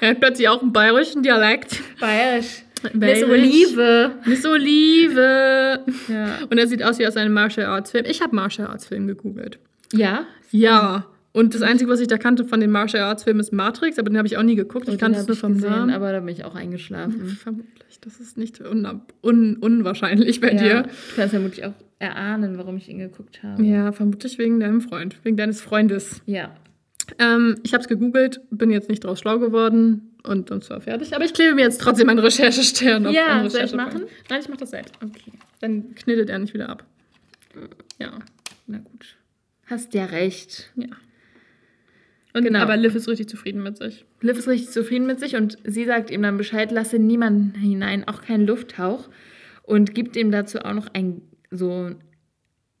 Er hat plötzlich auch einen bayerischen Dialekt. Bayerisch. Miss Bayerisch. Olive. Miss Olive. Ja. Und er sieht aus wie aus einem Martial Arts Film. Ich habe Martial Arts Film gegoogelt. Ja. Ja. Und das Einzige, was ich da kannte von den Martial Arts Filmen, ist Matrix, aber den habe ich auch nie geguckt. Ich kannte es nur vom gesehen, Namen. Aber da bin ich auch eingeschlafen. (laughs) Vermutlich. Das ist nicht un un unwahrscheinlich bei Ja. dir. Du kannst vermutlich auch erahnen, warum ich ihn geguckt habe. Ja, vermutlich wegen deinem Freund, wegen deines Freundes. Ja. Ähm, ich habe es gegoogelt, bin jetzt nicht draus schlau geworden und dann war fertig. Aber ich klebe mir jetzt trotzdem einen Recherchestern auf Ja, soll ich machen? Nein, ich mache das selbst. Okay. Dann knittet er nicht wieder ab. Ja. Na gut. Hast ja recht. Ja. Und, Genau. Aber Liv ist richtig zufrieden mit sich. Liv ist richtig zufrieden mit sich und sie sagt ihm dann Bescheid, lasse niemanden hinein, auch keinen Lufthauch. Und gibt ihm dazu auch noch ein, so,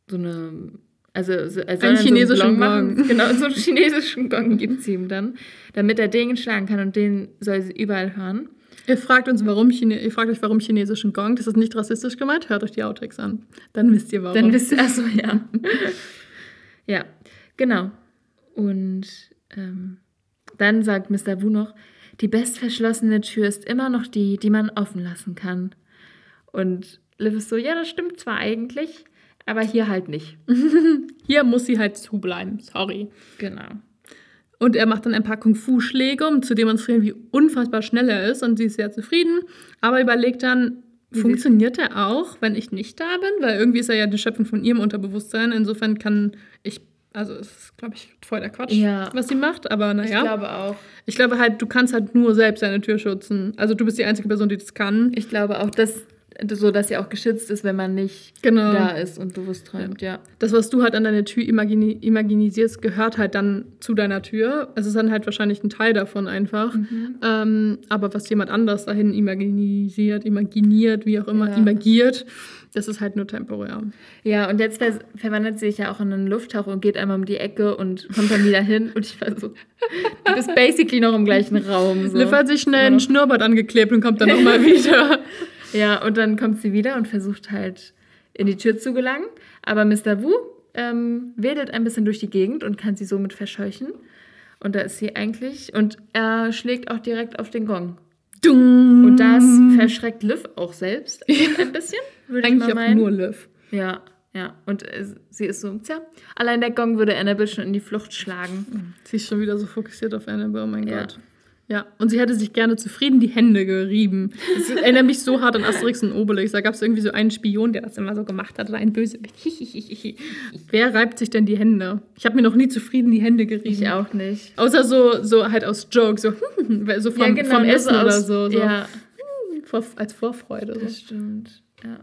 so eine, also so, er soll Einen chinesischen so einen. Gong. Genau, so einen chinesischen Gong gibt sie ihm dann, damit er den schlagen kann und den soll sie überall hören. Ihr fragt uns, warum Chine ihr fragt euch, warum chinesischen Gong. Das ist nicht rassistisch gemeint. Hört euch die Outtakes an. Dann wisst ihr warum. Dann wisst ihr, achso, ja. (laughs) ja, genau. Und ähm, dann sagt Mr. Wu noch, die bestverschlossene Tür ist immer noch die, die man offen lassen kann. Und Liv ist so, ja, das stimmt zwar eigentlich, aber hier halt nicht. (laughs) Hier muss sie halt zubleiben. Sorry. Genau. Und er macht dann ein paar Kung-Fu-Schläge, um zu demonstrieren, wie unfassbar schnell er ist. Und sie ist sehr zufrieden. Aber überlegt dann, funktioniert er auch, wenn ich nicht da bin? Weil irgendwie ist er ja die Schöpfung von ihrem Unterbewusstsein. Insofern kann ich, also es ist, glaube ich, voll der Quatsch, Ja. was sie macht. Aber naja. Ich glaube auch. Ich glaube halt, du kannst halt nur selbst deine Tür schützen. Also du bist die einzige Person, die das kann. Ich glaube auch, dass so, dass sie auch geschützt ist, wenn man nicht Genau. da ist und bewusst träumt, ja. Das, was du halt an deine Tür imagini imaginisierst, gehört halt dann zu deiner Tür. Es ist dann halt wahrscheinlich ein Teil davon einfach. Mhm. Ähm, aber was jemand anders dahin imaginisiert, imaginiert, wie auch immer, Ja. imagiert, das ist halt nur temporär. Ja, und jetzt ver verwandelt sie sich ja auch in einen Lufthauch und geht einmal um die Ecke und kommt dann wieder hin. Und ich war so, du bist basically noch im gleichen Raum. So. Liv hat sich schnell Ja. einen Schnurrbart angeklebt und kommt dann nochmal (laughs) wieder. Ja, und dann kommt sie wieder und versucht halt in die Tür zu gelangen. Aber Mr. Wu ähm, wedelt ein bisschen durch die Gegend und kann sie somit verscheuchen. Und da ist sie eigentlich. Und er schlägt auch direkt auf den Gong. Dung. Und das verschreckt Liv auch selbst ein bisschen, würde ich Eigentlich mal auch meinen. nur Liv. Ja, ja. Und äh, sie ist so, tja, allein der Gong würde Annabelle schon in die Flucht schlagen. Sie ist schon wieder so fokussiert auf Annabelle, oh mein Ja. Gott. Ja, und sie hätte sich gerne zufrieden die Hände gerieben. Das (laughs) erinnert mich so hart an Asterix und Obelix. Da gab es irgendwie so einen Spion, der das immer so gemacht hat, oder ein Bösewicht. (laughs) Wer reibt sich denn die Hände? Ich habe mir noch nie zufrieden die Hände gerieben. Ich auch nicht. Außer so, so halt aus Joke, so, (laughs) so vom, vom nur Essen oder aus- so. so Ja, als Vorfreude. So. das stimmt. Ja.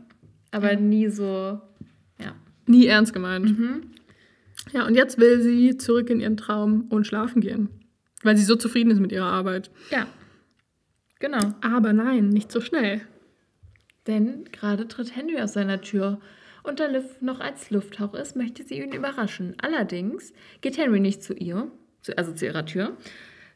Aber nie so, ja. Nie ernst gemeint. Mhm. Ja, und jetzt will sie zurück in ihren Traum und schlafen gehen. Weil sie so zufrieden ist mit ihrer Arbeit. Ja. Genau. Aber nein, nicht so schnell. Denn gerade tritt Henry aus seiner Tür. Und da Liv noch als Lufthauch ist, möchte sie ihn überraschen. Allerdings geht Henry nicht zu ihr, also zu ihrer Tür,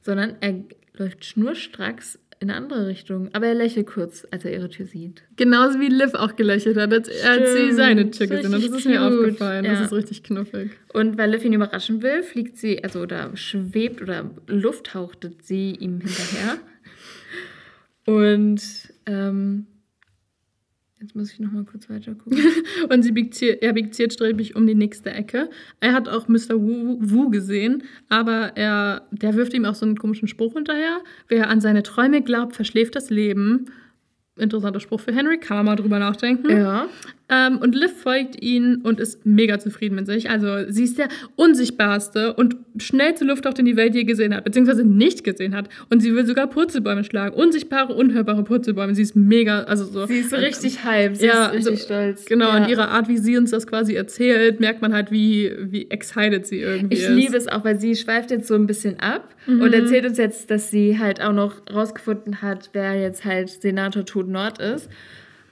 sondern er läuft schnurstracks in eine andere Richtung. Aber er lächelt kurz, als er ihre Tür sieht. Genauso wie Liv auch gelächelt hat, als, als sie seine Tür gesehen hat. Das ist mir aufgefallen. Das ja. ist richtig knuffig. Und weil Liv ihn überraschen will, fliegt sie, also oder schwebt oder lufthauchtet sie ihm hinterher. (laughs) Und ähm, Jetzt muss ich noch mal kurz weiter gucken. (laughs) Und sie biegt hier, er biegt zielstrebig um die nächste Ecke. Er hat auch Mr. Wu, Wu gesehen, aber er, der wirft ihm auch so einen komischen Spruch hinterher. Wer an seine Träume glaubt, verschläft das Leben. Interessanter Spruch für Henry, kann man mal drüber nachdenken. ja. Ähm, und Liv folgt ihnen und ist mega zufrieden mit sich. Also sie ist der unsichtbarste und schnellste Luftaucht, den die Welt je gesehen hat, beziehungsweise nicht gesehen hat. Und sie will sogar Purzelbäume schlagen. Unsichtbare, unhörbare Purzelbäume. Sie ist mega, also so. Sie ist so richtig hype, sie Ja, ist richtig so- stolz. Genau, ja. in ihrer Art, wie sie uns das quasi erzählt, merkt man halt, wie, wie excited sie irgendwie Ich ist. liebe es auch, weil sie schweift jetzt so ein bisschen ab Mhm. und erzählt uns jetzt, dass sie halt auch noch rausgefunden hat, wer jetzt halt Senator Tod Nord ist.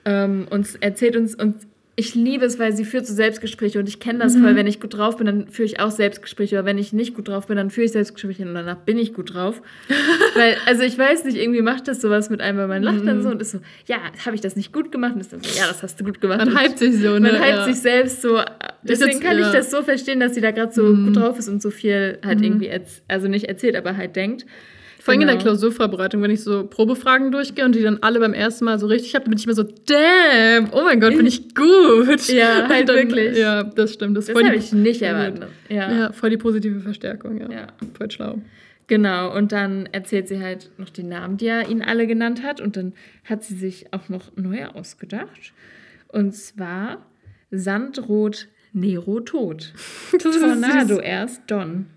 Ähm, und erzählt uns, und ich liebe es, weil sie führt so Selbstgespräche und ich kenne das Mhm. voll, wenn ich gut drauf bin, dann führe ich auch Selbstgespräche, oder wenn ich nicht gut drauf bin, dann führe ich Selbstgespräche und danach bin ich gut drauf. (laughs) weil, also ich weiß nicht, irgendwie macht das sowas mit einem, weil man lacht dann so und ist so, ja, habe ich das nicht gut gemacht? Und ist dann so, ja, das hast du gut gemacht. Man hypt sich so, ne? man hypt ja. sich selbst so. Deswegen jetzt- kann ich ja. das so verstehen, dass sie da gerade so Mhm. gut drauf ist und so viel halt irgendwie, erz- also nicht erzählt, aber halt denkt. Vor allem in der Genau. Klausurvorbereitung, wenn ich so Probefragen durchgehe und die dann alle beim ersten Mal so richtig habe, dann bin ich mir so, damn, oh mein Gott, bin ich gut. Ja, (laughs) halt wirklich. Ja, das stimmt. Das, Das habe ich nicht erwartet. Ja. ja, voll die positive Verstärkung, ja. Ja. Voll schlau. Genau, und dann erzählt sie halt noch die Namen, die er ihnen alle genannt hat. Und dann hat sie sich auch noch neue ausgedacht. Und zwar Sandrot Nero tot. (laughs) Ist Tornado erst Don.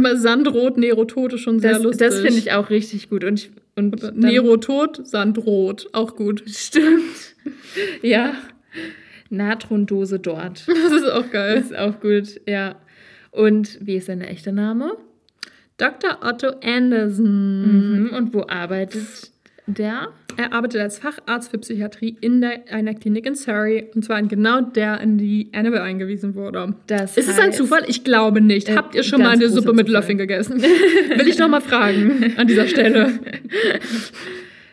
Mal Sandrot, Nero tot ist schon sehr Das, lustig. das finde ich auch richtig gut. Und, ich, und Nero tot, Sandrot, auch gut. Stimmt. (laughs) ja. Natrondose dort. (laughs) Das ist auch geil. Das ist auch gut, ja. Und wie ist seine echte Name? Dr. Otto Anderson. Mhm. Und wo arbeitet der? Er arbeitet als Facharzt für Psychiatrie in der, einer Klinik in Surrey und zwar in genau der, in die Annabelle eingewiesen wurde. Das Ist es ein Zufall? Ich glaube nicht. Äh, Habt ihr schon mal eine Suppe mit Zufall. Löffeln gegessen? (laughs) Will ich noch mal fragen an dieser Stelle. (laughs)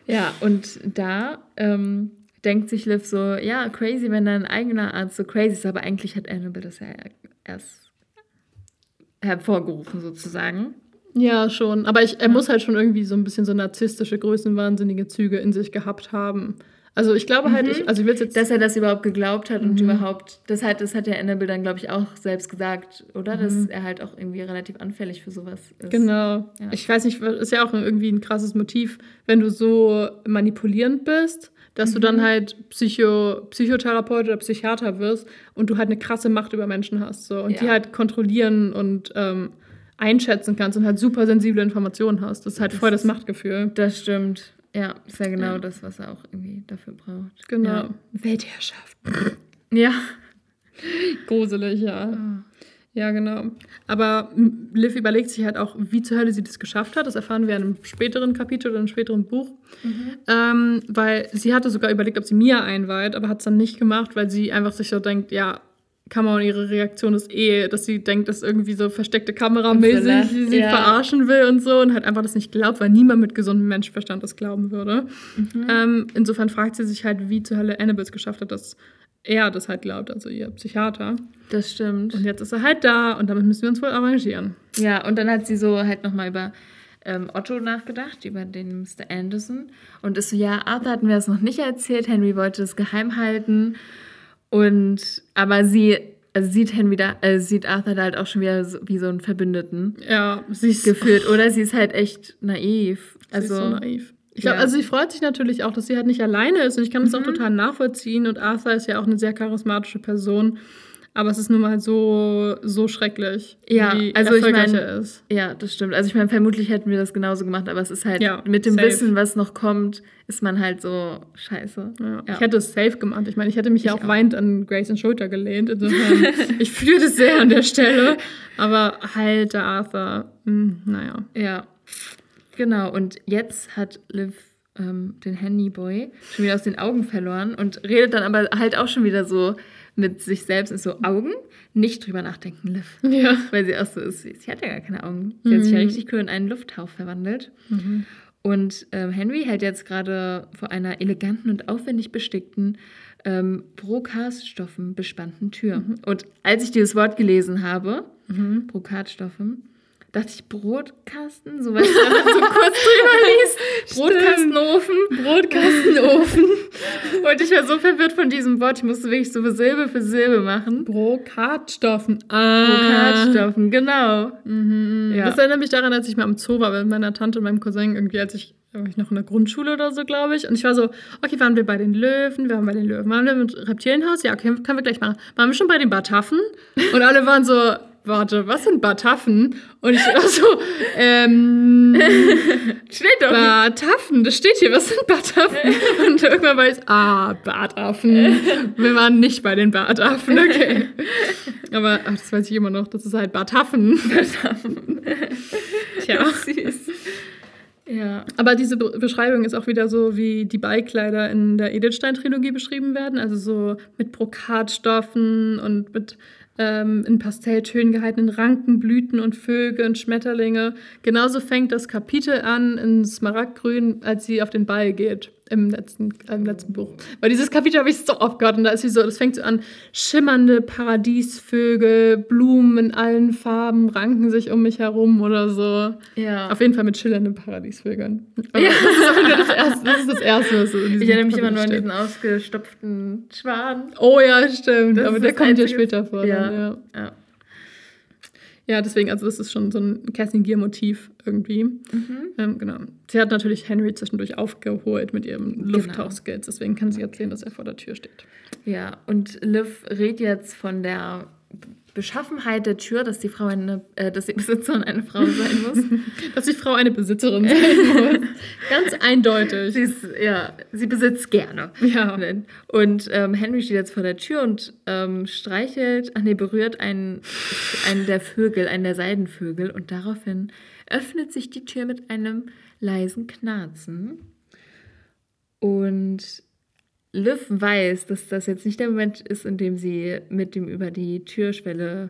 Ja, und da ähm, denkt sich Liv so, ja, crazy, wenn dein eigener Arzt so crazy ist, aber eigentlich hat Annabelle das ja erst hervorgerufen sozusagen. Ja, schon. Aber ich, er muss halt schon irgendwie so ein bisschen so narzisstische, größenwahnsinnige Züge in sich gehabt haben. Also ich glaube halt, ich, also ich will jetzt... Dass er das überhaupt geglaubt hat Mhm. und überhaupt, das hat, das hat ja Annabelle dann, glaube ich, auch selbst gesagt, oder? Dass Mhm. er halt auch irgendwie relativ anfällig für sowas ist. Genau. Ja. Ich weiß nicht, ist ja auch irgendwie ein krasses Motiv, wenn du so manipulierend bist, dass du Mhm. dann halt Psycho, Psychotherapeut oder Psychiater wirst und du halt eine krasse Macht über Menschen hast. So, und Ja. die halt kontrollieren und ähm, einschätzen kannst und halt super sensible Informationen hast. Das ist halt voll das Machtgefühl. Das stimmt. Ja, ist ja genau Ja. das, was er auch irgendwie dafür braucht. Genau. Ja. Weltherrschaft. (laughs) ja. Gruselig, ja. Ja, genau. Aber Liv überlegt sich halt auch, wie zur Hölle sie das geschafft hat. Das erfahren wir in einem späteren Kapitel oder einem späteren Buch. Ähm, weil sie hatte sogar überlegt, ob sie Mia einweiht, aber hat es dann nicht gemacht, weil sie einfach sich so denkt, ja, kann man ihre Reaktion ist eh, dass sie denkt, dass irgendwie so versteckte Kameramäßig sie, sie ja. verarschen will und so und halt einfach das nicht glaubt, weil niemand mit gesundem Menschenverstand das glauben würde. Ähm, insofern fragt sie sich halt, wie zur Hölle Annabelle es geschafft hat, dass er das halt glaubt, also ihr Psychiater. Das stimmt. Und jetzt ist er halt da und damit müssen wir uns wohl arrangieren. Ja, und dann hat sie so halt nochmal über ähm, Otto nachgedacht, über den Mr. Anderson. Und ist so, ja, Arthur hatten wir das noch nicht erzählt. Henry wollte es geheim halten. Und, aber sie also sieht Henry da, äh, sieht Arthur da halt auch schon wieder so, wie so einen Verbündeten Ja, sie ist gefühlt. (laughs) Oder sie ist halt echt naiv. Also, Also, sie ist so naiv. Ich glaube, ja. also sie freut sich natürlich auch, dass sie halt nicht alleine ist und ich kann das Mhm. auch total nachvollziehen und Arthur ist ja auch eine sehr charismatische Person, aber es ist nun mal so so schrecklich, Ja, wie also ich erfolgreich mein- er ist. ja, das stimmt. Also ich meine, vermutlich hätten wir das genauso gemacht, aber es ist halt Ja, mit dem safe. Wissen, was noch kommt, ist man halt so scheiße. Ja. Ja. Ich hätte es safe gemacht. Ich meine, ich hätte mich ja Ich auch auch. weinend an Grace Schulter gelehnt. Insofern, (laughs) ich fühle das sehr an der Stelle. Aber halt, der Arthur, hm, naja. Ja, genau. Und jetzt hat Liv ähm, den Handyboy schon wieder aus den Augen verloren und redet dann aber halt auch schon wieder so mit sich selbst. Ist so Augen, nicht drüber nachdenken, Liv. Ja. Weil sie auch so ist, sie hat ja gar keine Augen. Sie hat sich ja Mhm. richtig cool in einen Lufthauch verwandelt. Und ähm, Henry hält jetzt gerade vor einer eleganten und aufwendig bestickten ähm, Brokaststoffen bespannten Tür. Und als ich dieses Wort gelesen habe, Mhm. Brokatstoffen, dachte ich Brotkasten, so was du einfach so (laughs) kurz drüber liest. Brotkastenofen. Brotkastenofen. (laughs) Und ich war so verwirrt von diesem Wort. Ich musste wirklich so Silbe für Silbe machen. Brokatstoffen. Ah. Brokatstoffen, genau. Mhm. Ja. Das erinnert mich daran, als ich mal am Zoo war mit meiner Tante und meinem Cousin, irgendwie, als ich, war ich noch in der Grundschule oder so, glaube ich. Und ich war so, okay, waren wir bei den Löwen? Wir waren bei den Löwen. Waren wir mit Reptilienhaus? Ja, okay, können wir gleich machen. Waren wir schon bei den Bataffen? Und alle waren so, warte, was sind Bataffen? Und ich war so, ähm, (laughs) Steht doch. Bataffen, das steht hier, was sind Bataffen? (laughs) Und irgendwann war ich, ah, Bartaffen. Wir waren nicht bei den Bartaffen, okay. Aber ach, das weiß ich immer noch, das ist halt Bartaffen. (laughs) Tja. Süß. Ja. Aber diese Be Beschreibung ist auch wieder so, wie die Beikleider in der Edelstein-Trilogie beschrieben werden. Also so mit Brokatstoffen und mit ähm, in Pastelltönen gehaltenen Ranken, Blüten und Vögel und Schmetterlinge. Genauso fängt das Kapitel an in Smaragdgrün, als sie auf den Ball geht. Im letzten, im letzten Buch. Weil dieses Kapitel habe ich so oft gehört und da ist sie so, das fängt so an, schimmernde Paradiesvögel, Blumen in allen Farben ranken sich um mich herum oder so. Ja. Auf jeden Fall mit schillernden Paradiesvögeln. Ja. Das ist das Erste, das ist das Erste, was so in diesem Ich erinnere mich immer nur an diesen ausgestopften Schwan. Oh ja, stimmt. Das aber der kommt ja später vor. Ja. Dann, ja. Ja. ja, deswegen, also das ist schon so ein Cassie Gear-Motiv irgendwie. Mhm. Ähm, genau. Sie hat natürlich Henry zwischendurch aufgeholt mit ihrem Genau. Lufttauchskills, deswegen kann sie erzählen, dass er vor der Tür steht. Ja, und Liv redet jetzt von der Beschaffenheit der Tür, dass die Frau eine, äh, dass die Besitzerin eine Frau sein muss. (laughs) Dass die Frau eine Besitzerin (laughs) sein muss. Ganz eindeutig. sie ist, ja, sie besitzt gerne. Ja. Und ähm, Henry steht jetzt vor der Tür und ähm, streichelt, ach nee, berührt einen, einen der Vögel, einen der Seidenvögel und daraufhin öffnet sich die Tür mit einem leisen Knarzen. Und Liv weiß, dass das jetzt nicht der Moment ist, in dem sie mit ihm über die Türschwelle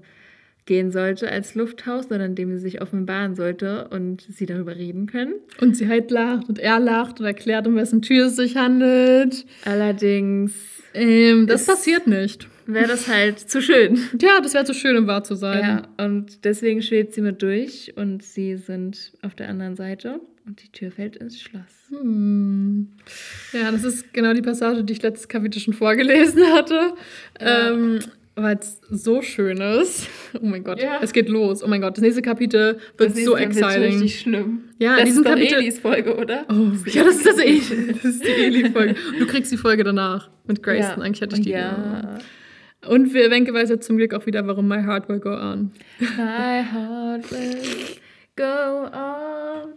gehen sollte als Lufthaus, sondern in dem sie sich offenbaren sollte und sie darüber reden können. Und sie halt lacht und er lacht und erklärt, um wessen Tür es sich handelt. Allerdings Ähm, das passiert nicht. Wäre das halt zu schön. Ja, das wäre zu schön, um wahr zu sein. Ja, und deswegen schwebt sie mit durch und sie sind auf der anderen Seite und die Tür fällt ins Schloss. Hm. Ja, das ist genau die Passage, die ich letztes Kapitel schon vorgelesen hatte. Ja. Ähm, weil es so schön ist. Oh mein Gott, Ja. es geht los. Oh mein Gott, das nächste Kapitel wird so exciting. richtig schlimm. Ja, in das diesem ist Kapitel- Elis Folge, oder? Oh, ja, das ist das Eli. (laughs) Das ist die Eli-Folge. Du kriegst die Folge danach mit Grayson. Ja. Eigentlich hätte ich die. Ja. Und wir Wenke weiß jetzt zum Glück auch wieder, warum My Heart Will Go On. My heart will go on.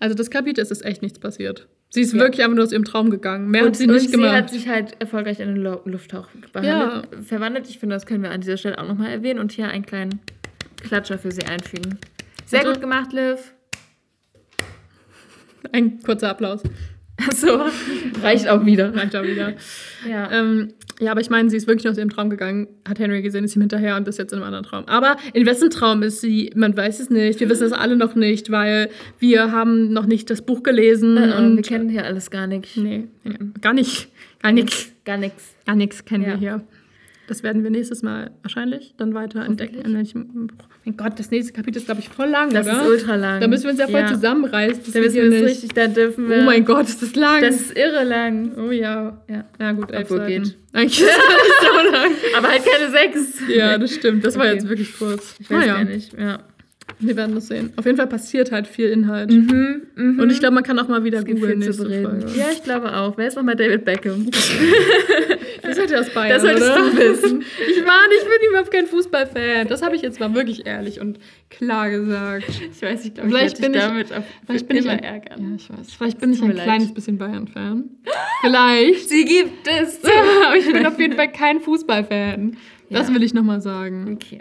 Also das Kapitel ist, ist echt nichts passiert. Sie ist Ja. wirklich einfach nur aus ihrem Traum gegangen. Mehr hat Und, sie und nicht sie gemacht. hat sich halt erfolgreich in den Lufttauch behandelt, verwandelt. Ich finde, das können wir an dieser Stelle auch nochmal erwähnen und hier einen kleinen Klatscher für sie einfügen. Sehr Bitte? gut gemacht, Liv. Ein kurzer Applaus. (laughs) So, reicht auch wieder. Reicht auch wieder. Ja. Ähm, ja, aber ich meine, sie ist wirklich aus ihrem Traum gegangen, hat Henry gesehen, ist ihm hinterher und ist jetzt in einem anderen Traum. Aber in wessen Traum ist sie? Man weiß es nicht. Wir wissen es alle noch nicht, weil wir haben noch nicht das Buch gelesen Äh, und wir kennen hier alles gar nicht. nee, nee, gar nicht, gar nichts, Gar nichts. gar nichts kennen Ja. wir hier. Das werden wir nächstes Mal wahrscheinlich dann weiter entdecken. In welchem Buch. Mein Gott, das nächste Kapitel ist glaube ich voll lang, Das oder? ist ultra lang. da müssen wir uns ja voll zusammenreißen. dass Da müssen wir uns richtig, da dürfen wir. Oh mein Gott, ist das lang. Das ist irre lang. oh ja. Ja. Ja gut, elf Obwohl Seiten. geht. (laughs) Eigentlich ist nicht so lang. Aber halt keine sechs. Ja, das stimmt. Das war Okay. jetzt wirklich kurz. Ich weiß Naja, gar nicht. Ja. Wir werden das sehen. Auf jeden Fall passiert halt viel Inhalt. Mhm, mhm. Und ich glaube, man kann auch mal wieder es googeln nächste. Ja, ich glaube auch. Wer ist nochmal David Beckham? (laughs) Das ihr aus Bayern, Das solltest oder? du wissen. Ich war nicht, ich bin überhaupt kein Fußballfan. Das habe ich jetzt mal wirklich ehrlich und klar gesagt. Ich weiß, ich glaube, Vielleicht ich bin ich- damit auf Vielleicht bin ich ein, ärgern. Ja, ich weiß. Vielleicht bin ich ein leid. kleines bisschen Bayern-Fan. Vielleicht. Sie gibt es. (laughs) Aber ich bin auf jeden Fall kein Fußballfan. Das Ja. will ich nochmal sagen. Okay.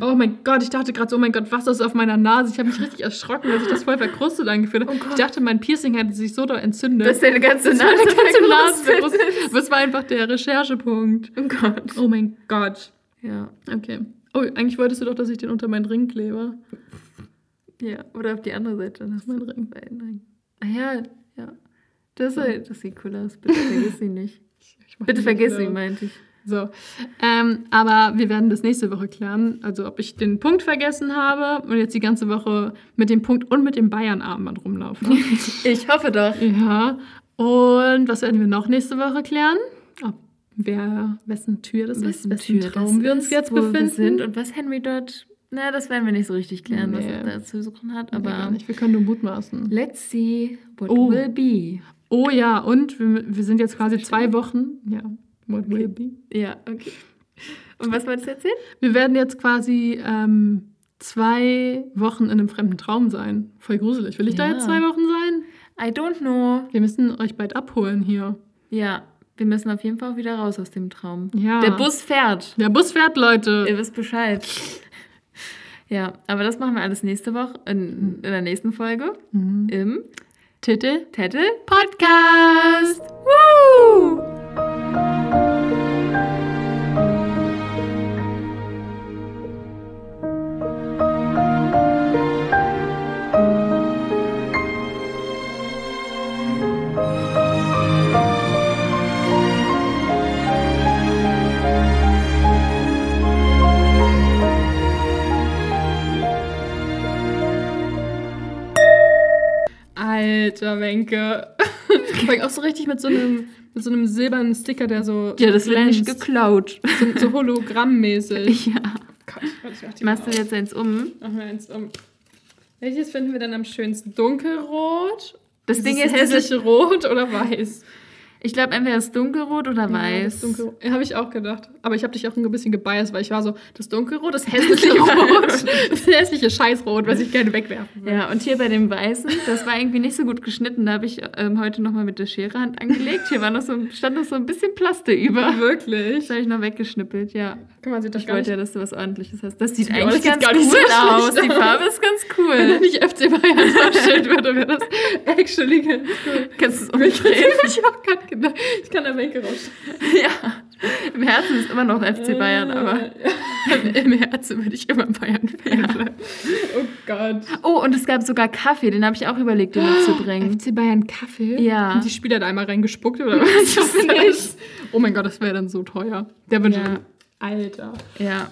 Oh mein Gott, ich dachte gerade so, oh mein Gott, was ist auf meiner Nase? Ich habe mich richtig erschrocken, dass ich das voll verkrustet angefühlt habe. ich dachte, mein Piercing hätte sich so da entzündet. Das ist deine ganze Das Nase. eine ganze Nase. es war einfach der Recherchepunkt. Oh Gott. Oh mein Gott. Ja. Okay. Oh, eigentlich wolltest du doch, dass ich den unter meinen Ring klebe. Ja. Oder auf die andere Seite. Das ist mein Ring. Ring. Ah ja, ja. Das, das sieht cool aus. Bitte vergiss sie nicht. Ich mach Bitte vergiss sie, meinte ich. So. Ähm, aber wir werden das nächste Woche klären. Also, ob ich den Punkt vergessen habe und jetzt die ganze Woche mit dem Punkt und mit dem Bayern-Armband rumlaufe. (laughs) Ich hoffe doch. ja. Und was werden wir noch nächste Woche klären? Ob wer, wessen Tür das ist, wessen Traum wir uns jetzt wo befinden. Sind und was Henry dort. Na, das werden wir nicht so richtig klären, was Nee. er da zu suchen hat. Nee, Aber nicht. Wir können nur mutmaßen. let's see what Oh. will be. Oh ja, und wir, wir sind jetzt quasi zwei Wochen. Ja, what will be. Ja, okay. Und was wolltest du erzählen? Wir werden jetzt quasi ähm, zwei Wochen in einem fremden Traum sein. Voll gruselig. Will ich da Ja. jetzt zwei Wochen sein? I don't know. Wir müssen euch bald abholen hier. Ja, wir müssen auf jeden Fall auch wieder raus aus dem Traum. Ja. Der Bus fährt. Der Bus fährt, Leute. Ihr wisst Bescheid. Ja, aber das machen wir alles nächste Woche, in, in der nächsten Folge. Mhm. Im Titel? Tette Podcast. Woo! Alter, Wenke. (laughs) Auch so richtig mit so einem, mit so einem silbernen Sticker, der so Ja, das wird nicht geklaut. so, so hologrammmäßig. (laughs) Ja. Gott, Gott, mach Machst du jetzt eins um? Machen wir eins um. Welches finden wir dann am schönsten? Dunkelrot? Das Ding Dieses ist, das ist hässliche Rot oder weiß? Ich glaube, entweder ist dunkelrot oder Ja, weiß. das Dunkelrot. Ja, habe ich auch gedacht. Aber ich habe dich auch ein bisschen gebiased, weil ich war so, das Dunkelrot, das (laughs) hässliche Rot, das hässliche Scheißrot, was ich gerne wegwerfen will. Ja, und hier bei dem Weißen, das war irgendwie nicht so gut geschnitten. Da habe ich ähm, heute nochmal mit der Schere Hand angelegt. Hier war noch so, stand noch so ein bisschen Plaste über. Wirklich? Das habe ich noch weggeschnippelt, ja. Guck mal, sieht doch Ich wollte ja, dass du was ordentliches hast. Das sieht Ja, eigentlich das sieht ganz cool so aus. Die. Farbe ist ganz Wenn da cool. nicht FC Bayern draufsteht würde, wäre das actually ganz cool. Kannst du es Ich umdrehen? habe auch gerade gedacht, (laughs) ich kann da Wenke rausstellen. ja. Im Herzen ist immer noch FC Bayern, aber. Äh, (laughs) Im Herzen würde ich immer Bayern-Fan bleiben. Oh Gott. Oh, und es gab sogar Kaffee, den habe ich auch überlegt, den mitzubringen. FC Bayern Kaffee? Ja. Und die Spieler da einmal reingespuckt oder (laughs) was? Ich weiß nicht. Oh mein Gott, das wäre dann so teuer. Der würde. Ja. Alter. Ja.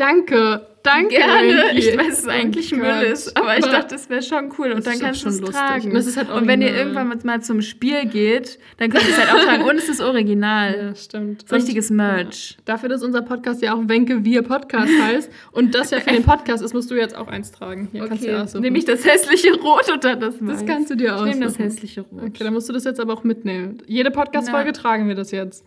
Danke. Danke. Gerne. Ich weiß, es Oh eigentlich Gott. Müll ist, aber ich dachte, es wäre schon cool. Und das dann ist kannst du schon es lustig. tragen. Ist halt und wenn ihr irgendwann mal- zum Spiel geht, dann könnt ihr es halt auch tragen. Und es ist original. Ja, stimmt. Richtiges Merch. ja, Dafür, dass unser Podcast ja auch Wenke Wir Podcast heißt und das ja für den Podcast ist, musst du jetzt auch eins tragen. Hier kannst du aussuchen. nehme ich das hässliche Rot oder das das Weiß? kannst du dir Ich aussuchen. nehme das hässliche Rot. Okay, dann musst du das jetzt aber auch mitnehmen. Jede Podcast-Folge tragen wir das jetzt.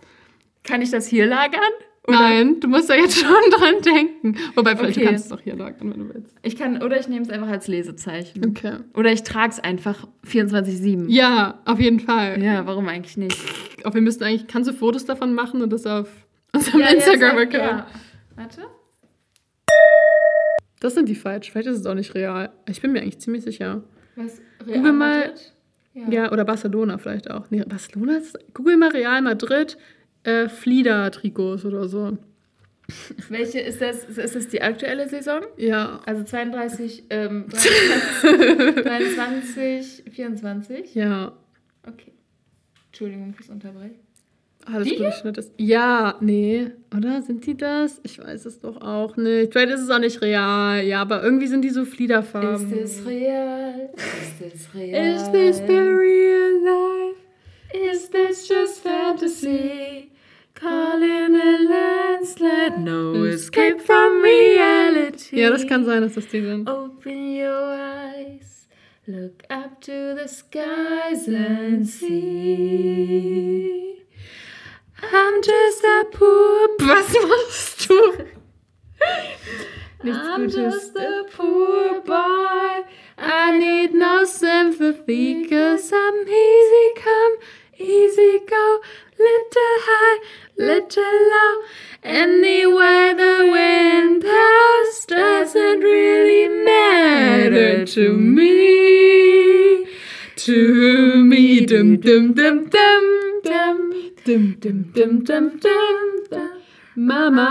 Kann ich das hier lagern? Oder? Nein, du musst da jetzt (laughs) schon dran denken. Wobei, vielleicht Okay. kannst du es auch hier lagern, wenn du willst. Ich kann, oder ich nehme es einfach als Lesezeichen. Okay. Oder ich trage es einfach 24-7. Ja, auf jeden Fall. Ja, warum eigentlich nicht? Auch wir müssten eigentlich, kannst du Fotos davon machen und das auf (laughs) unserem Instagram-Account? Ja. Warte. Das sind die falsch. Vielleicht ist es auch nicht real. Ich bin mir eigentlich ziemlich sicher. Was? Google mal- Madrid? Ja, oder Barcelona vielleicht auch. Nee, Barcelona ist. Google mal Real Madrid, äh, Flieder-Trikots oder so. Welche ist das? Ist das die aktuelle Saison? Ja. Also 32, ähm, 23, 23, 24? Ja. Okay. Entschuldigung fürs Unterbrechen. Alles Die gut ist. Ja, nee. Oder? Sind die das? Ich weiß es doch auch nicht. Vielleicht ist es auch nicht real. Ja, aber irgendwie sind die so Fliederfarben. Ist es real? Ist es real? Is this the real life? Is this just fantasy? Calling a landslide, no mm. escape from reality. Ja, das kann sein, dass das die sind. Open your eyes, look up to the skies and see. I'm just a poor. (laughs) Was machst du? Nichts I'm Gutes. just a poor boy. I need no sympathy, cause I'm easy come, easy go, little high, little low. Anywhere the wind blows doesn't really matter to me. To me, dum dum dum dum dum dum dum dum dum dum dum. Mama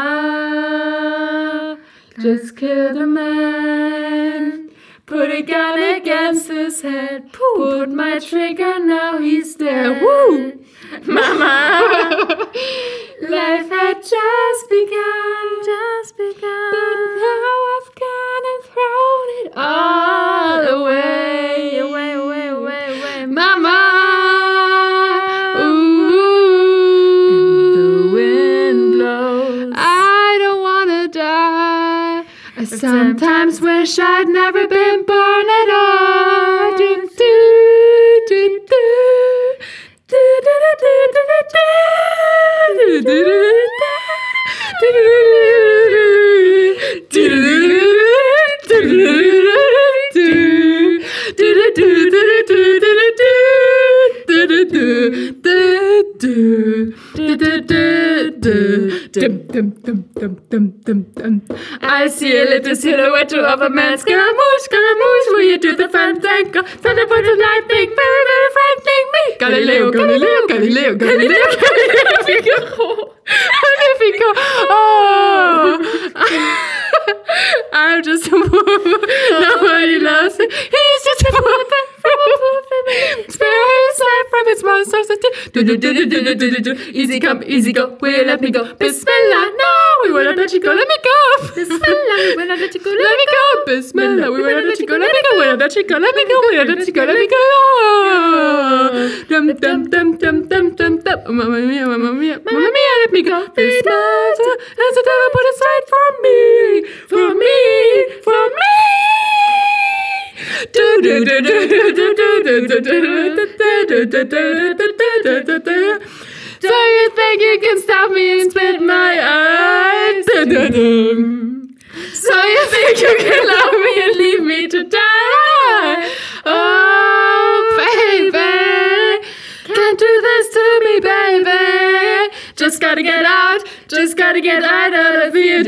just killed a man. Put a gun against his head. Put my trigger, now he's dead. Woo! (laughs) Mama. (laughs) Life had just begun, just begun. But now I've gone and thrown it all away, away, away, away, away. Mama. Ooh. And the wind blows. I don't wanna die. I sometimes wish I'd never Dum, dum, dum, dum, dum, dum. I see a little silhouette of a man. Scaramouche, Scaramouche, will you do the fandango? Thunderbolt and lightning, very, very frightening me. Galileo, Galileo, Galileo, Galileo, (laughs) Galileo, Figaro. Magnifico. (laughs) Oh. I'm just a woman. Nobody loves me. He's just a woman from a woman. Spare his life from his monsters. Do, do, do, do, do, do, do, do, do. Easy come, easy go. Will let me go? Bismillah. No, we will not let you go. Let me go. Bismillah, we will not let you go. Let me go. Bismillah. We will not let you go. Let me go. We will not let you go. Let me go. We will not let you go. Let me go. Dum dum dum dum dum dum dum. Mamma mia, mamma mia, mamma mia, let me go. Bismillah. As the devil put aside for me, for me, for me. Do do do do do do do do do do do do do do do. So you think you can stop me and spit my eyes? So you think you can love me and leave me to die? Oh, baby, can't do this to me, baby. Just gotta get out, just gotta get out of here.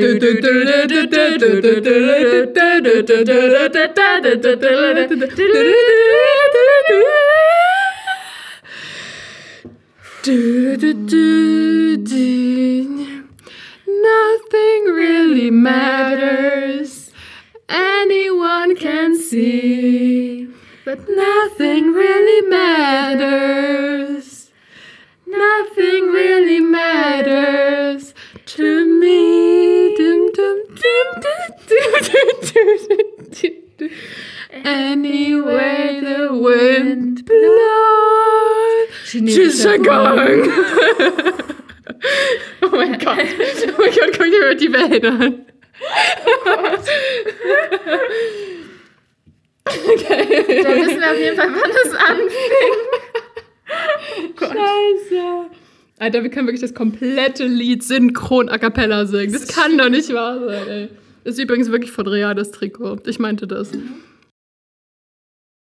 Welt an. Okay. Da wissen wir auf jeden Fall, wann es anfing. (laughs) Scheiße. Alter, wir können wirklich das komplette Lied synchron a cappella singen. Das kann doch nicht wahr sein, ey. Das ist übrigens wirklich von Real, das Trikot. Ich meinte das.